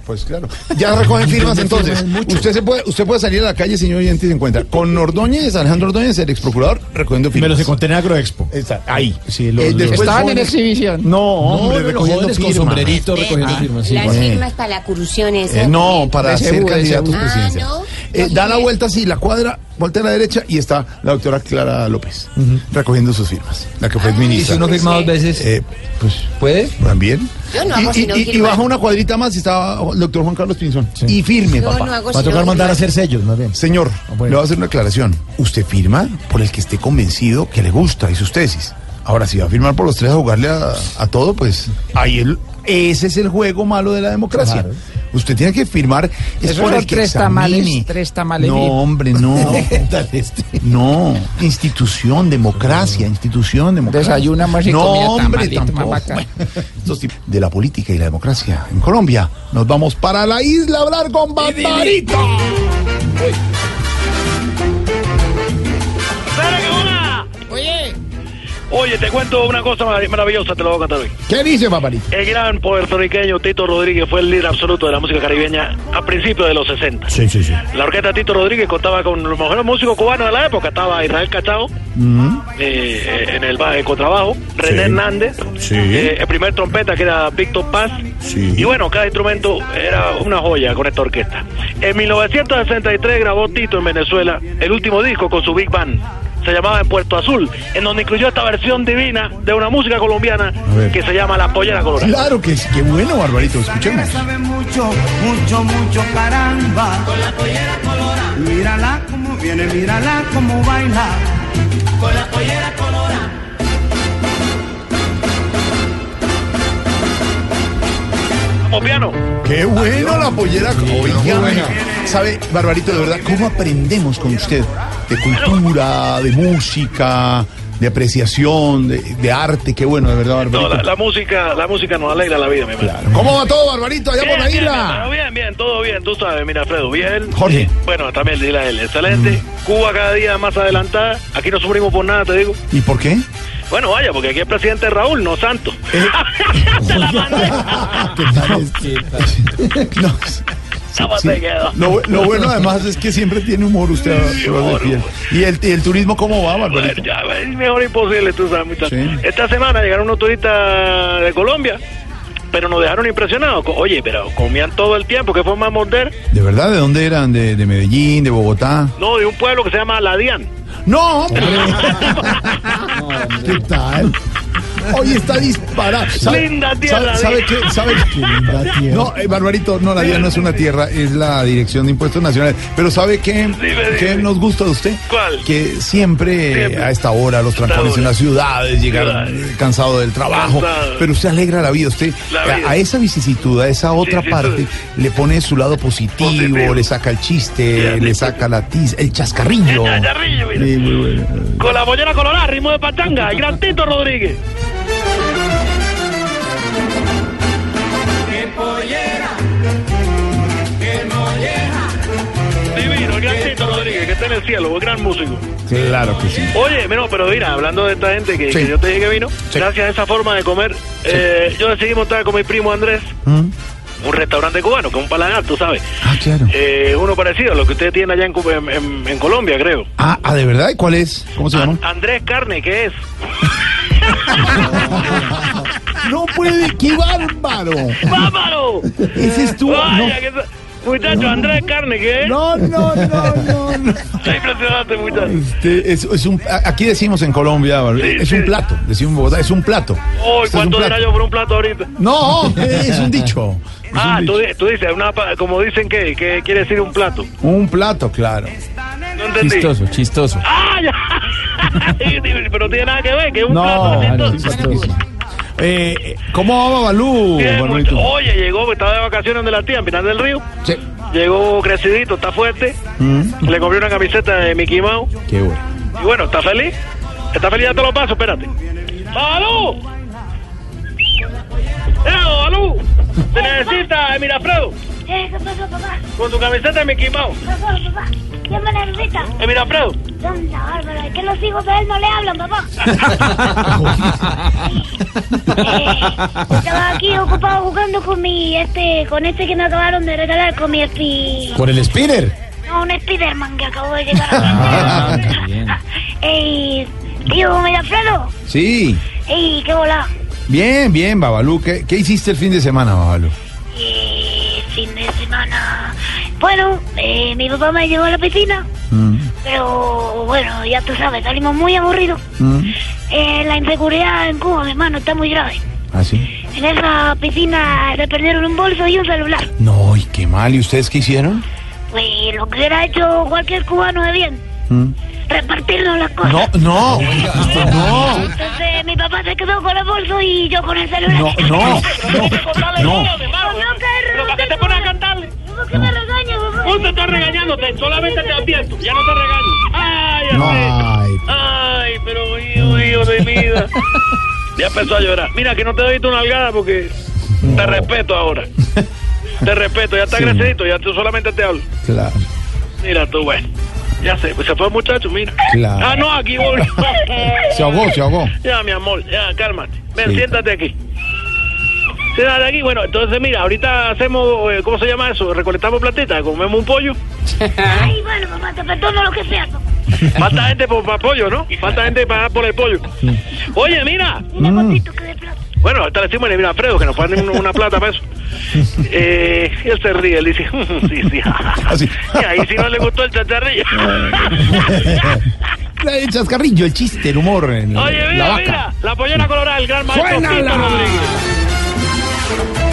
S41: Pues claro. Ya recogen firmas entonces. Usted se puede, usted puede salir a la calle, señor oyente, y se encuentra con Ordóñez, Alejandro Ordóñez, el ex procurador, recogiendo
S8: Me
S41: firmas.
S8: los encontré en Agroexpo.
S41: Está ahí.
S8: Sí, los-
S41: Eh,
S8: los-
S41: después
S11: Estaban en exhibición.
S41: No, hombre,
S63: no, no,
S41: recogiendo
S63: jóvenes con
S41: firmas.
S63: sombrerito recogiendo firmas. sí.
S38: Las firmas para la corrupción esa.
S41: Eh, no, para ser candidatos presidenciales.
S38: Ah, ¿no?
S41: Eh, da la vuelta así, la cuadra, voltea a la derecha y está la doctora Clara López recogiendo sus firmas, la que fue
S63: Y si
S41: ministra.
S63: uno firma dos veces,
S41: Eh, pues
S63: ¿puede?
S41: también.
S38: Yo no hago
S41: y,
S38: sino
S41: y- baja una cuadrita más y está el doctor Juan Carlos Pinzón. Y firme,
S38: Yo
S41: papá.
S38: no hago
S8: Va a tocar mandar a hacer sellos, más bien.
S41: Señor,
S8: bueno.
S41: le voy a hacer una aclaración. Usted firma por el que esté convencido que le gusta y sus tesis. Ahora, si va a firmar por los tres a jugarle a, a todo, pues ahí el, ese es el juego malo de la democracia.
S8: Claro.
S41: Usted tiene que firmar es por el que
S11: tres tamales, tres tamales
S41: No, hombre, no.
S8: Este.
S41: No, institución, democracia, institución, democracia.
S11: Desayuna más y
S41: No,
S11: comida
S41: hombre, tampoco. de la política y la democracia en Colombia. Nos vamos para la isla a hablar con Barbarito.
S11: Oye,
S64: te cuento una cosa mar- maravillosa, te lo voy a contar hoy.
S41: ¿Qué dice, Barbarito?
S64: El gran puertorriqueño Tito Rodríguez fue el líder absoluto de la música caribeña a principios de los 60.
S41: Sí, sí, sí.
S64: La orquesta Tito Rodríguez contaba con los mejores músicos cubanos de la época. Estaba Israel Cachao eh, en el en contrabajo, René
S41: Sí.
S64: Hernández,
S41: Sí.
S64: eh, el primer trompeta que era Víctor Paz.
S41: Sí.
S64: Y bueno, cada instrumento era una joya con esta orquesta. En 1963 grabó Tito en Venezuela el último disco con su Big Band. Se llamaba En Puerto Azul, en donde incluyó esta versión divina de una música colombiana que se llama La Pollera Colorada.
S41: Claro que sí, qué bueno, Barbarito, escuchemos.
S65: sabe mucho, mucho, mucho caramba. Con la pollera colorada. Mírala como viene, mírala como baila. Con la pollera colorada.
S64: Piano.
S41: Qué bueno la pollera. Oiga, sabe, Barbarito, de verdad, ¿cómo aprendemos con usted? De cultura, de música, de apreciación, de, de arte. Qué bueno, de verdad,
S64: No,
S41: Barbarito.
S64: la, la música, la música nos alegra la vida, mi hermano.
S41: ¿Cómo va todo, Barbarito, allá por la
S64: bien, bien,
S41: isla?
S64: bien, bien, todo bien, tú sabes, mira, Alfredo, bien.
S41: Jorge.
S64: Bueno, también dile a él, excelente. Cuba cada día más adelantada. Aquí no sufrimos por nada, te digo.
S41: ¿Y por qué?
S64: Bueno, vaya, porque aquí el presidente es Raúl, no Santos. Te la mandé.
S41: ¿Qué tal? No,
S64: ¿Cómo
S41: sí.
S64: quedó?
S41: Lo, lo bueno además es que siempre tiene humor usted.
S64: Sí, humor.
S41: ¿Y el, y el turismo cómo va, Barbarito?
S64: Bueno, es mejor imposible, tú sabes, muchachos.
S41: Sí.
S64: Esta semana llegaron unos turistas de Colombia, pero nos dejaron impresionados. Oye, pero comían todo el tiempo, ¿qué forma de morder?
S41: ¿De verdad? ¿De dónde eran? ¿De, de Medellín, de Bogotá?
S64: No, de un pueblo que se llama Ladian.
S41: No, hombre. ¿Qué tal? Hoy está disparado.
S64: Linda tierra,
S41: ¿Sabe, qué? ¿Sabe qué? No, eh, Barbarito, no, la DIAN no es una tierra, es la Dirección de Impuestos Nacionales. Pero ¿sabe qué, qué nos gusta de usted?
S64: ¿Cuál?
S41: Que siempre,
S64: Siempre.
S41: a esta hora, los trancones en las ciudades, llegar
S64: Ciudades.
S41: cansado del trabajo.
S64: Cansado.
S41: Pero usted alegra la vida. Usted
S64: La
S41: a-
S64: vida.
S41: A, esa vicisitud, a esa otra
S64: sí,
S41: parte,
S64: sí.
S41: le pone su lado positivo,
S64: Positivo.
S41: le saca el chiste, le saca la tiz, el chascarrillo.
S64: El chascarrillo, mira.
S41: Sí, muy bueno.
S64: Con la mollera colorada, ritmo de pachanga, el gran Tito Rodríguez. Rodríguez, que está en el cielo, un gran músico.
S41: Claro que sí.
S64: Oye, no, pero mira, hablando de esta gente que,
S41: Sí.
S64: que yo te dije que vino,
S41: Sí.
S64: gracias a esa forma de comer, eh, yo decidí montar con mi primo Andrés
S41: ¿Mm?
S64: un restaurante cubano, que es un paladar, tú sabes.
S41: Ah, claro.
S64: Eh, uno parecido a lo que ustedes tienen allá en, en- Colombia, creo.
S41: Ah, ah, ¿de verdad? ¿Y cuál es? ¿Cómo se llama?
S64: Andrés Carne, ¿qué es?
S41: No puede, qué bárbaro.
S64: ¡Bárbaro!
S41: Ese es tu.
S64: Vaya,
S41: no.
S64: que Muchacho, Andrés Carne, ¿qué es?
S41: No, no, no, no, no.
S64: Está impresionante, muchacho.
S41: Este, es, es un, aquí decimos en Colombia,
S64: Sí,
S41: es
S64: sí.
S41: un plato. Decimos en Bogotá, es un plato. Este un
S64: ¿cuánto
S41: plato.
S64: dirá yo por un plato ahorita?
S41: No, es un dicho. Es
S64: Ah,
S41: un,
S64: tú,
S41: dicho.
S64: di- tú dices, una, como dicen que, que quiere decir un plato.
S41: Un plato, claro.
S64: No entendí.
S63: Chistoso, chistoso.
S64: ¡Ah, ya! Pero no tiene nada que ver, que es un
S41: No,
S64: plato
S41: claro,
S64: chistoso.
S41: Chistoso. Eh, ¿Cómo va Babalú?
S64: Oye, llegó, estaba de vacaciones donde la tía, en Pinar del Río.
S41: Sí.
S64: Llegó crecidito, está fuerte.
S41: Mm,
S64: Le compré una camiseta de Mickey Mouse.
S41: Qué bueno.
S64: Y bueno, ¿está feliz? ¿Está feliz? Ya te lo paso, espérate. ¡Balú! ¡Eh, Balú! ¡Se necesita, Mirafredo!
S66: Eh, ¿Qué pasó, papá?
S64: Con tu camiseta Mickey Mouse.
S66: ¿Qué pasó, papá? ¿Quién me necesita?
S64: ¡Eh, Mirafredo!
S66: ¿Dónde, Bárbara? ¿Es que los hijos de él no le hablan, papá? Eh, estaba aquí ocupado jugando con mi, este, con este que me acabaron de regalar, con mi espi...
S8: Con el spinner.
S66: No, un Spiderman que acabo de llegar
S8: Ah,
S66: a mi Ey, tío, Mirafredo.
S41: Sí.
S66: Ey, qué bola.
S41: Bien, bien, Babalú. ¿Qué, qué hiciste el fin de semana, Babalú?
S66: Eh, semana. Bueno, eh, mi papá me llevó a la piscina,
S41: Mm,
S66: pero bueno, ya tú sabes, salimos muy aburridos.
S41: mm.
S66: Eh, la inseguridad en Cuba, mi hermano, está muy grave.
S41: ¿Ah, sí?
S66: En esa piscina se perdieron un bolso y un celular.
S41: No, y qué mal. ¿Y ustedes qué hicieron?
S66: Pues lo que hubiera hecho cualquier cubano de bien,
S41: Mm.
S66: Repartirnos las cosas.
S41: No, no, no.
S66: Entonces mi papá se quedó con el bolso y yo con el celular.
S41: No, no, no.
S64: ¿Pero para qué te pones a cantarle?
S66: ¿Por qué me regañas, papá?
S64: Usted está regañándote, solamente te advierto, ya no te regaño. ¡Ay,
S41: No, ay.
S64: ¡Ay, pero hijo, hijo de mi vida! Ya empezó a llorar. Mira, que no te doy tu nalgada porque te respeto ahora. Te respeto, ya está
S41: Sí.
S64: crecidito, ya tú solamente te hablo.
S41: Claro,
S64: Mira tú, bueno. Ya sé, pues se fue el muchacho, mira.
S41: Claro.
S64: Ah, no, aquí voy.
S41: Se ahogó, se ahogó.
S64: Ya, mi amor, ya, cálmate. Ven,
S41: Sí.
S64: siéntate aquí. Siéntate aquí. Bueno, entonces mira, ahorita hacemos, eh, ¿cómo se llama eso? Recolectamos platita, comemos un pollo.
S66: Ay, bueno, mamá, te perdono lo que sea. papá.
S64: Falta gente por, para pollo, ¿no? Falta gente para por el pollo. Oye, mira.
S66: Una gotito que de plata.
S64: Bueno, ahorita le decimos a Alfredo que nos ponen un- una plata para eso. Eh, él se ríe, él dice, sí, sí.
S41: Así.
S64: Y ahí sí no le gustó el chacharrillo.
S41: El chascarrillo, el chiste, el humor.
S64: Oye,
S41: la
S64: mira,
S41: vaca.
S64: mira, la pollera colorada, el gran maestro
S41: ¡Suénala!
S64: Rodríguez.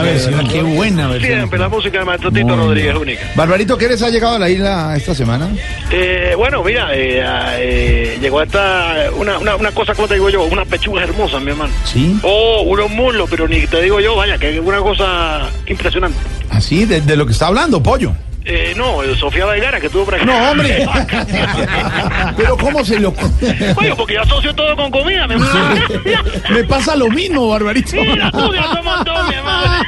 S41: Buena versión, qué buena versión.
S64: Siempre la música del maestro Tito Rodríguez es única.
S41: Barbarito, ¿qué les ha llegado a la isla esta semana?
S64: Eh, bueno, mira, eh, eh, llegó esta una, una, una cosa, como te digo yo, una pechuga hermosa, mi hermano.
S41: ¿Sí?
S64: Oh, unos muslos, pero ni te digo yo, vaya, que es una cosa impresionante.
S41: Así, de, de lo que está hablando, pollo.
S64: Eh, no, Sofía Vergara, que tuvo por aquí.
S41: No, hombre. Pero ¿cómo se lo...
S64: Oye, porque yo asocio todo con comida, mi hermano.
S41: Me pasa lo mismo, Barbarito.
S64: Mira, tú, ya dos, mi hermano.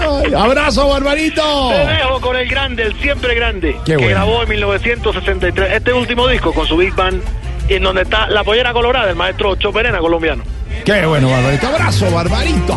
S41: Ay, abrazo, Barbarito.
S64: Te dejo con el grande, el siempre grande,
S41: Qué
S64: que
S41: bueno.
S64: grabó en 1963 este último disco con su Big Band, en donde está la pollera colorada del maestro Choperena colombiano.
S41: Qué bueno, Barbarito. Abrazo, Barbarito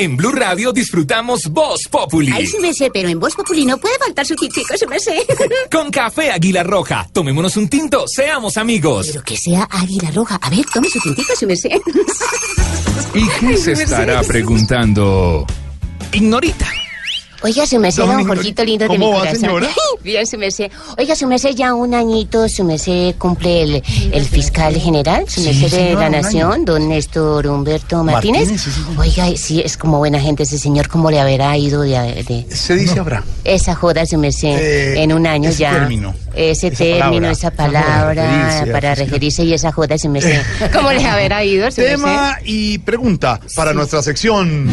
S1: En Blue Radio disfrutamos Voz Populi.
S67: Ay, su merced, pero en Voz Populi no puede faltar su tintico, su merced.
S1: Con café Águila Roja. Tomémonos un tinto, seamos amigos.
S67: Pero que sea águila roja. A ver, tome su tintico, su merced.
S1: ¿Y qué se estará preguntando? Ignorita.
S38: Oiga, su merced,
S1: Don
S38: don Jorgito lindo de mi
S1: ¿Cómo va,
S38: corazón.
S1: señora?
S38: Bien, su merced. Oiga, su merced, ya un añito, su merced cumple el, el fiscal general, su
S3: Sí,
S38: merced de
S3: señora,
S38: la Nación, don Néstor Humberto Martínez.
S3: Martínez, sí.
S38: Oiga, sí, es como buena gente ese señor, ¿cómo le habrá ido de, de-
S3: Se dice habrá.
S38: esa joda, su merced,
S3: Eh,
S38: en un año
S3: ese
S38: ya?
S3: término.
S38: Ese
S3: Esa
S38: término,
S3: palabra.
S38: esa palabra,
S3: referirse
S38: para referirse y esa joda, su merced. ¿Cómo le habrá ido, su merced?
S3: Tema y pregunta para nuestra sección.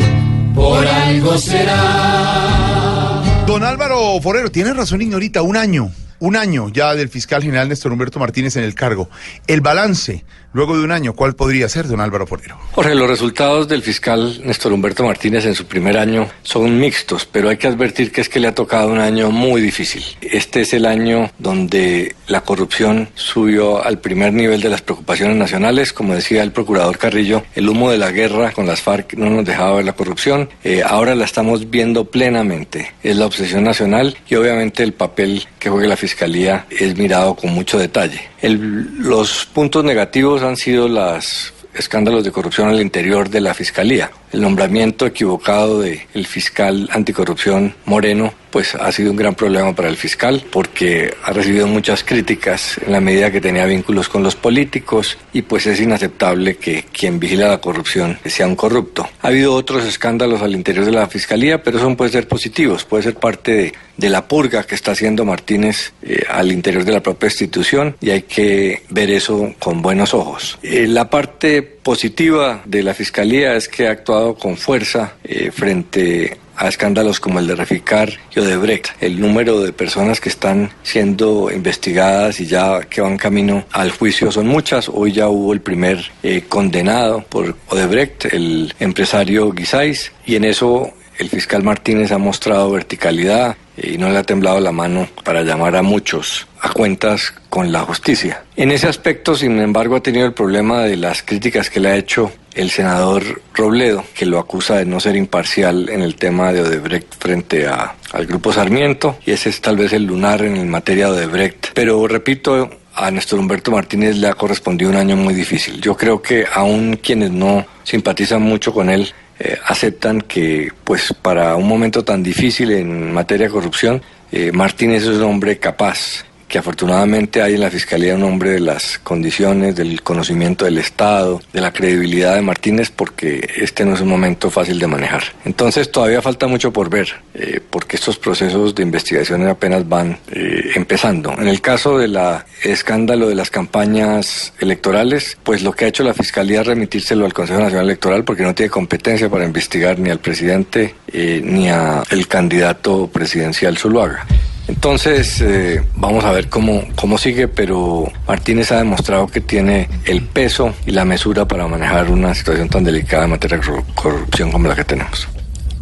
S55: Por algo será.
S3: Don Álvaro Forero, tiene razón, Ignorita, un año, un año ya del fiscal general Néstor Humberto Martínez en el cargo. El balance, luego de un año, ¿cuál podría ser, don Álvaro Forero?
S54: Jorge, los resultados del fiscal Néstor Humberto Martínez en su primer año son mixtos, pero hay que advertir que es que le ha tocado un año muy difícil. Este es el año donde la corrupción subió al primer nivel de las preocupaciones nacionales. Como decía el procurador Carrillo, el humo de la guerra con las FARC no nos dejaba ver la corrupción. Eh, ahora la estamos viendo plenamente. Es la obsesión nacional y obviamente el papel que juega la fiscalía es mirado con mucho detalle. Los puntos negativos han sido las escándalos de corrupción al interior de la fiscalía. El nombramiento equivocado del fiscal anticorrupción Moreno, pues ha sido un gran problema para el fiscal porque ha recibido muchas críticas en la medida que tenía vínculos con los políticos y pues es inaceptable que quien vigila la corrupción sea un corrupto. Ha habido otros escándalos al interior de la fiscalía, pero son pueden ser positivos, puede ser parte de, de la purga que está haciendo Martínez eh, al interior de la propia institución y hay que ver eso con buenos ojos. Eh, la parte positiva de la fiscalía es que ha actuado con fuerza eh, frente a escándalos como el de Reficar y Odebrecht. El número de personas que están siendo investigadas y ya que van camino al juicio son muchas. Hoy ya hubo el primer eh, condenado por Odebrecht, el empresario Guisáis, y en eso el fiscal Martínez ha mostrado verticalidad y no le ha temblado la mano para llamar a muchos a cuentas con la justicia. En ese aspecto, sin embargo, ha tenido el problema de las críticas que le ha hecho el senador Robledo, que lo acusa de no ser imparcial en el tema de Odebrecht frente a, al grupo Sarmiento, y ese es tal vez el lunar en materia de Odebrecht. Pero repito, a Néstor Humberto Martínez le ha correspondido un año muy difícil. Yo creo que aún quienes no simpatizan mucho con él, eh, aceptan que pues para un momento tan difícil en materia de corrupción, eh, Martínez es un hombre capaz, que afortunadamente hay en la Fiscalía un hombre de las condiciones, del conocimiento del Estado, de la credibilidad de Martínez, porque este no es un momento fácil de manejar. Entonces todavía falta mucho por ver, eh, porque estos procesos de investigación apenas van eh, empezando. En el caso del escándalo de las campañas electorales, pues lo que ha hecho la Fiscalía es remitírselo al Consejo Nacional Electoral, porque no tiene competencia para investigar ni al presidente eh, ni al candidato presidencial Zuluaga. Entonces, eh, vamos a ver cómo, cómo sigue, pero Martínez ha demostrado que tiene el peso y la mesura para manejar una situación tan delicada en materia de corru- corrupción como la que tenemos.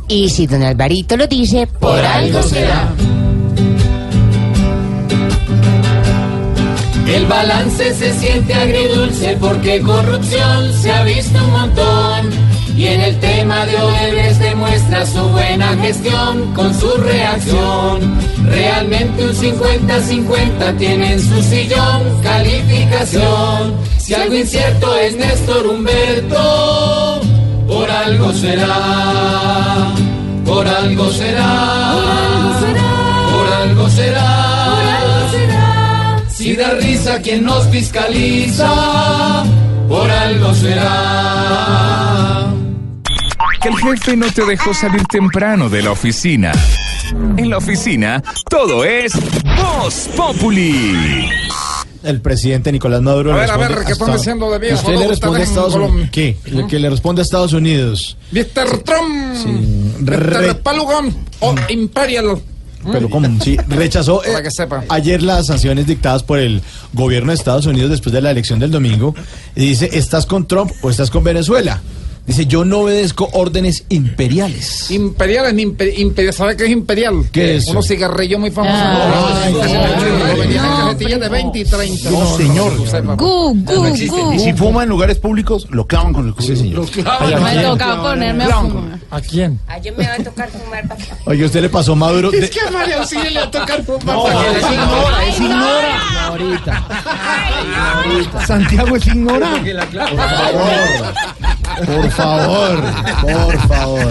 S38: Y si don Alvarito lo dice, por algo será.
S55: El balance se siente agridulce porque corrupción se ha visto un montón. Y en el tema de Odebrecht demuestra su buena gestión con su reacción. Realmente un 50-50 tiene en su sillón calificación. Si algo incierto es Néstor Humberto, por algo será. Por algo será. Por algo será. Si da risa quien nos fiscaliza, por algo será.
S1: Que el jefe no te dejó salir temprano de la oficina. En la oficina, todo es Voz Populi.
S5: El presidente Nicolás Maduro.
S68: A
S5: le
S68: ver, a ver,
S5: responde
S68: ¿qué están
S5: Estados-
S68: diciendo de mí?
S5: Usted
S68: Solo
S5: le responde a Estados. Unidos. ¿Qué? Le- Que le responde a Estados Unidos.
S68: Mr. Trump,
S5: Re-
S68: Mr. Palugon o Imperial.
S5: Pero como sí, rechazó eh,
S68: que
S5: ayer las sanciones dictadas por el gobierno de Estados Unidos después de la elección del domingo y dice, ¿estás con Trump o estás con Venezuela?
S8: Dice, yo no obedezco órdenes imperiales.
S2: Imperial es imper- imperial. ¿Sabe qué es imperial?
S8: ¿Qué es eso?
S2: Unos cigarrillos muy famosos.
S8: Ay,
S2: Lo vendían en cajetillas de 20 y 30.
S41: No, señor.
S58: Gu, gu, gu.
S41: Y si fuma en lugares públicos, lo clavan con el cuchillo.
S2: Los clavan.
S37: Me toca ponerme a fumar.
S8: ¿A quién?
S69: Ah, yo me va a tocar fumar, papá.
S8: Oye, usted le pasó Maduro.
S2: Es que a María Auxilio le va a tocar fumar.
S8: No,
S2: es ignora, es ignora.
S70: Ahorita.
S41: Santiago es ignora.
S8: Por favor, por favor.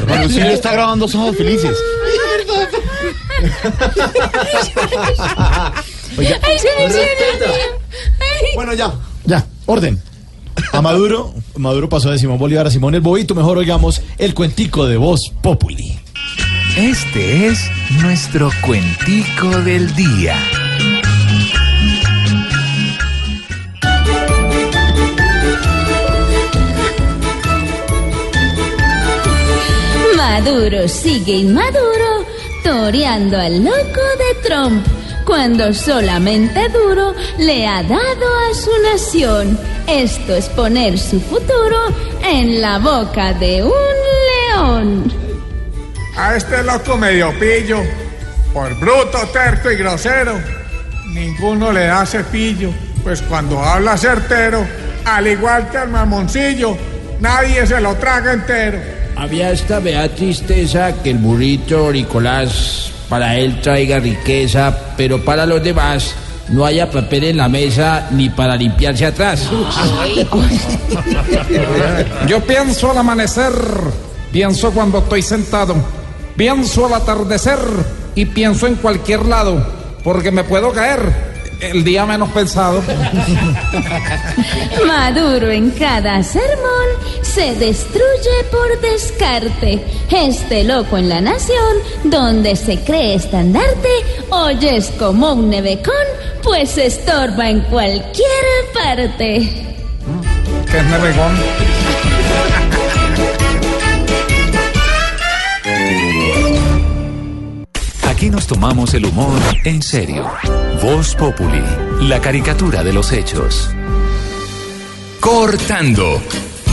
S41: María Auxilio está grabando Somos Felices.
S8: Oiga.
S41: Bueno, ya.
S8: ya, orden. A Maduro, Maduro pasó de Simón Bolívar a Simón el Bobito. Mejor oigamos el cuentico de voz Populi.
S1: Este es nuestro cuentico del día.
S58: Maduro sigue inmaduro, toreando al loco de Trump, cuando solamente duro le ha dado a su nación. Esto es poner su futuro en la boca de un león.
S2: A este loco medio pillo, por bruto, terco y grosero, ninguno le da cepillo, pues cuando habla certero, al igual que al mamoncillo, nadie se lo traga entero.
S12: Había esta vea tristeza que el burrito Nicolás para él traiga riqueza, pero para los demás no haya papel en la mesa ni para limpiarse atrás. Yo pienso al amanecer, pienso cuando estoy sentado, pienso al atardecer y pienso en cualquier lado, porque me puedo caer el día menos pensado.
S58: Maduro en cada sermón se destruye por descarte. Este loco en la nación, donde se cree estandarte, hoy es como un nevecón, pues estorba en cualquier parte.
S2: Que es nevegón.
S1: Nos tomamos el humor en serio. Voz Populi, la caricatura de los hechos. Cortando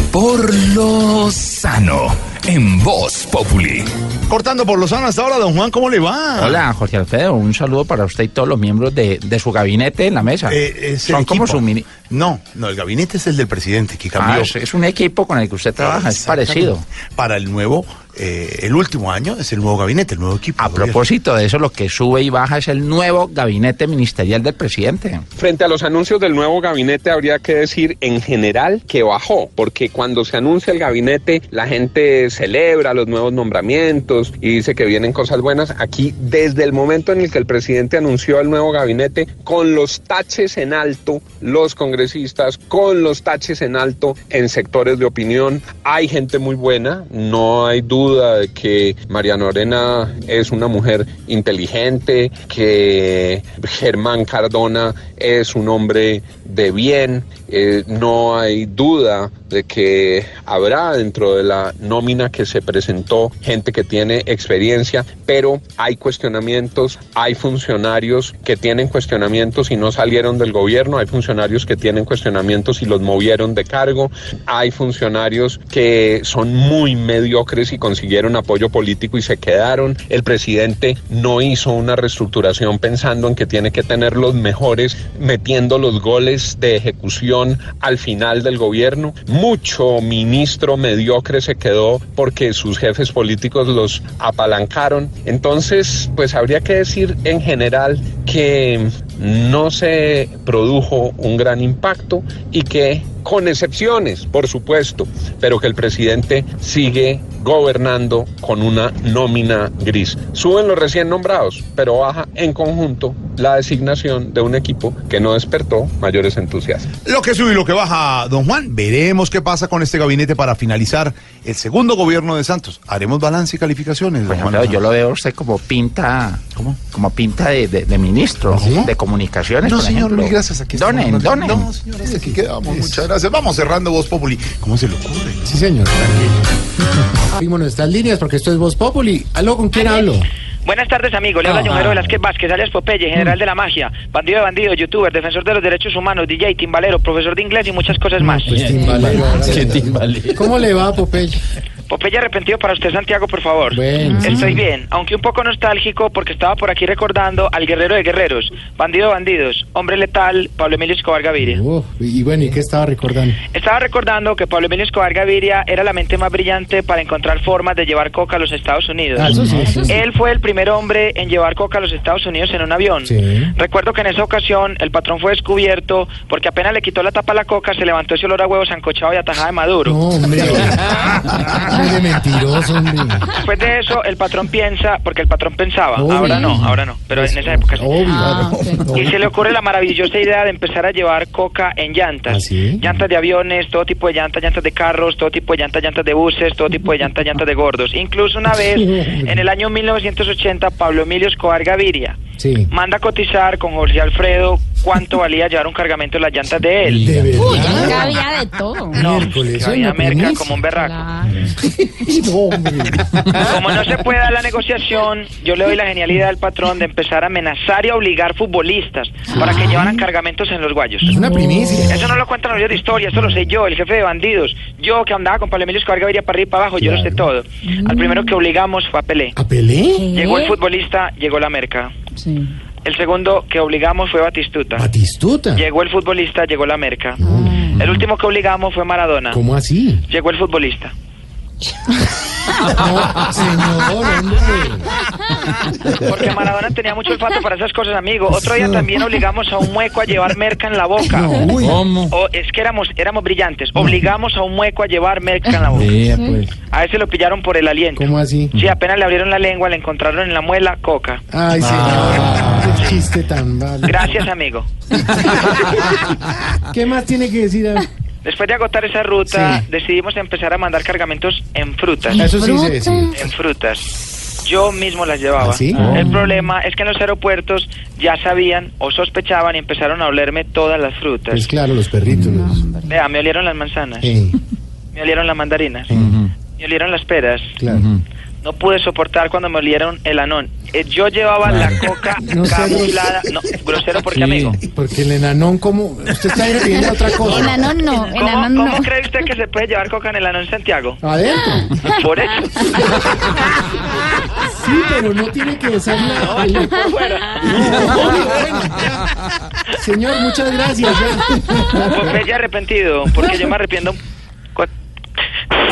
S1: por lo sano en Voz Populi.
S41: Cortando por Lozano hasta ahora, don Juan, ¿cómo le va?
S11: Hola, Jorge Alfredo, un saludo para usted y todos los miembros de, de su gabinete en la mesa.
S41: Eh,
S11: Son como su mini...
S41: No, no, el gabinete es el del presidente que cambió.
S11: Ah, es, es un equipo con el que usted trabaja, es parecido.
S41: Para el nuevo, eh, el último año es el nuevo gabinete, el nuevo equipo.
S11: A propósito de eso, lo que sube y baja es el nuevo gabinete ministerial del presidente.
S39: Frente a los anuncios del nuevo gabinete habría que decir en general que bajó, porque cuando se anuncia el gabinete la gente celebra los nuevos nombramientos y dice que vienen cosas buenas. Aquí desde el momento en el que el presidente anunció el nuevo gabinete, con los taches en alto, los congresistas, con los taches en alto en sectores de opinión, hay gente muy buena, no hay duda de que Mariana Arena es una mujer inteligente, que Germán Cardona es un hombre de bien, eh, no hay duda de que habrá dentro de la nómina que se presentó gente que tiene experiencia, pero hay cuestionamientos, hay funcionarios que tienen cuestionamientos y no salieron del gobierno, hay funcionarios que tienen cuestionamientos y los movieron de cargo, hay funcionarios que son muy mediocres y consiguieron apoyo político y se quedaron. El presidente no hizo una reestructuración pensando en que tiene que tener los mejores metiendo los goles de ejecución al final del gobierno. Mucho ministro mediocre se quedó porque sus jefes políticos los apalancaron. Entonces, pues habría que decir en general que no se produjo un gran impacto y que con excepciones, por supuesto, pero que el presidente sigue gobernando con una nómina gris. Suben los recién nombrados, pero baja en conjunto la designación de un equipo que no despertó mayores entusiasmos.
S41: Lo que sube y lo que baja, don Juan. Veremos qué pasa con este gabinete para finalizar el segundo gobierno de Santos. Haremos balance y calificaciones, don
S11: Pues,
S41: Juan.
S11: Yo lo veo a usted como pinta, como pinta de, de- de ministro de comunicaciones.
S41: No,
S11: por
S41: señor,
S11: ejemplo.
S41: gracias. Aquí
S11: donen, donen.
S41: No, señor, hasta aquí quedamos. Muchas gracias. Vamos cerrando Voz Populi. ¿Cómo se le ocurre?
S5: Sí, señor. Abrimos nuestras líneas porque esto es Voz Populi. ¿Aló, con quién hablo?
S50: Buenas tardes, amigo. Le habla. John Jairo Velázquez Vázquez, alias Popeye, general de la magia, bandido de bandido, youtuber, defensor de los derechos humanos, DJ, timbalero, profesor de inglés y muchas cosas más.
S5: ¿Cómo le va, Popeye?
S50: Popeye arrepentido para usted, Santiago, por favor.
S5: Bueno.
S50: Estoy bien, aunque un poco nostálgico porque estaba por aquí recordando al guerrero de guerreros, bandido de bandidos, hombre letal, Pablo Emilio Escobar Gaviria.
S5: Y bueno, ¿y qué estaba recordando?
S50: Estaba recordando que Pablo Emilio Escobar Gaviria era la mente más brillante para encontrar formas de llevar coca a los Estados Unidos.
S5: Ah, eso sí, eso sí.
S50: Él fue el primer hombre en llevar coca a los Estados Unidos en un avión.
S5: Sí.
S50: Recuerdo que en esa ocasión el patrón fue descubierto porque apenas le quitó la tapa a la coca, se levantó ese olor a huevo sancochado y atajada de maduro.
S5: No, hombre. Ay, de mentiroso, hombre.
S50: Después de eso, el patrón piensa, porque el patrón pensaba,
S5: Obvio.
S50: ahora no, ahora no, pero en esa época sí.
S5: Obvio.
S71: Ah,
S50: Y se le ocurre la maravillosa idea de empezar a llevar coca en llantas.
S5: ¿Ah, sí?
S50: Llantas de aviones, todo tipo de llantas, llantas de carros, todo tipo de llantas, llantas de buses, todo tipo de llantas, llantas de gordos. Incluso una vez, en el año 1980, Pablo Emilio Escobar Gaviria
S5: Sí.
S50: manda a cotizar con Jorge Alfredo cuánto valía llevar un cargamento de las llantas de él.
S37: Uy, que había de todo.
S50: No,
S5: Miércoles,
S50: que
S5: eso
S50: había merca como un berraco.
S5: Hombre.
S50: Como no se puede dar la negociación, yo le doy la genialidad al patrón de empezar a amenazar y a obligar futbolistas para que llevaran cargamentos en los guayos.
S5: Es una primicia.
S50: Eso no lo cuentan los de historia, eso lo sé yo, el jefe de bandidos. Yo que andaba con Pablo Emilio Escobar Gaviria para arriba y para abajo, yo lo sé todo. Al primero que obligamos fue a Pelé.
S5: ¿A Pelé?
S50: Llegó el futbolista, llegó la merca.
S71: Sí.
S50: El segundo que obligamos fue Batistuta.
S5: Batistuta.
S50: Llegó el futbolista, llegó la merca. El último que obligamos fue Maradona.
S5: ¿Cómo así?
S50: Llegó el futbolista.
S5: No, señor, hombre.
S50: Porque Maradona tenía mucho olfato para esas cosas, amigo. Otro día también obligamos a un mueco a llevar merca en la boca.
S5: No, uy.
S50: O, es que éramos, éramos brillantes. Obligamos a un mueco a llevar merca en la boca.
S5: Pues.
S50: A ese lo pillaron por el aliento.
S5: ¿Cómo así?
S50: Sí, apenas le abrieron la lengua, le encontraron en la muela coca.
S5: Ay, señor. Qué chiste tan malo.
S50: Gracias, amigo.
S5: ¿Qué más tiene que decir? A?
S50: Después de agotar esa ruta,
S5: Sí.
S50: decidimos empezar a mandar cargamentos en frutas.
S5: Eso sí se decide.
S50: En frutas. Yo mismo las llevaba.
S5: ¿Ah, sí?
S50: El problema es que en los aeropuertos ya sabían o sospechaban y empezaron a olerme todas las frutas.
S5: Pues claro, los perritos. los-
S50: Vea, me olieron las manzanas,
S5: Eh,
S50: me olieron las mandarinas,
S5: eh,
S50: me olieron las peras.
S5: claro.
S50: No pude soportar cuando me olieron el anón. Eh, yo llevaba la coca
S5: No
S50: camuflada. No, grosero porque, amigo.
S5: Porque el enanón, ¿cómo? Usted está refiriendo a otra cosa.
S37: Enanón no,
S50: ¿Cómo,
S37: enanón
S50: cómo
S37: no.
S50: cree usted que se puede llevar coca en el anón Santiago?
S5: Adentro.
S50: Por eso.
S5: Sí, pero no tiene que ser
S50: No,
S5: la...
S50: por fuera.
S5: Señor, muchas gracias. ya.
S50: Popeye arrepentido, porque yo me arrepiento.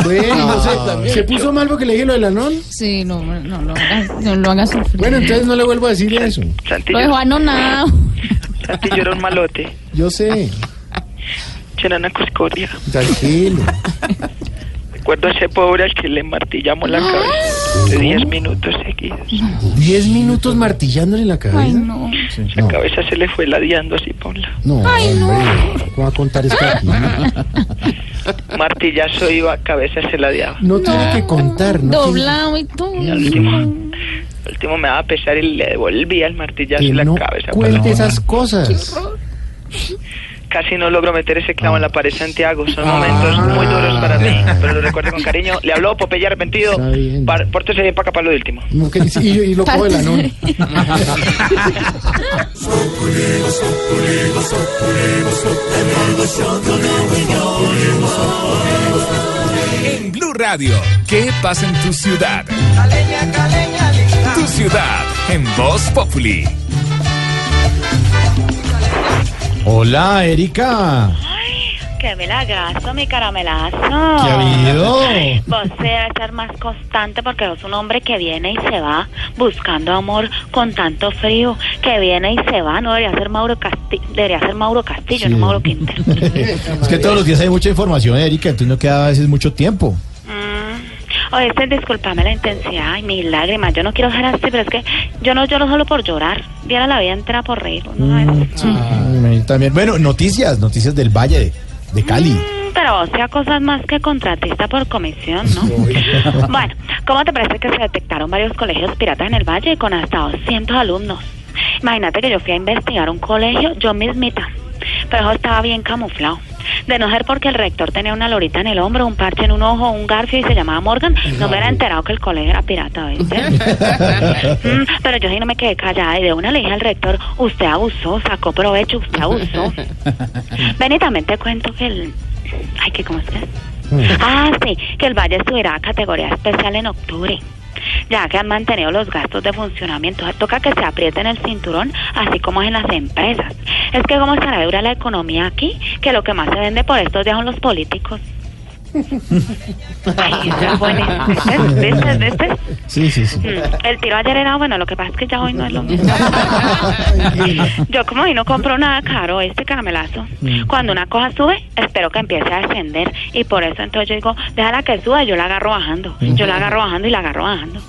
S5: Bueno, no sé, ¿se puso mal porque le dije lo del anón?
S71: Sí, no, no, lo hagas, no lo hagas sufrir.
S5: Bueno, entonces no le vuelvo a decir eso.
S50: Santi,
S37: Lo dejó anonado.
S50: Santi, yo era un malote.
S5: Yo sé.
S50: Yo era una cuscoria.
S5: Tranquilo.
S50: Recuerdo a ese pobre al que le martillamos la cabeza de 10 minutos seguidos.
S5: Diez minutos martillándole la cabeza.
S37: Ay, no.
S50: La
S5: No.
S50: cabeza se le fue ladeando así lado.
S5: No, hombre. ¿Cómo va a contar esto aquí?
S50: Martillazo iba, cabeza se ladeaba.
S5: No tiene que contar, ¿no?
S37: Doblado y todo.
S50: Y al último, al último me daba a pesar y le devolvía el martillazo
S5: Que
S50: en la
S5: no
S50: cabeza.
S5: cuente esas cosas.
S50: Casi no logro meter ese clavo en la pared Santiago. Son
S5: Ah.
S50: momentos muy duros para mí, pero lo recuerdo con cariño. Le habló Popeye arrepentido. Par- Pórtese bien para acá para lo último.
S5: Y, y lo coge anón.
S1: En Blue Radio, ¿qué pasa en tu ciudad? Tu ciudad en Voz Populi.
S8: Hola, Erika.
S72: Que milagrazo, mi caramelazo.
S8: ¿Qué ha habido?
S72: Vos debe ser más constante porque es un hombre que viene y se va buscando amor con tanto frío, que viene y se va. No debería ser Mauro Castillo, debería ser Mauro Castillo, no Mauro Quintero.
S8: Es que todos los días hay mucha información, Erika, entonces no queda a veces mucho tiempo.
S72: Mm. Oye, este, discúlpame la intensidad y mis lágrimas. Yo no quiero ser así, pero es que yo no lloro solo por llorar. Diera la vida entera por reír. ¿no?
S8: Ay, también. Bueno, noticias, noticias del Valle de, de Cali.
S72: Mm, Pero vos sea cosas más que contratista por comisión, ¿no? bueno, ¿cómo te parece que se detectaron varios colegios piratas en el Valle con hasta 200 alumnos? Imagínate que yo fui a investigar un colegio yo mismita, pero eso estaba bien camuflado. De no ser porque el rector tenía una lorita en el hombro, un parche en un ojo, un garfio y se llamaba Morgan, no me hubiera enterado que el colegio era pirata, ¿viste? Mm, pero yo sí no me quedé callada y de una le dije al rector, usted abusó, sacó provecho, usted abusó. Ven y también te cuento que el... Ay, que cómo es que es? Ah, sí, que el Valle subirá a categoría especial en octubre. Ya que han mantenido los gastos de funcionamiento, toca que se aprieten el cinturón, así como en las empresas. Es que cómo estará dura la economía aquí, que lo que más se vende por estos días son los políticos. Ay, ese es bueno. ¿Viste? ¿Viste? ¿Viste?
S8: Sí, sí, sí.
S72: Mm, El tiro ayer era bueno, lo que pasa es que ya hoy no es lo mismo. Yo como hoy no compro nada caro, este caramelazo. Cuando una cosa sube, espero que empiece a descender. Y por eso entonces yo digo, déjala que suba, yo la agarro bajando. Yo la agarro bajando y la agarro bajando.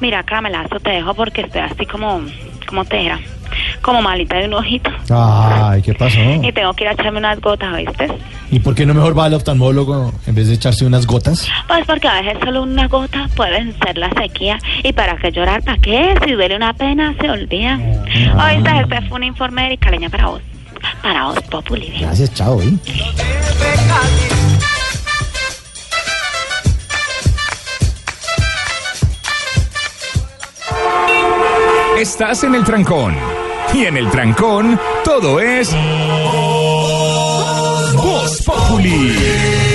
S72: Mira, caramelazo, te dejo porque estoy así como, como te era, como malita de un ojito.
S8: Ay, ¿qué pasó?
S72: Y tengo que ir a echarme unas gotas, ¿viste?
S8: ¿Y por qué no mejor va al oftalmólogo en vez de echarse unas gotas?
S72: Pues porque a veces solo una gota puede vencer la sequía. ¿Y para qué llorar? ¿Para qué? Si duele una pena, se olvida. Oíste, este fue un informe de Erika para vos. Para vos, Populi.
S8: Gracias, chao, ¿eh?
S1: Estás en el trancón. Y en el trancón, todo es. Voz Populi.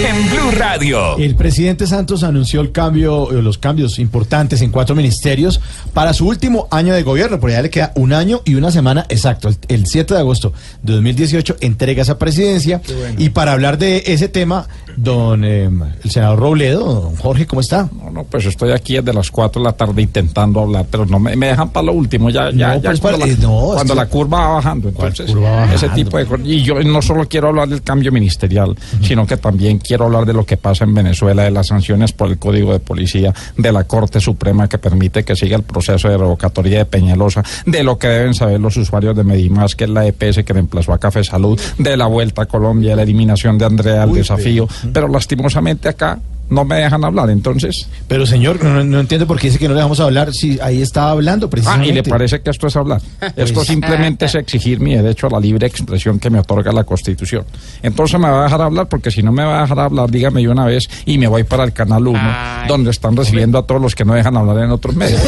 S1: En Blue Radio.
S8: El presidente Santos anunció el cambio, eh, los cambios importantes en cuatro ministerios para su último año de gobierno. Por allá le queda un año y una semana exacto. El, el 7 de agosto de 2018 entrega esa presidencia. Y para hablar de ese tema, don eh, el senador Robledo, don Jorge, ¿cómo está?
S2: No, no, pues estoy aquí desde las 4 de la tarde intentando hablar, pero no me, me dejan para lo último, ya, ya,
S8: No,
S2: ya
S8: pues,
S2: cuando, la,
S8: eh, no,
S2: cuando la curva va bajando, entonces
S8: curva
S2: ese tipo de cosas. Y yo no solo quiero hablar del cambio ministerial, sino que también quiero hablar de lo que pasa en Venezuela, de las sanciones por el Código de Policía, de la Corte Suprema que permite que siga el proceso de revocatoria de Peñalosa, de lo que deben saber los usuarios de Medimás, que es la EPS que reemplazó a Café Salud, de la Vuelta a Colombia, de la eliminación de Andrea
S8: Uy,
S2: desafío, pero lastimosamente acá no me dejan hablar, entonces...
S8: Pero señor, no, no entiendo por qué dice que no le vamos a hablar si ahí estaba hablando
S2: Ah,
S8: precisamente.
S2: y le parece que esto es hablar. Esto
S8: Pues-
S2: simplemente es exigir mi derecho a la libre expresión que me otorga la Constitución. Entonces me va a dejar hablar, porque si no me va a dejar hablar, dígame de una vez y me voy para el Canal 1, donde están recibiendo a todos los que no dejan hablar en otros medios.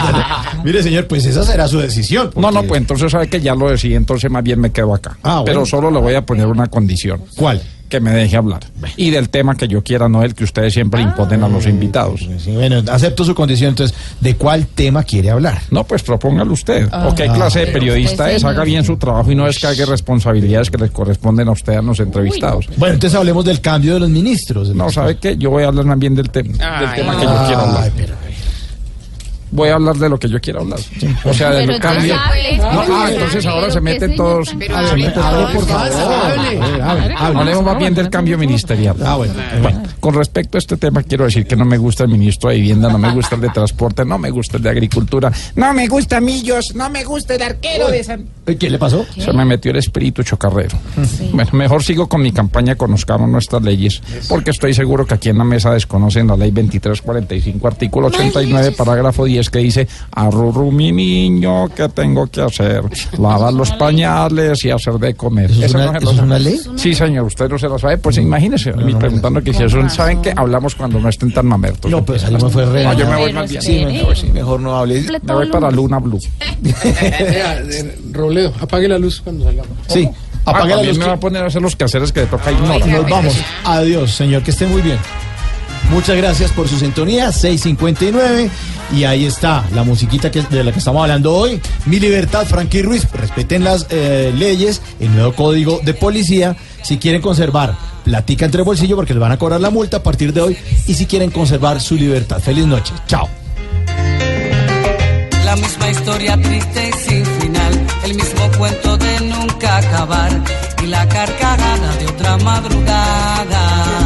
S8: Mire, señor, pues esa será su decisión.
S2: No, no, pues entonces sabe que ya lo decidí, entonces más bien me quedo acá.
S8: Ah, bueno.
S2: Pero solo le voy a poner una condición.
S8: ¿Cuál?
S2: Que me deje hablar. Y del tema que yo quiera, no el que ustedes siempre imponen a los invitados.
S8: Sí, bueno, acepto su condición. Entonces, ¿de cuál tema quiere hablar?
S2: No, pues propóngalo usted.
S8: Ah.
S2: ¿O qué clase de periodista es? Haga bien su trabajo y no descargue responsabilidades que le corresponden a usted a los entrevistados.
S8: Bueno, entonces hablemos del cambio de los ministros.
S2: No, ¿sabe qué? Yo voy a hablar más bien del, tema del tema que yo quiero hablar.
S8: Ay, pero-
S2: Voy a hablar de lo que yo quiero hablar. O sea,
S37: Pero
S2: del cambio. No, ah, entonces ahora se meten todos. se
S37: Pero
S2: meten
S37: hable,
S2: todos.
S37: por favor.
S2: Hablemos más bien del cambio ministerial.
S8: Ah, bueno.
S2: Bueno, con respecto a este tema, quiero decir que no me gusta el ministro de Vivienda, no me gusta el de Transporte, no me gusta el de Agricultura, no me gusta Millos, no me gusta el arquero de San.
S8: ¿Qué le pasó?
S2: Se me metió el espíritu chocarrero. Bueno, mejor sigo con mi campaña Conozcamos nuestras leyes, porque estoy seguro que aquí en la mesa desconocen la ley 2345, artículo 89, parágrafo 10, que dice, arrurru mi niño, ¿qué tengo que hacer? Lavar los pañales y hacer de comer.
S8: ¿Eso es
S2: Eso
S8: una-
S2: no
S8: eso es una ley?
S2: Sí, señor, usted no se lo sabe, pues imagínese, a mí preguntando que si eso, ¿saben qué? Hablamos cuando no estén tan mamertos.
S8: No, pues ahí me fue re.
S2: No, yo me voy más bien.
S8: Sí, sí, mejor no hable.
S2: Me voy para Luna Blue.
S5: Robledo, apague la luz cuando salgamos.
S8: Sí,
S2: Ah,
S8: apague la
S2: también
S8: luz.
S2: me va a poner a hacer los quehaceres que le toca y no.
S8: Nos vamos. Adiós, señor, que esté muy bien. Muchas gracias por su sintonía, 659. Y ahí está la musiquita que, de la que estamos hablando hoy. Mi libertad, Frankie Ruiz. Respeten las eh, leyes, el nuevo código de policía. Si quieren conservar platica entre bolsillo porque les van a cobrar la multa a partir de hoy. Y si quieren conservar su libertad. Feliz noche. Chao.
S73: La misma historia triste y sin final, el mismo cuento de nunca acabar y la carcajada de otra madrugada.